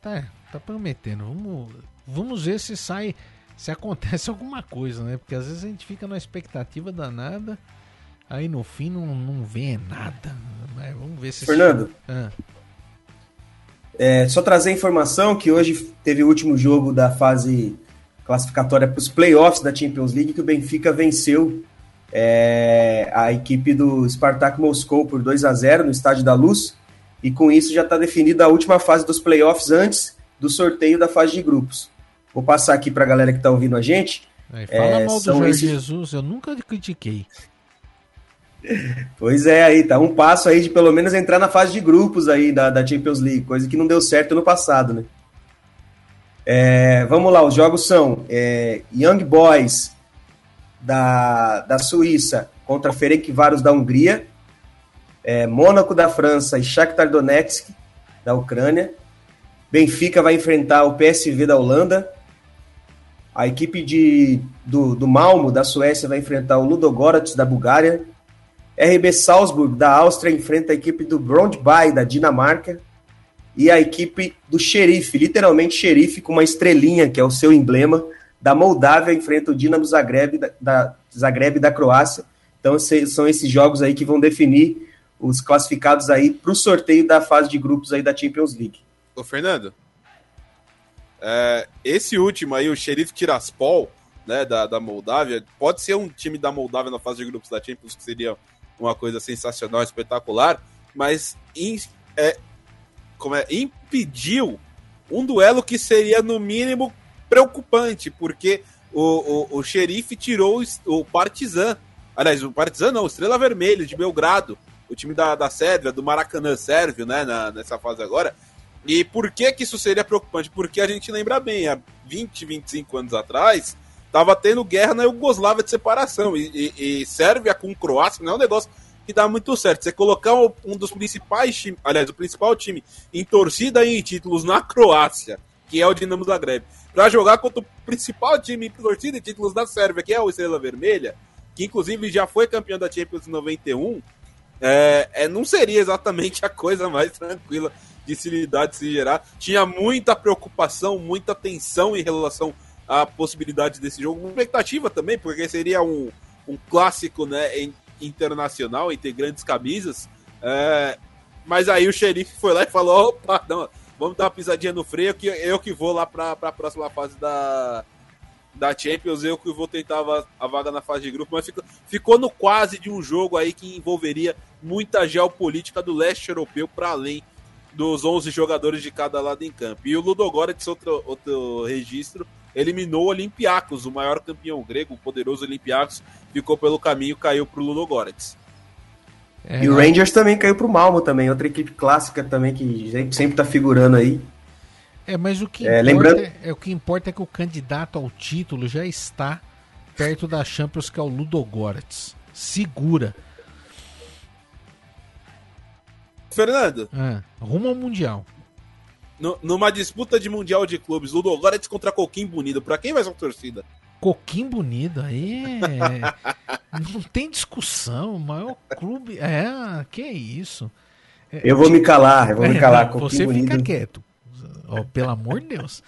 Tá, tá prometendo. Vamos, vamos ver se sai se acontece alguma coisa, né? Porque às vezes a gente fica na expectativa danada, aí no fim não, não vê nada. Mas vamos ver se.
Fernando. Ah. É, só trazer informação que hoje teve o último jogo da fase classificatória para os playoffs da Champions League que o Benfica venceu é, a equipe do Spartak Moscou por 2 a 0 no Estádio da Luz e com isso já está definida a última fase dos playoffs antes do sorteio da fase de grupos. Vou passar aqui para a galera que está ouvindo a gente.
Aí, fala é, mal do Jorge esses... Jesus, eu nunca critiquei.
Pois é, aí tá um passo aí de pelo menos entrar na fase de grupos aí da, da Champions League, coisa que não deu certo no passado, né? É, vamos lá, os jogos são é, Young Boys da, da Suíça contra Ferencváros da Hungria, é, Mônaco da França e Shakhtar Donetsk da Ucrânia, Benfica vai enfrentar o PSV da Holanda, a equipe de, do, do Malmo, da Suécia, vai enfrentar o Ludogorets, da Bulgária. RB Salzburg, da Áustria, enfrenta a equipe do Brondby, da Dinamarca. E a equipe do Xerife, literalmente Xerife, com uma estrelinha, que é o seu emblema, da Moldávia, enfrenta o Dinamo Zagreb da, da, Zagreb da Croácia. Então são esses jogos aí que vão definir os classificados aí para o sorteio da fase de grupos aí da Champions League.
Ô, Fernando, é, esse último aí, o Sheriff Tiraspol, né, da, da Moldávia, pode ser um time da Moldávia na fase de grupos da Champions, que seria uma coisa sensacional, espetacular, mas in, é, como é, impediu um duelo que seria, no mínimo, preocupante, porque o, o, o xerife tirou o, o Partizan. Aliás, o Partizan não, o Estrela Vermelha de Belgrado, o time da, da Sérvia, do Maracanã Sérvio, né, na, nessa fase agora. E por que que isso seria preocupante? Porque a gente lembra bem, há 20, 25 anos atrás, estava tendo guerra na Iugoslávia de separação. E, e, e Sérvia com Croácia não é um negócio que dá muito certo. Você colocar um dos principais times, aliás, o principal time em torcida e em títulos na Croácia, que é o Dinamo Zagreb, para jogar contra o principal time em torcida e títulos da Sérvia, que é o Estrela Vermelha, que inclusive já foi campeão da Champions em 91, é, é, não seria exatamente a coisa mais tranquila de se lidar, de se gerar. Tinha muita preocupação, muita tensão em relação a possibilidade desse jogo. Expectativa também, porque seria um, um clássico né, internacional entre grandes camisas. É, mas aí o xerife foi lá e falou: opa, não, vamos dar uma pisadinha no freio, que eu que vou lá para a próxima fase da, da Champions, eu que vou tentar a, a vaga na fase de grupo, mas ficou, ficou no quase de um jogo aí que envolveria muita geopolítica do leste europeu para além dos 11 jogadores de cada lado em campo. E o Ludogorets, outro, outro registro, eliminou o Olympiacos, o maior campeão grego, o poderoso Olympiacos, ficou pelo caminho, caiu para o Ludogorets.
É, e o Rangers também caiu para o Malmo também, outra equipe clássica também que sempre está figurando aí.
É, mas o que, é, importa lembrando... é, é, o que importa é que o candidato ao título já está perto da Champions, que é o Ludogorets. Segura.
Fernando.
É, rumo ao Mundial
no, numa disputa de Mundial de Clubes, Ludogorets contra Coquim Bonito, pra quem vai ser a torcida?
Coquim Bonito, aí é... não tem discussão, o maior clube, é, que é isso.
É, eu vou me calar, eu vou me calar.
É, você bonito. fica quieto, oh, pelo amor de Deus.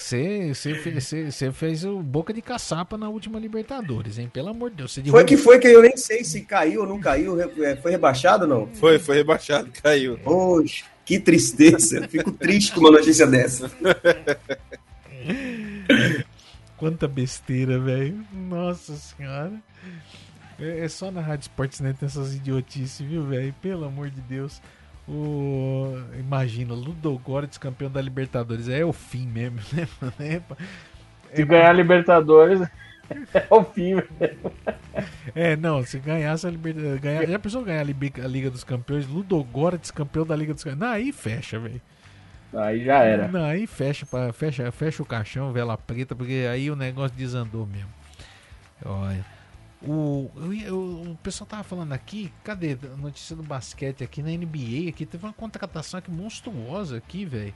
Você, você, você, você fez o boca de caçapa na última Libertadores, hein? Pelo amor de Deus. Você
foi que foi que eu nem sei se caiu ou não caiu. É, foi rebaixado ou não?
Foi, foi rebaixado, caiu.
Poxa. Que tristeza. Fico triste com uma notícia dessa.
Quanta besteira, velho. Nossa senhora. É, é, só na Rádio Esportes né, tem essas idiotices, viu, velho? Pelo amor de Deus. O... Imagina, Ludogorets campeão da Libertadores. É o fim mesmo, né?
É, Se ganhar a Libertadores, é o fim mesmo.
É, não, se ganhasse a Libertadores. Ganhar, já pensou ganhar a Liga dos Campeões? Ludogorets campeão da Liga dos Campeões. Não, aí fecha, velho.
Aí já era.
Não, aí fecha, fecha, fecha o caixão, vela preta, porque aí o negócio desandou mesmo. Olha. O, o, o pessoal tava falando aqui, cadê a notícia do basquete aqui na NBA? Aqui teve uma contratação aqui monstruosa aqui, velho.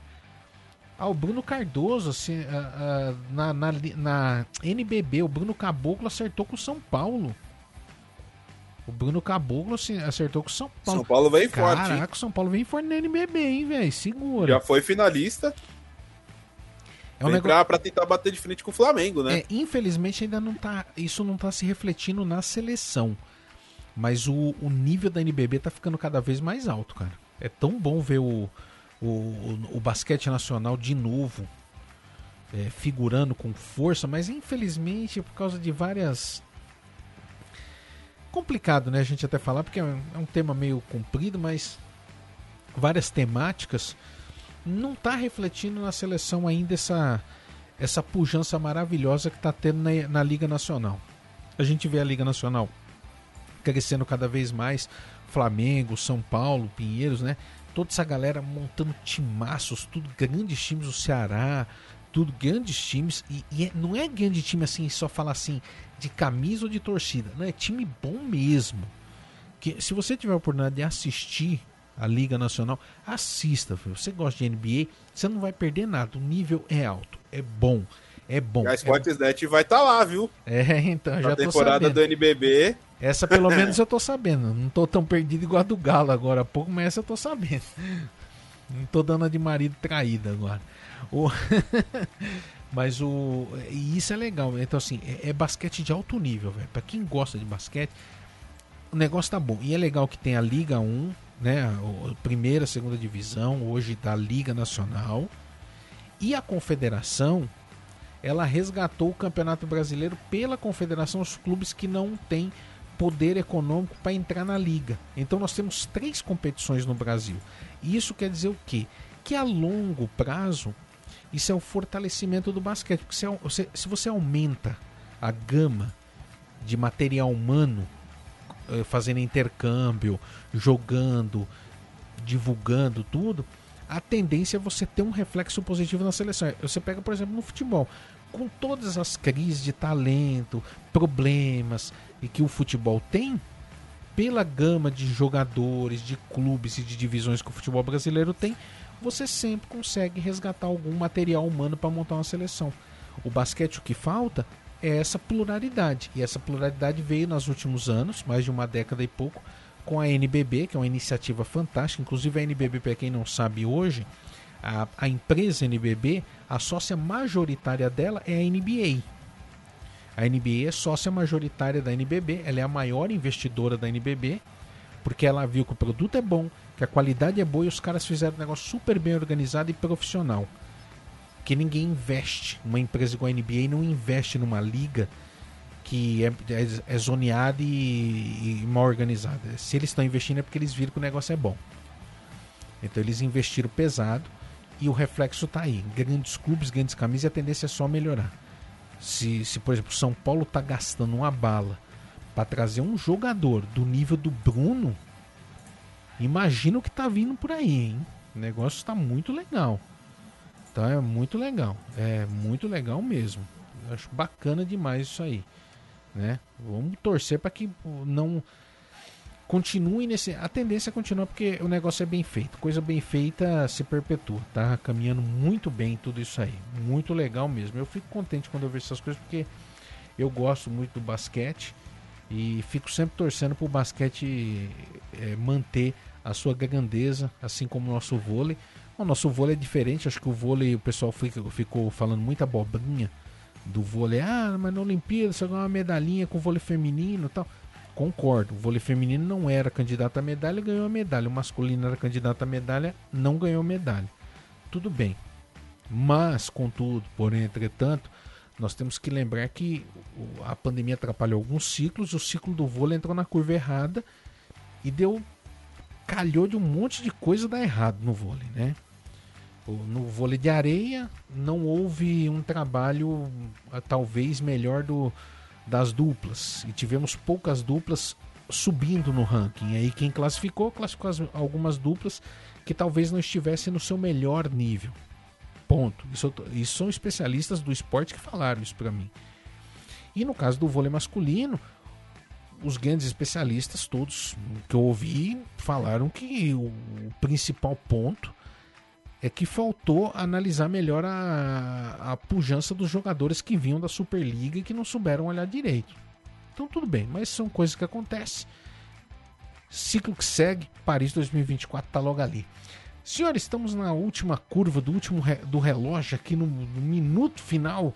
Ah, o Bruno Cardoso, assim, uh, uh, na, na, na, NBB, o Bruno Caboclo acertou com o São Paulo. O Bruno Caboclo assim, acertou com o São Paulo.
São Paulo vem Caraca, forte.
Caraca, o São Paulo vem forte na NBB, hein, velho? Segura.
Já foi finalista. É um negócio... pra, pra, tentar bater de frente com o Flamengo, né?
É, infelizmente ainda não tá. Isso não tá se refletindo na seleção. Mas o, o nível da NBB tá ficando cada vez mais alto, cara. É tão bom ver o, o, o, o basquete nacional de novo é, figurando com força, mas infelizmente por causa de várias complicado, né, a gente até falar porque é um, é um tema meio comprido, mas várias temáticas não está refletindo na seleção ainda essa essa pujança maravilhosa que está tendo na, na Liga Nacional. A gente vê a Liga Nacional crescendo cada vez mais, Flamengo, São Paulo, Pinheiros, né? toda essa galera montando timaços, tudo grandes times, o Ceará, tudo grandes times. E, e é, não é grande time assim, só falar assim, de camisa ou de torcida. Não, é time bom mesmo. Que, se você tiver a oportunidade de assistir a Liga Nacional, assista. Filho. Você gosta de NBA, você não vai perder nada. O nível é alto, é bom. É bom.
a Sportsnet é... vai estar tá lá, viu?
É, então, já
tô temporada do NBB.
Essa pelo menos eu tô sabendo. Não tô tão perdido igual a do Galo agora há pouco, mas essa eu tô sabendo. Não tô dando a de marido traída agora. O... mas o. E isso é legal. Então, assim, é, é basquete de alto nível, velho. Pra quem gosta de basquete, o negócio tá bom. E é legal que tem a Liga 1, né? Primeira, segunda divisão, hoje da Liga Nacional. E a Confederação, ela resgatou o Campeonato Brasileiro pela Confederação, os clubes que não têm poder econômico para entrar na liga. Então nós temos três competições no Brasil. E isso quer dizer o quê? Que a longo prazo Isso é o fortalecimento do basquete. Porque se, você, se você aumenta a gama de material humano, fazendo intercâmbio, jogando, divulgando tudo, a tendência é você ter um reflexo positivo na seleção. Você pega, por exemplo, no futebol, com todas as crises de talento, problemas e que o futebol tem, pela gama de jogadores, de clubes e de divisões que o futebol brasileiro tem, você sempre consegue resgatar algum material humano para montar uma seleção. O basquete o que falta é essa pluralidade. E essa pluralidade veio nos últimos anos, mais de uma década e pouco, com a NBB, que é uma iniciativa fantástica. Inclusive a NBB, para quem não sabe hoje, a, a empresa NBB, a sócia majoritária dela é a NBA. A NBA é sócia majoritária da NBB, ela é a maior investidora da NBB, porque ela viu que o produto é bom, que a qualidade é boa e os caras fizeram um negócio super bem organizado e profissional. Que ninguém investe, uma empresa igual a NBA não investe numa liga que é, é, é zoneada e, e, mal organizada. Se eles estão investindo é porque eles viram que o negócio é bom. Então eles investiram pesado e o reflexo está aí. Grandes clubes, grandes camisas a tendência é só melhorar. Se, se por exemplo, São Paulo está gastando uma bala para trazer um jogador do nível do Bruno, imagina o que está vindo por aí, hein? O negócio está muito legal. Tá, é muito legal. É muito legal mesmo. Eu acho bacana demais isso aí né? Vamos torcer para que não continue nesse. A tendência é continuar porque o negócio é bem feito. Coisa bem feita se perpetua. Tá caminhando muito bem tudo isso aí. Muito legal mesmo. Eu fico contente quando eu vejo essas coisas porque eu gosto muito do basquete e fico sempre torcendo para o basquete é, manter a sua grandeza, assim como o nosso vôlei. O nosso vôlei é diferente. Acho que o vôlei, o pessoal ficou, ficou falando muita abobrinha do vôlei. Ah, mas na Olimpíada você ganhou uma medalhinha com vôlei feminino tal. Concordo, o vôlei feminino não era candidato a medalha, ganhou a medalha. O masculino era candidato a medalha, não ganhou medalha. Tudo bem. Mas, contudo, porém, entretanto, nós temos que lembrar que a pandemia atrapalhou alguns ciclos, o ciclo do vôlei entrou na curva errada e deu calhou de um monte de coisa dar errado no vôlei, né? No vôlei de areia não houve um trabalho ah, talvez melhor do, das duplas e tivemos poucas duplas subindo no ranking. Aí quem classificou, classificou as, algumas duplas que talvez não estivessem no seu melhor nível. Ponto. Isso, isso são especialistas do esporte que falaram isso para mim. E no caso do vôlei masculino, os grandes especialistas, todos que eu ouvi, falaram que o principal ponto é que faltou analisar melhor a, a pujança dos jogadores que vinham da Superliga e que não souberam olhar direito. Então tudo bem, mas são coisas que acontecem. Ciclo que segue, Paris 2024 está logo ali. Senhores, estamos na última curva do último re, do relógio aqui no, no, minuto final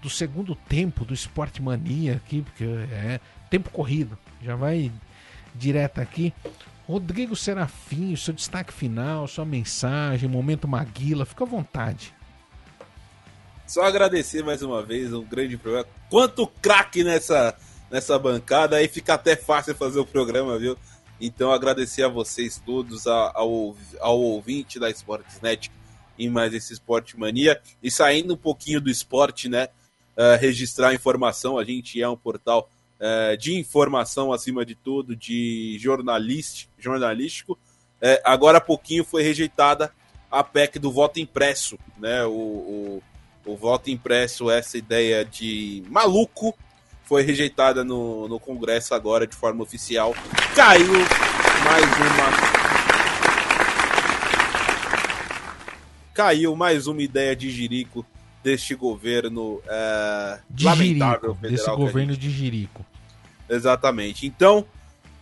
do segundo tempo do Esporte Mania aqui, porque é tempo corrido. Já vai direto aqui. Rodrigo Serafim, seu destaque final, sua mensagem, momento Maguila, fica à vontade.
Só agradecer mais uma vez, um grande programa. Quanto craque nessa, nessa bancada, aí fica até fácil fazer o programa, viu? Então agradecer a vocês todos, ao, ao ouvinte da Sportsnet em mais esse Esporte Mania. E saindo um pouquinho do esporte, né? Uh, registrar informação, a gente é um portal é, de informação acima de tudo, de jornalístico. É, agora há pouquinho foi rejeitada a PEC do voto impresso, né? O, o, o voto impresso, essa ideia de maluco, foi rejeitada no, no Congresso agora de forma oficial. Caiu mais uma. Caiu mais uma ideia de Jirico deste governo é,
de lamentável Jirico, desse governo gente... de Jirico.
Exatamente. Então,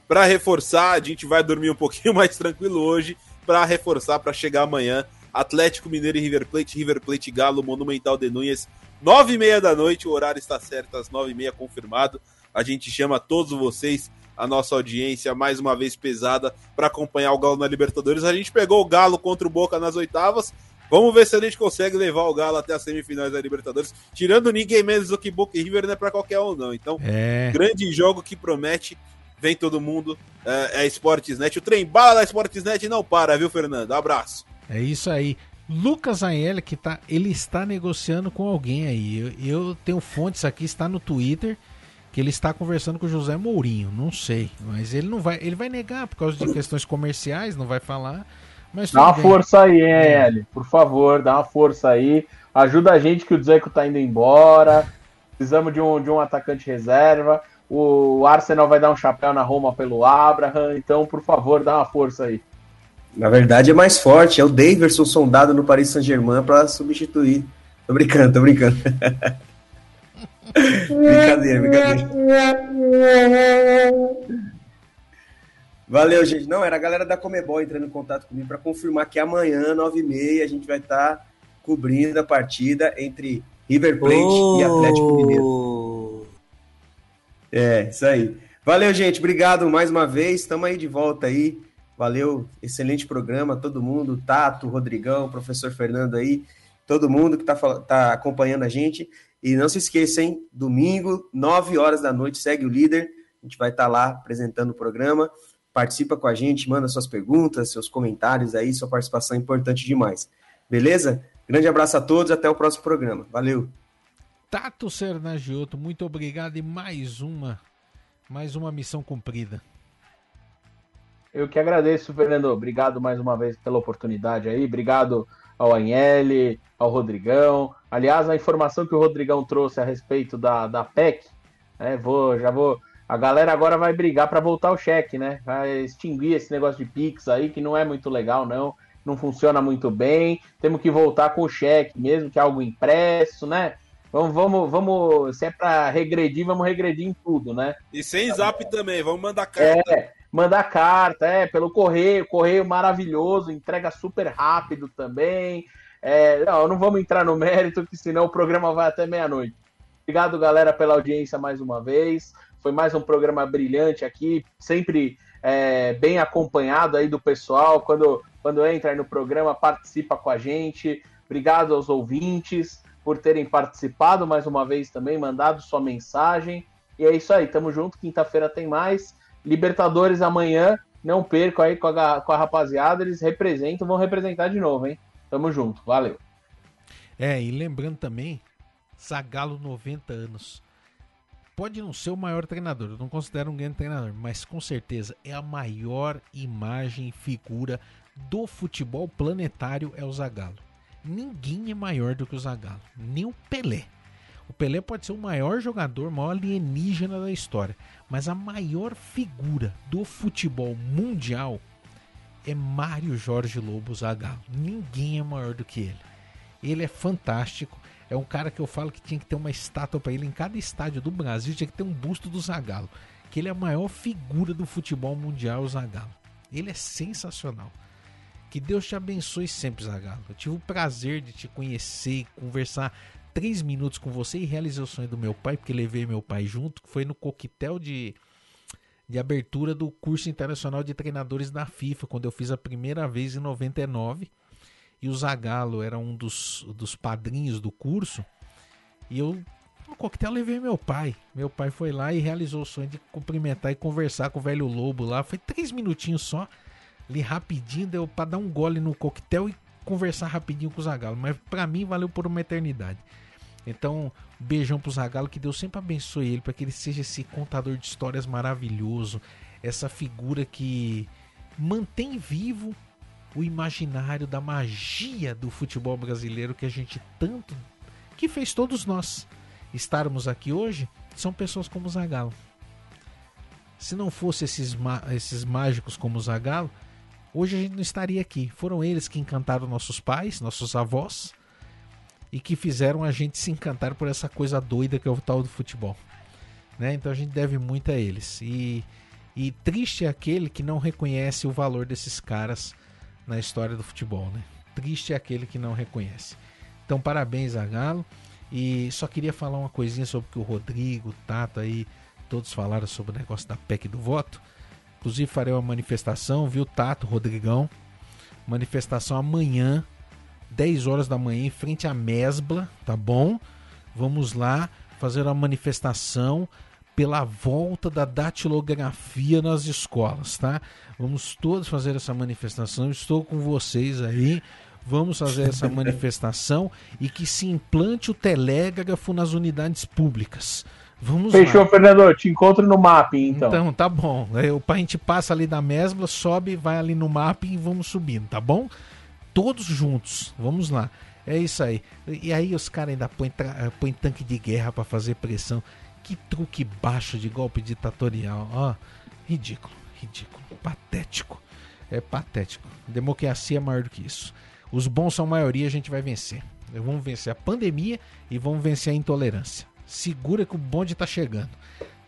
para reforçar, a gente vai dormir um pouquinho mais tranquilo hoje, para reforçar para chegar amanhã, Atlético Mineiro e River Plate, River Plate Galo, Monumental de Núñez, nove e meia da noite, o horário está certo, às nove e meia confirmado. A gente chama todos vocês, a nossa audiência, mais uma vez pesada, para acompanhar o Galo na Libertadores. A gente pegou o Galo contra o Boca nas oitavas, Vamos ver se a gente consegue levar o Galo até as semifinais da Libertadores, tirando ninguém menos do que Boca e River, não é para qualquer um, não. Então, é. grande jogo que promete. Vem todo mundo, é, é Sportsnet. O trem bala da Sportsnet não para, viu, Fernando? Abraço.
É isso aí. Lucas Aielli, que tá, ele está negociando com alguém aí. Eu, eu, tenho fontes aqui, está no Twitter, que ele está conversando com o José Mourinho. Não sei, mas ele não vai, ele vai negar por causa de questões comerciais, não vai falar. Mas
dá uma bem. força aí, hein, Aielli? Por favor, dá uma força aí. Ajuda a gente que o Dzeko tá indo embora. Precisamos de um, de um atacante reserva. O Arsenal vai dar um chapéu na Roma pelo Abraham. Então, por favor, dá uma força aí.
Na verdade, é mais forte. É o Daverson sondado no Paris Saint-Germain para substituir. Tô brincando, tô brincando. brincadeira, brincadeira. Valeu, gente. Não, era a galera da Comebol entrando em contato comigo para confirmar que amanhã, 9h30, a gente vai estar tá cobrindo a partida entre River Plate oh. e Atlético Mineiro. É, isso aí. Valeu, gente. Obrigado mais uma vez. Estamos aí de volta aí. Valeu, excelente programa, todo mundo, Tato, Rodrigão, professor Fernando aí, todo mundo que está tá acompanhando a gente. E não se esqueça, hein? Domingo, 9 horas da noite, segue o líder. A gente vai estar tá lá apresentando o programa. Participa com a gente, manda suas perguntas, seus comentários aí, sua participação é importante demais. Beleza? Grande abraço a todos, até o próximo programa. Valeu.
Tato Sernagiotto, muito obrigado e mais uma, mais uma missão cumprida.
Eu que agradeço, Fernando. Obrigado mais uma vez pela oportunidade aí. Obrigado ao Anhele, ao Rodrigão. Aliás, a informação que o Rodrigão trouxe a respeito da, da PEC, né, vou, já vou. A galera agora vai brigar para voltar o cheque, né? Vai extinguir esse negócio de Pix aí, que não é muito legal, não. Não funciona muito bem. Temos que voltar com o cheque, mesmo que é algo impresso, né? Vamos, vamos, vamos. Se é para regredir, vamos regredir em tudo, né?
E sem zap também, vamos mandar carta.
É, mandar carta, é, pelo correio, correio maravilhoso, entrega super rápido também. É, não, não vamos entrar no mérito, que senão o programa vai até meia-noite. Obrigado, galera, pela audiência mais uma vez. Foi mais um programa brilhante aqui, sempre é, bem acompanhado aí do pessoal. Quando, quando entra no programa, participa com a gente. Obrigado aos ouvintes por terem participado mais uma vez também, mandado sua mensagem. E é isso aí, tamo junto. Quinta-feira tem mais. Libertadores amanhã, não perco aí com a, com a rapaziada, eles representam, vão representar de novo, hein? Tamo junto, valeu.
É, e lembrando também, Zagalo 90 anos. Pode não ser o maior treinador, eu não considero um grande treinador, mas com certeza é a maior imagem e figura do futebol planetário é o Zagallo. Ninguém é maior do que o Zagallo, nem o Pelé. O Pelé pode ser o maior jogador, o maior alienígena da história, mas a maior figura do futebol mundial é Mário Jorge Lobo Zagallo. Ninguém é maior do que ele. Ele é fantástico. É um cara que eu falo que tinha que ter uma estátua para ele em cada estádio do Brasil, tinha que ter um busto do Zagallo, que ele é a maior figura do futebol mundial, o Zagallo. Ele é sensacional. Que Deus te abençoe sempre, Zagallo. Eu tive o prazer de te conhecer conversar três minutos com você e realizei o sonho do meu pai, porque levei meu pai junto, que foi no coquetel de, de abertura do curso internacional de treinadores da FIFA, quando eu fiz a primeira vez em 99. E o Zagalo era um dos, dos padrinhos do curso. E eu, no coquetel, levei meu pai. Meu pai foi lá e realizou o sonho de cumprimentar e conversar com o velho Lobo lá. Foi três minutinhos só. Ali rapidinho, deu para dar um gole no coquetel e conversar rapidinho com o Zagalo. Mas para mim valeu por uma eternidade. Então, beijão pro Zagalo, que Deus sempre abençoe ele, para que ele seja esse contador de histórias maravilhoso, essa figura que mantém vivo o imaginário da magia do futebol brasileiro que a gente tanto que fez todos nós estarmos aqui hoje, são pessoas como o Zagalo. Se não fosse esses, esses mágicos como o Zagalo, hoje a gente não estaria aqui. Foram eles que encantaram nossos pais, nossos avós, e que fizeram a gente se encantar por essa coisa doida que é o tal do futebol. Né? Então a gente deve muito a eles. E, e triste é aquele que não reconhece o valor desses caras na história do futebol. Né? Triste é aquele que não reconhece. Então parabéns a Galo. E só queria falar uma coisinha sobre que o Rodrigo, o Tato aí, todos falaram sobre o negócio da PEC do voto. Inclusive farei uma manifestação, viu, Tato, Rodrigão? Manifestação amanhã 10 horas da manhã, em frente à Mesbla, tá bom? Vamos lá fazer uma manifestação pela volta da datilografia nas escolas, tá? Vamos todos fazer essa manifestação. Estou com vocês aí. vamos fazer essa manifestação e que se implante o telégrafo nas unidades públicas. Vamos
Fechou, lá. Fernando. Te encontro no mapping, então.
Então, tá bom. Eu, a gente passa ali da mesma, sobe, vai ali no mapping e vamos subindo, tá bom? Todos juntos. Vamos lá. É isso aí. E aí os caras ainda põem, põem tanque de guerra para fazer pressão. Que truque baixo de golpe ditatorial. Ó, ridículo, ridículo, patético. É patético. Democracia é maior do que isso. Os bons são maioria, a gente vai vencer. Vamos vencer a pandemia e vamos vencer a intolerância. Segura que o bonde tá chegando,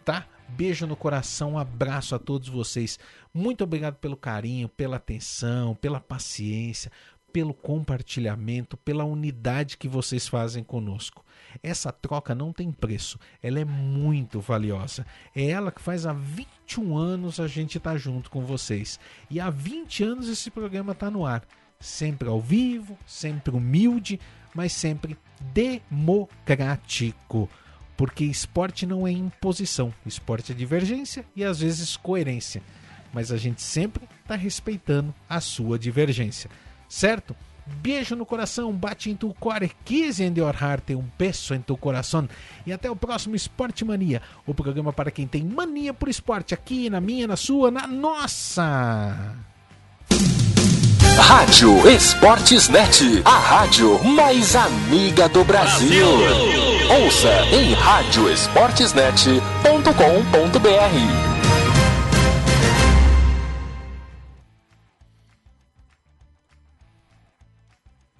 tá? Beijo no coração, um abraço a todos vocês. Muito obrigado pelo carinho, pela atenção, pela paciência, pelo compartilhamento, pela unidade que vocês fazem conosco. Essa troca não tem preço, ela é muito valiosa. É ela que faz há 21 anos a gente estar tá junto com vocês. E há 20 anos esse programa está no ar. Sempre ao vivo, sempre humilde, mas sempre democrático. Porque esporte não é imposição, esporte é divergência e às vezes coerência. Mas a gente sempre está respeitando a sua divergência certo? Beijo no coração, bate em tu core, kiss in your heart, um beijo em teu coração. E até o próximo Esporte Mania, o programa para quem tem mania por esporte, aqui na minha, na sua, na nossa.
Rádio Esportes Net, a rádio mais amiga do Brasil. Brasil. Ouça em radioesportesnet.com.br.